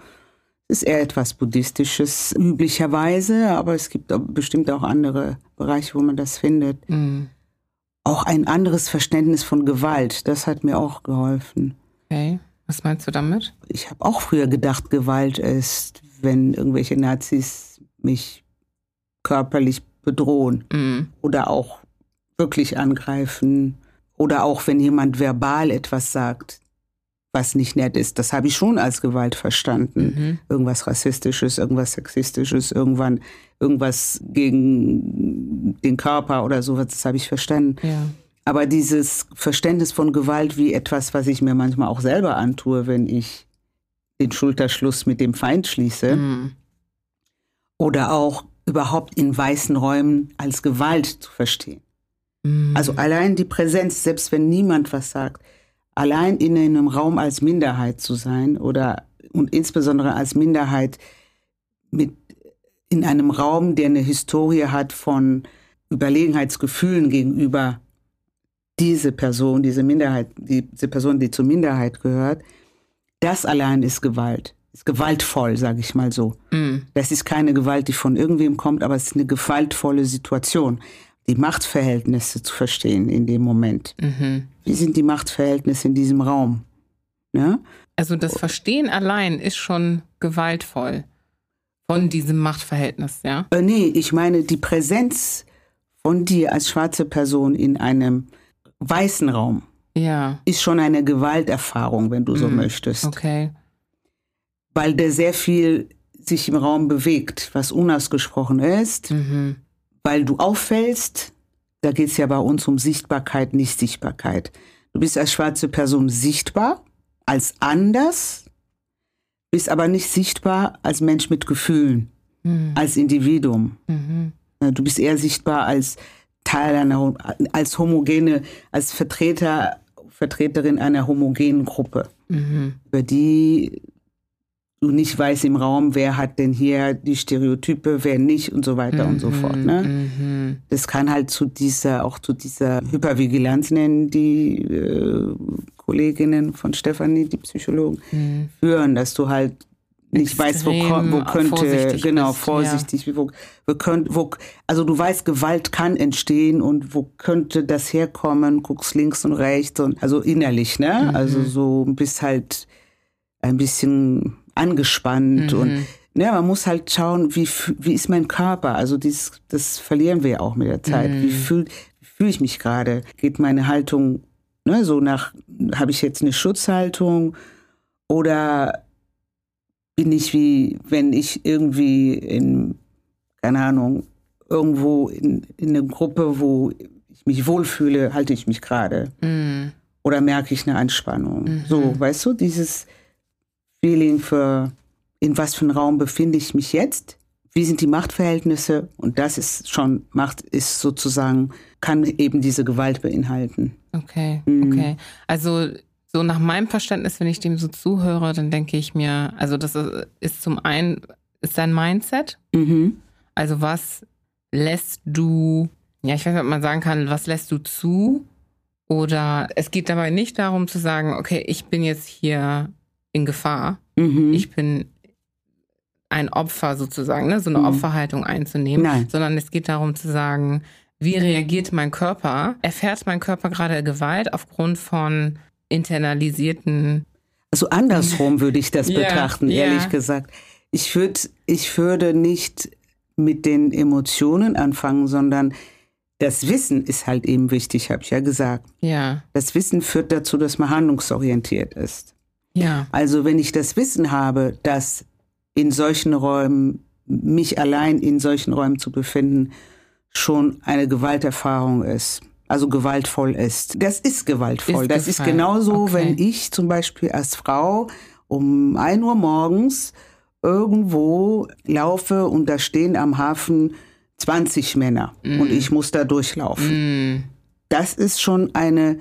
ist eher etwas Buddhistisches üblicherweise, aber es gibt bestimmt auch andere Bereiche, wo man das findet. Mhm. Auch ein anderes Verständnis von Gewalt, das hat mir auch geholfen. Okay, was meinst du damit? Ich habe auch früher gedacht, Gewalt ist, wenn irgendwelche Nazis mich körperlich bedrohen mhm. oder auch wirklich angreifen oder auch wenn jemand verbal etwas sagt was nicht nett ist. Das habe ich schon als Gewalt verstanden. Mhm. Irgendwas Rassistisches, irgendwas Sexistisches, irgendwann irgendwas gegen den Körper oder sowas, das habe ich verstanden. Ja. Aber dieses Verständnis von Gewalt wie etwas, was ich mir manchmal auch selber antue, wenn ich den Schulterschluss mit dem Feind schließe, mhm. oder auch überhaupt in weißen Räumen als Gewalt zu verstehen. Mhm. Also allein die Präsenz, selbst wenn niemand was sagt, allein in einem Raum als Minderheit zu sein oder und insbesondere als Minderheit mit in einem Raum, der eine Historie hat von Überlegenheitsgefühlen gegenüber diese Person, diese Minderheit, diese Person, die zur Minderheit gehört, das allein ist Gewalt. Ist gewaltvoll, sage ich mal so. Mm. Das ist keine Gewalt, die von irgendwem kommt, aber es ist eine gewaltvolle Situation die Machtverhältnisse zu verstehen in dem Moment. Mhm. Wie sind die Machtverhältnisse in diesem Raum? Ja? Also das Verstehen allein ist schon gewaltvoll von diesem Machtverhältnis, ja? Äh, nee, ich meine die Präsenz von dir als schwarze Person in einem weißen Raum ja. ist schon eine Gewalterfahrung, wenn du so mhm. möchtest. Okay. Weil der sehr viel sich im Raum bewegt, was unausgesprochen ist. Mhm weil du auffällst. Da geht es ja bei uns um Sichtbarkeit, nicht Sichtbarkeit. Du bist als schwarze Person sichtbar, als anders, bist aber nicht sichtbar als Mensch mit Gefühlen, mhm. als Individuum. Mhm. Du bist eher sichtbar als Teil einer, als homogene, als Vertreter, Vertreterin einer homogenen Gruppe, mhm. über die du nicht weißt im Raum, wer hat denn hier die Stereotype, wer nicht und so weiter mhm, und so mhm, fort. Ne? Mhm. Das kann halt zu dieser, auch zu dieser Hypervigilanz nennen, die äh, Kolleginnen von Stefanie, die Psychologen, mhm. führen, dass du halt nicht weißt, wo, wo könnte, genau, bist, vorsichtig, ja. wo, wo könnte, wo, also du weißt, Gewalt kann entstehen und wo könnte das herkommen, guckst links und rechts und, also innerlich, ne, mhm. also so bist halt ein bisschen angespannt mhm. und ne, man muss halt schauen, wie, wie ist mein Körper? Also dieses, das verlieren wir ja auch mit der Zeit. Mhm. Wie fühle fühl ich mich gerade? Geht meine Haltung ne, so nach, habe ich jetzt eine Schutzhaltung oder bin ich wie, wenn ich irgendwie in, keine Ahnung, irgendwo in, in einer Gruppe, wo ich mich wohlfühle, halte ich mich gerade. Mhm. Oder merke ich eine Anspannung? Mhm. So, weißt du, dieses, Feeling für, in was für einem Raum befinde ich mich jetzt? Wie sind die Machtverhältnisse? Und das ist schon, Macht ist sozusagen, kann eben diese Gewalt beinhalten. Okay, mhm. okay. Also so nach meinem Verständnis, wenn ich dem so zuhöre, dann denke ich mir, also das ist zum einen, ist dein Mindset. Mhm. Also was lässt du, ja, ich weiß nicht, ob man sagen kann, was lässt du zu? Oder es geht dabei nicht darum zu sagen, okay, ich bin jetzt hier in Gefahr. Mhm. Ich bin ein Opfer sozusagen, ne? so eine mhm. Opferhaltung einzunehmen, Nein. sondern es geht darum zu sagen, wie reagiert mein Körper? Erfährt mein Körper gerade Gewalt aufgrund von internalisierten. Also andersrum [LAUGHS] würde ich das yeah, betrachten, ehrlich yeah. gesagt. Ich würde, ich würde nicht mit den Emotionen anfangen, sondern das Wissen ist halt eben wichtig, habe ich ja gesagt. Ja. Das Wissen führt dazu, dass man handlungsorientiert ist. Ja. Also wenn ich das Wissen habe, dass in solchen Räumen, mich allein in solchen Räumen zu befinden, schon eine Gewalterfahrung ist, also gewaltvoll ist. Das ist gewaltvoll. Ist das ist genauso, okay. wenn ich zum Beispiel als Frau um ein Uhr morgens irgendwo laufe und da stehen am Hafen 20 Männer mm. und ich muss da durchlaufen. Mm. Das ist schon eine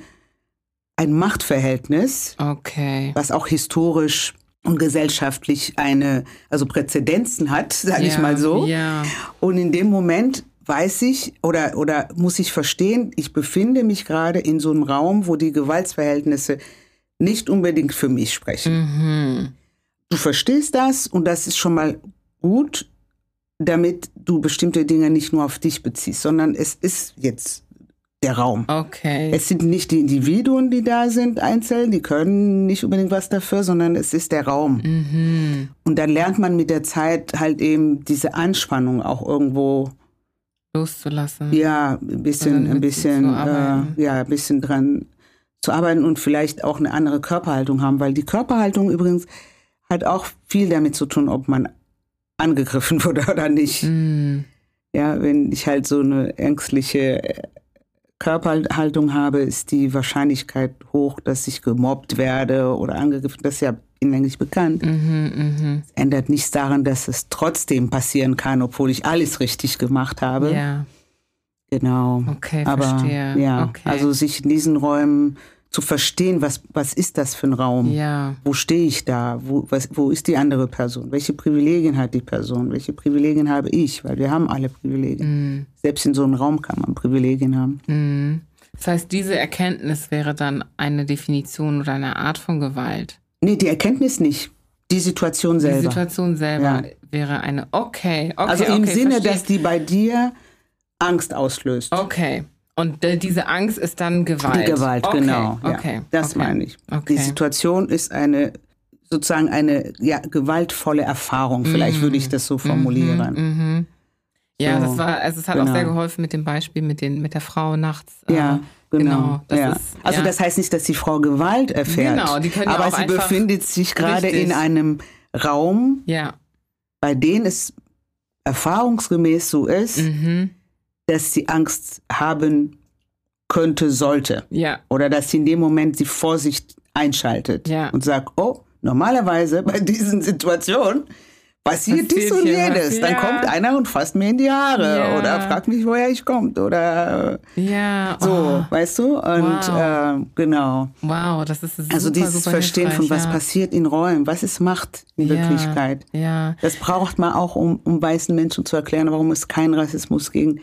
ein Machtverhältnis, okay. was auch historisch und gesellschaftlich eine, also Präzedenzen hat, sage ja, ich mal so. Ja. Und in dem Moment weiß ich oder, oder muss ich verstehen, ich befinde mich gerade in so einem Raum, wo die Gewaltsverhältnisse nicht unbedingt für mich sprechen. Mhm. du verstehst das und das ist schon mal gut, damit du bestimmte Dinge nicht nur auf dich beziehst, sondern es ist jetzt der Raum. Okay. Es sind nicht die Individuen, die da sind, einzeln, die können nicht unbedingt was dafür, sondern es ist der Raum. Mhm. Und dann lernt man mit der Zeit halt eben diese Anspannung auch irgendwo Loszulassen. ja ein bisschen, ein bisschen, äh, ja, ein bisschen dran zu arbeiten und vielleicht auch eine andere Körperhaltung haben, weil die Körperhaltung übrigens hat auch viel damit zu tun, ob man angegriffen [LAUGHS] wurde oder nicht. Mhm. Ja, wenn ich halt so eine ängstliche Körperhaltung habe, ist die Wahrscheinlichkeit hoch, dass ich gemobbt werde oder angegriffen. Das ist ja hinlänglich bekannt. Mhm, mhm. Ändert nichts daran, dass es trotzdem passieren kann, obwohl ich alles richtig gemacht habe. Ja, Genau. okay, Aber verstehe. ja, okay. also sich in diesen Räumen zu verstehen, was, was ist das für ein Raum? ja, Wo stehe ich da? Wo, was, wo ist die andere Person? Welche Privilegien hat die Person? Welche Privilegien habe ich? Weil wir haben alle Privilegien. mhm. Selbst in so einem Raum kann man Privilegien haben. Mhm. Das heißt, diese Erkenntnis wäre dann eine Definition oder eine Art von Gewalt. Nee, die Erkenntnis nicht. Die Situation Die selber. Situation selber Ja. wäre eine okay, okay, also im okay, Sinne, verstehe. dass die bei dir Angst auslöst. Okay. Und äh, diese Angst ist dann Gewalt. Die Gewalt, okay. genau. Okay. Ja, das okay. meine ich. Die Situation ist eine sozusagen eine ja, gewaltvolle Erfahrung. Vielleicht würde ich das so formulieren. Mhm. Ja, So, das war, also es hat genau. auch sehr geholfen mit dem Beispiel mit, den, mit der Frau nachts. Ja, äh, genau. das ja. ist, also ja. das heißt nicht, dass die Frau Gewalt erfährt. Genau, die können aber auch sie befindet sich gerade in einem Raum, Ja. bei dem es erfahrungsgemäß so ist, Mhm. Dass sie Angst haben könnte, sollte. Ja. Oder dass sie in dem Moment die Vorsicht einschaltet Ja. und sagt, oh, normalerweise bei diesen Situationen passiert dies und jenes. Dann ja. kommt einer und fasst mir in die Haare Ja. oder fragt mich, woher ich komme. Oder Ja. so, Oh, weißt du? Und Wow. äh, genau. wow, das ist super, Also dieses super Verstehen von was ja. passiert in Räumen, was ist Macht in Wirklichkeit. Ja. Das braucht man auch, um, um weißen Menschen zu erklären, warum es keinen Rassismus gegen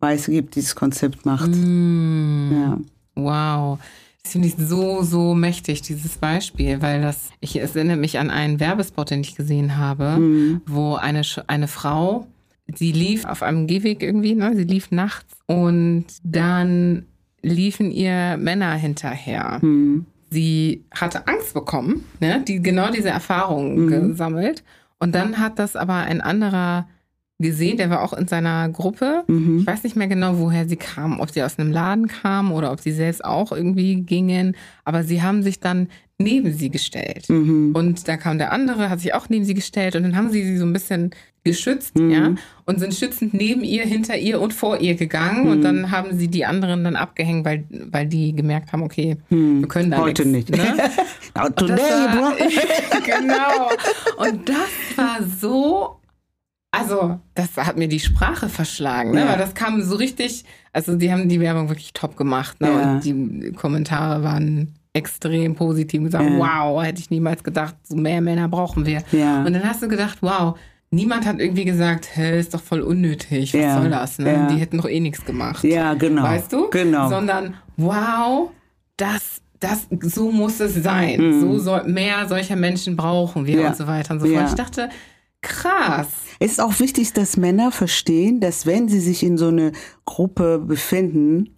Weiße gibt, dieses Konzept Macht. Mm. Ja. Wow. Das finde ich so, so mächtig, dieses Beispiel, weil das, ich es erinnere mich an einen Werbespot, den ich gesehen habe, Mhm. wo eine, eine Frau, sie lief auf einem Gehweg irgendwie, ne? sie lief nachts und dann liefen ihr Männer hinterher. Hm. Sie hatte Angst bekommen, ne? die genau diese Erfahrung Mhm. gesammelt. Und dann hat das aber ein anderer gesehen, der war auch in seiner Gruppe. Mhm. Ich weiß nicht mehr genau, woher sie kamen, ob sie aus einem Laden kamen oder ob sie selbst auch irgendwie gingen. Aber sie haben sich dann neben sie gestellt. Mhm. Und da kam der andere, hat sich auch neben sie gestellt und dann haben sie sie so ein bisschen geschützt, Mhm. ja, und sind schützend neben ihr, hinter ihr und vor ihr gegangen. Mhm. Und dann haben sie die anderen dann abgehängt, weil, weil die gemerkt haben, okay, wir können da. Heute nichts, nicht. Ne? [LAUGHS] Das today, war, bro. [LAUGHS] genau. Und das war so, also das hat mir die Sprache verschlagen, ne? Ja. weil das kam so richtig, also die haben die Werbung wirklich top gemacht ne? Ja. und die Kommentare waren extrem positiv und gesagt, Ja. wow, hätte ich niemals gedacht, so mehr Männer brauchen wir. Ja. Und dann hast du gedacht, wow, niemand hat irgendwie gesagt, hä, ist doch voll unnötig, was Ja. soll das? Ne? Die hätten doch eh nichts gemacht. Ja, genau. Weißt du? Genau. Sondern, wow, das, das, so muss es sein. So soll, mehr solcher Menschen brauchen wir Mhm. Und so weiter und so fort. Ich dachte, krass. Es ist auch wichtig, dass Männer verstehen, dass wenn sie sich in so eine Gruppe befinden,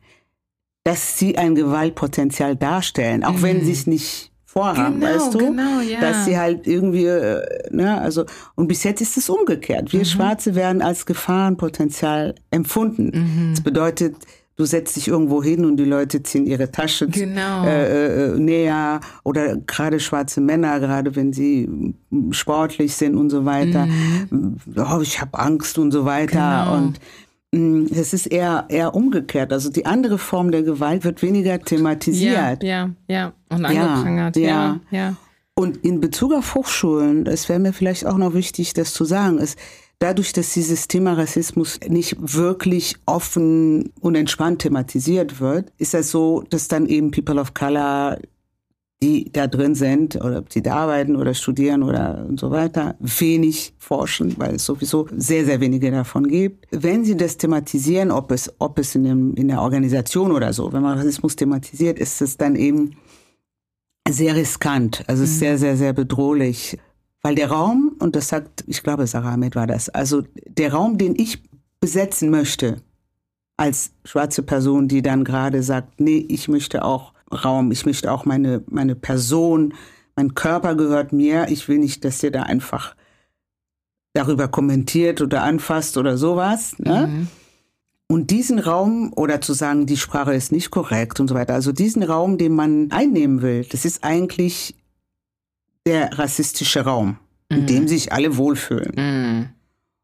dass sie ein Gewaltpotenzial darstellen, auch wenn sie es nicht vorhaben, Mhm. Genau, weißt du? genau, ja. Dass sie halt irgendwie, äh, ne, also, und bis jetzt ist es umgekehrt. Mhm. Wir Schwarze werden als Gefahrenpotenzial empfunden. Mhm. Das bedeutet, du setzt dich irgendwo hin und die Leute ziehen ihre Tasche Genau. äh, äh, näher oder gerade schwarze Männer, gerade wenn sie mm, sportlich sind und so weiter. Oh, ich habe Angst und so weiter. Mhm. Genau. Und mm, es ist eher, eher umgekehrt. Also die andere Form der Gewalt wird weniger thematisiert. ja, ja. Und Ja, angeprangert. Ja, ja. ja. Und in Bezug auf Hochschulen, das wäre mir vielleicht auch noch wichtig, das zu sagen, ist, dadurch, dass dieses Thema Rassismus nicht wirklich offen und entspannt thematisiert wird, ist das so, dass dann eben People of Color, die da drin sind, oder ob sie da arbeiten oder studieren oder und so weiter, wenig forschen, weil es sowieso sehr, sehr wenige davon gibt. Wenn sie das thematisieren, ob es, ob es in, dem, in der Organisation oder so, wenn man Rassismus thematisiert, ist es dann eben sehr riskant. Also es ist sehr, sehr, sehr bedrohlich. Weil der Raum, und das sagt, ich glaube, Sarah Ahmed war das, also der Raum, den ich besetzen möchte, als schwarze Person, die dann gerade sagt, nee, ich möchte auch Raum, ich möchte auch meine, meine Person, mein Körper gehört mir, ich will nicht, dass ihr da einfach darüber kommentiert oder anfasst oder sowas. Ne? Mhm. Und diesen Raum, oder zu sagen, die Sprache ist nicht korrekt und so weiter, also diesen Raum, den man einnehmen will, das ist eigentlich der rassistische Raum, in mhm. dem sich alle wohlfühlen. Mhm.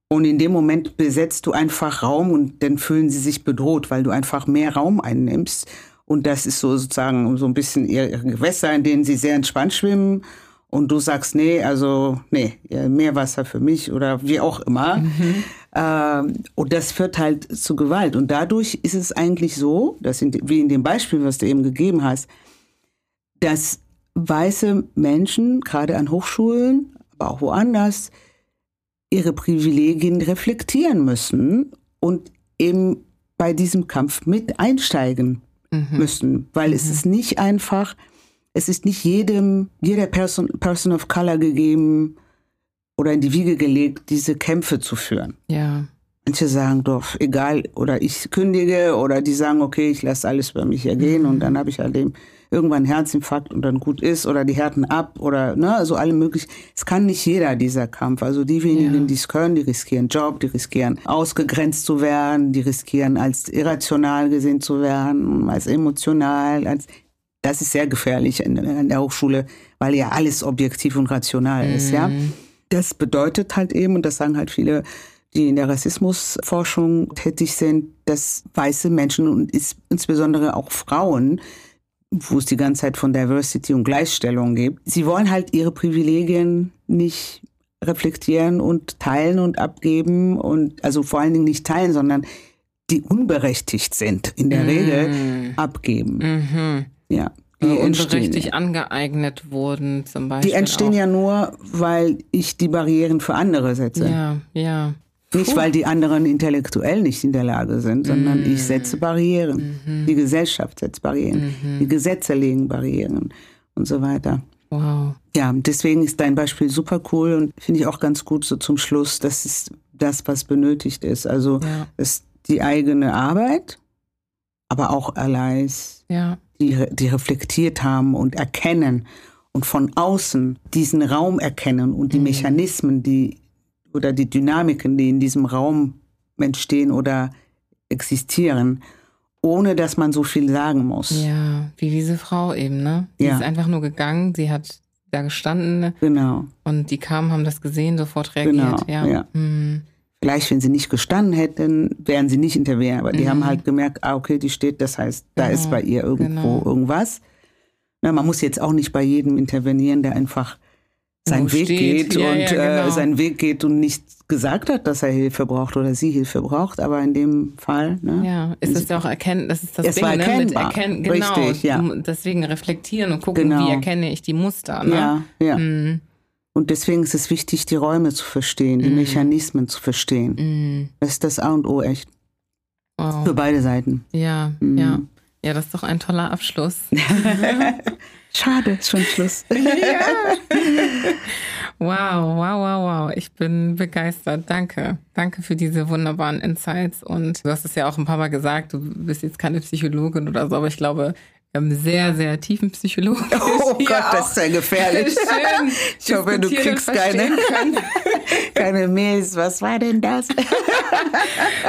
Und in dem Moment besetzt du einfach Raum und dann fühlen sie sich bedroht, weil du einfach mehr Raum einnimmst. Und das ist so sozusagen so ein bisschen ihre Gewässer, in denen sie sehr entspannt schwimmen und du sagst, nee, also nee, mehr Wasser für mich oder wie auch immer. Mhm. Ähm, und das führt halt zu Gewalt. Und dadurch ist es eigentlich so, dass in, wie in dem Beispiel, was du eben gegeben hast, dass weiße Menschen, gerade an Hochschulen, aber auch woanders, ihre Privilegien reflektieren müssen und eben bei diesem Kampf mit einsteigen mhm. müssen. Weil mhm. es ist nicht einfach, es ist nicht jedem, jeder Person, Person of Color gegeben oder in die Wiege gelegt, diese Kämpfe zu führen. Ja. Manche sagen doch, egal, oder ich kündige, oder die sagen, okay, ich lasse alles über mich ergehen mhm. und dann habe ich halt eben irgendwann Herzinfarkt und dann gut ist, oder die härten ab, oder ne, also alle möglichen. Es kann nicht jeder dieser Kampf. Also die wenigen, ja. die es können, die riskieren Job, die riskieren ausgegrenzt zu werden, die riskieren als irrational gesehen zu werden, als emotional, als das ist sehr gefährlich in, in der Hochschule, weil ja alles objektiv und rational ist, ja. Mhm. Das bedeutet halt eben, und das sagen halt viele, die in der Rassismusforschung tätig sind, dass weiße Menschen und insbesondere auch Frauen, wo es die ganze Zeit von Diversity und Gleichstellung gibt, sie wollen halt ihre Privilegien nicht reflektieren und teilen und abgeben und also vor allen Dingen nicht teilen, sondern die unberechtigt sind, in der mm. Regel abgeben. Mhm. Ja. Die äh, unberechtigt angeeignet wurden, zum Beispiel. Die entstehen auch. ja nur, weil ich die Barrieren für andere setze. Ja, ja. Nicht, weil die anderen intellektuell nicht in der Lage sind, sondern mm. ich setze Barrieren. Mm Die Gesellschaft setzt Barrieren. Mm Die Gesetze legen Barrieren und so weiter. Wow. Ja, deswegen ist dein Beispiel super cool und finde ich auch ganz gut so zum Schluss. Das ist das, was benötigt ist. Also ja. ist die eigene Arbeit, aber auch Allies, ja. die, die reflektiert haben und erkennen und von außen diesen Raum erkennen und die mhm. Mechanismen, die oder die Dynamiken, die in diesem Raum entstehen oder existieren, ohne dass man so viel sagen muss. Ja, wie diese Frau eben, ne? Die ja. ist einfach nur gegangen, sie hat da gestanden. Genau. Und die kamen, haben das gesehen, sofort reagiert. Genau, ja. ja. Mhm. Vielleicht, wenn sie nicht gestanden hätten, wären sie nicht interveniert. Aber die mhm. haben halt gemerkt, ah, okay, die steht, das heißt, da genau. ist bei ihr irgendwo genau. irgendwas. Na, man muss jetzt auch nicht bei jedem intervenieren, der einfach seinen Weg steht. geht ja, und ja, äh, genau. äh, seinen Weg geht und nicht gesagt hat, dass er Hilfe braucht oder sie Hilfe braucht, aber in dem Fall, ne? Ja, ist es ja auch erkennen, das ist das es Ding, war ne? Mit erkennen, genau. Richtig, ja. Deswegen reflektieren und gucken, genau. wie erkenne ich die Muster, ne? Ja, ja. Mhm. Und deswegen ist es wichtig, die Räume zu verstehen, die mm. Mechanismen zu verstehen. Mm. Das ist das A und O echt. Wow. Für beide Seiten. Ja, mm. ja. Ja, das ist doch ein toller Abschluss. [LAUGHS] Schade, ist schon Schluss. [LAUGHS] ja. [LAUGHS] [LAUGHS] Wow, wow, wow, wow. Ich bin begeistert. Danke. Danke für diese wunderbaren Insights. Und du hast es ja auch ein paar Mal gesagt, du bist jetzt keine Psychologin oder so, aber ich glaube, wir haben sehr, sehr tiefen Psychologen. Oh Gott, das ist ja gefährlich. [LAUGHS] Schön ich hoffe, du kriegst keine, [LAUGHS] keine Mails. Was war denn das?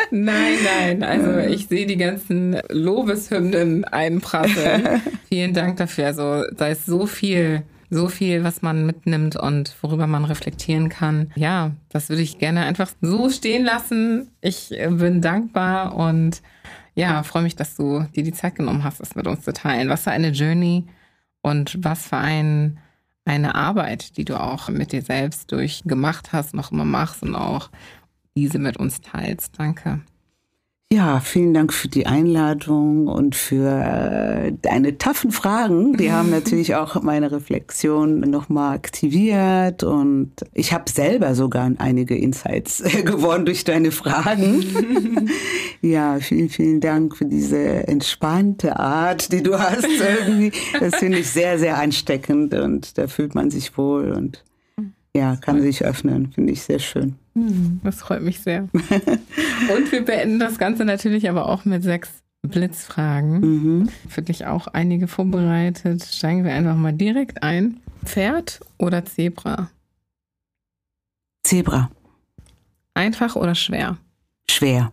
nein, nein. Also ich sehe die ganzen Lobeshymnen einprasseln. Vielen Dank dafür. Also da ist so viel so viel, was man mitnimmt und worüber man reflektieren kann. Ja, das würde ich gerne einfach so stehen lassen. Ich bin dankbar und ja, freue mich, dass du dir die Zeit genommen hast, das mit uns zu teilen. Was für eine Journey und was für ein, eine Arbeit, die du auch mit dir selbst durchgemacht hast, noch immer machst und auch diese mit uns teilst. Danke. Ja, vielen Dank für die Einladung und für äh, deine taffen Fragen. Die haben [LAUGHS] natürlich auch meine Reflexion nochmal aktiviert und ich habe selber sogar einige Insights gewonnen durch deine Fragen. [LAUGHS] ja, vielen, vielen Dank für diese entspannte Art, die du hast [LAUGHS] irgendwie. Das finde ich sehr, sehr ansteckend und da fühlt man sich wohl und ja, kann sich öffnen. Finde ich sehr schön. Das freut mich sehr. [LAUGHS] Und wir beenden das Ganze natürlich aber auch mit sechs Blitzfragen. Mhm. Für dich auch einige vorbereitet. Steigen wir einfach mal direkt ein. Pferd oder Zebra? Zebra. Einfach oder schwer? Schwer.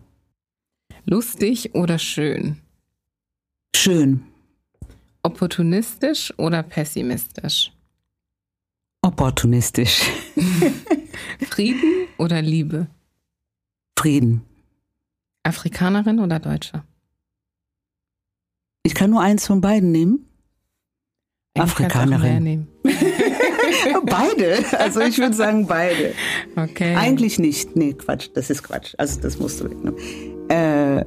Lustig oder schön? Schön. Opportunistisch oder pessimistisch? Opportunistisch. [LAUGHS] Frieden oder Liebe? Frieden. Afrikanerin oder Deutsche? Ich kann nur eins von beiden nehmen. Afrikanerin. [LAUGHS] beide. Also ich würde sagen beide. Okay. Eigentlich nicht. Nee, Quatsch. Das ist Quatsch. Also das musst du wegnehmen. Äh,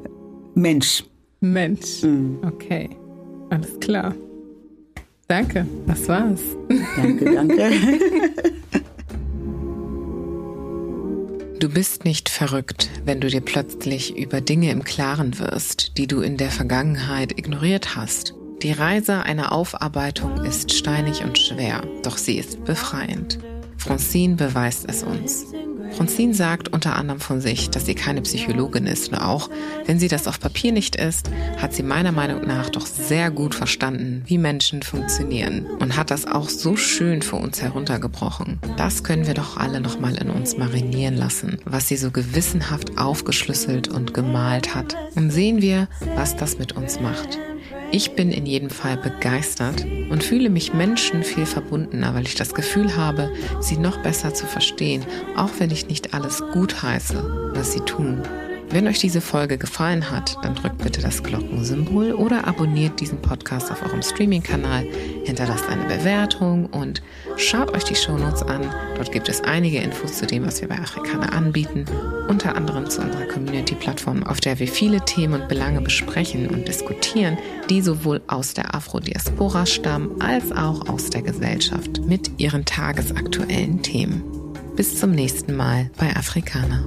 Mensch. Mensch. Mhm. Okay. Alles klar. Danke. Das war's. Danke, danke. Du bist nicht verrückt, wenn du dir plötzlich über Dinge im Klaren wirst, die du in der Vergangenheit ignoriert hast. Die Reise einer Aufarbeitung ist steinig und schwer, doch sie ist befreiend. Francine beweist es uns. Francine sagt unter anderem von sich, dass sie keine Psychologin ist und auch wenn sie das auf Papier nicht ist, hat sie meiner Meinung nach doch sehr gut verstanden, wie Menschen funktionieren und hat das auch so schön für uns heruntergebrochen. Das können wir doch alle nochmal in uns marinieren lassen, was sie so gewissenhaft aufgeschlüsselt und gemalt hat. Und sehen wir, was das mit uns macht. Ich bin in jedem Fall begeistert und fühle mich Menschen viel verbundener, weil ich das Gefühl habe, sie noch besser zu verstehen, auch wenn ich nicht alles gut heiße, was sie tun. Wenn euch diese Folge gefallen hat, dann drückt bitte das Glockensymbol oder abonniert diesen Podcast auf eurem Streaming-Kanal, hinterlasst eine Bewertung und schaut euch die Shownotes an. Dort gibt es einige Infos zu dem, was wir bei Afrikaner anbieten, unter anderem zu unserer Community-Plattform, auf der wir viele Themen und Belange besprechen und diskutieren, die sowohl aus der Afrodiaspora stammen als auch aus der Gesellschaft mit ihren tagesaktuellen Themen. Bis zum nächsten Mal bei Afrikaner.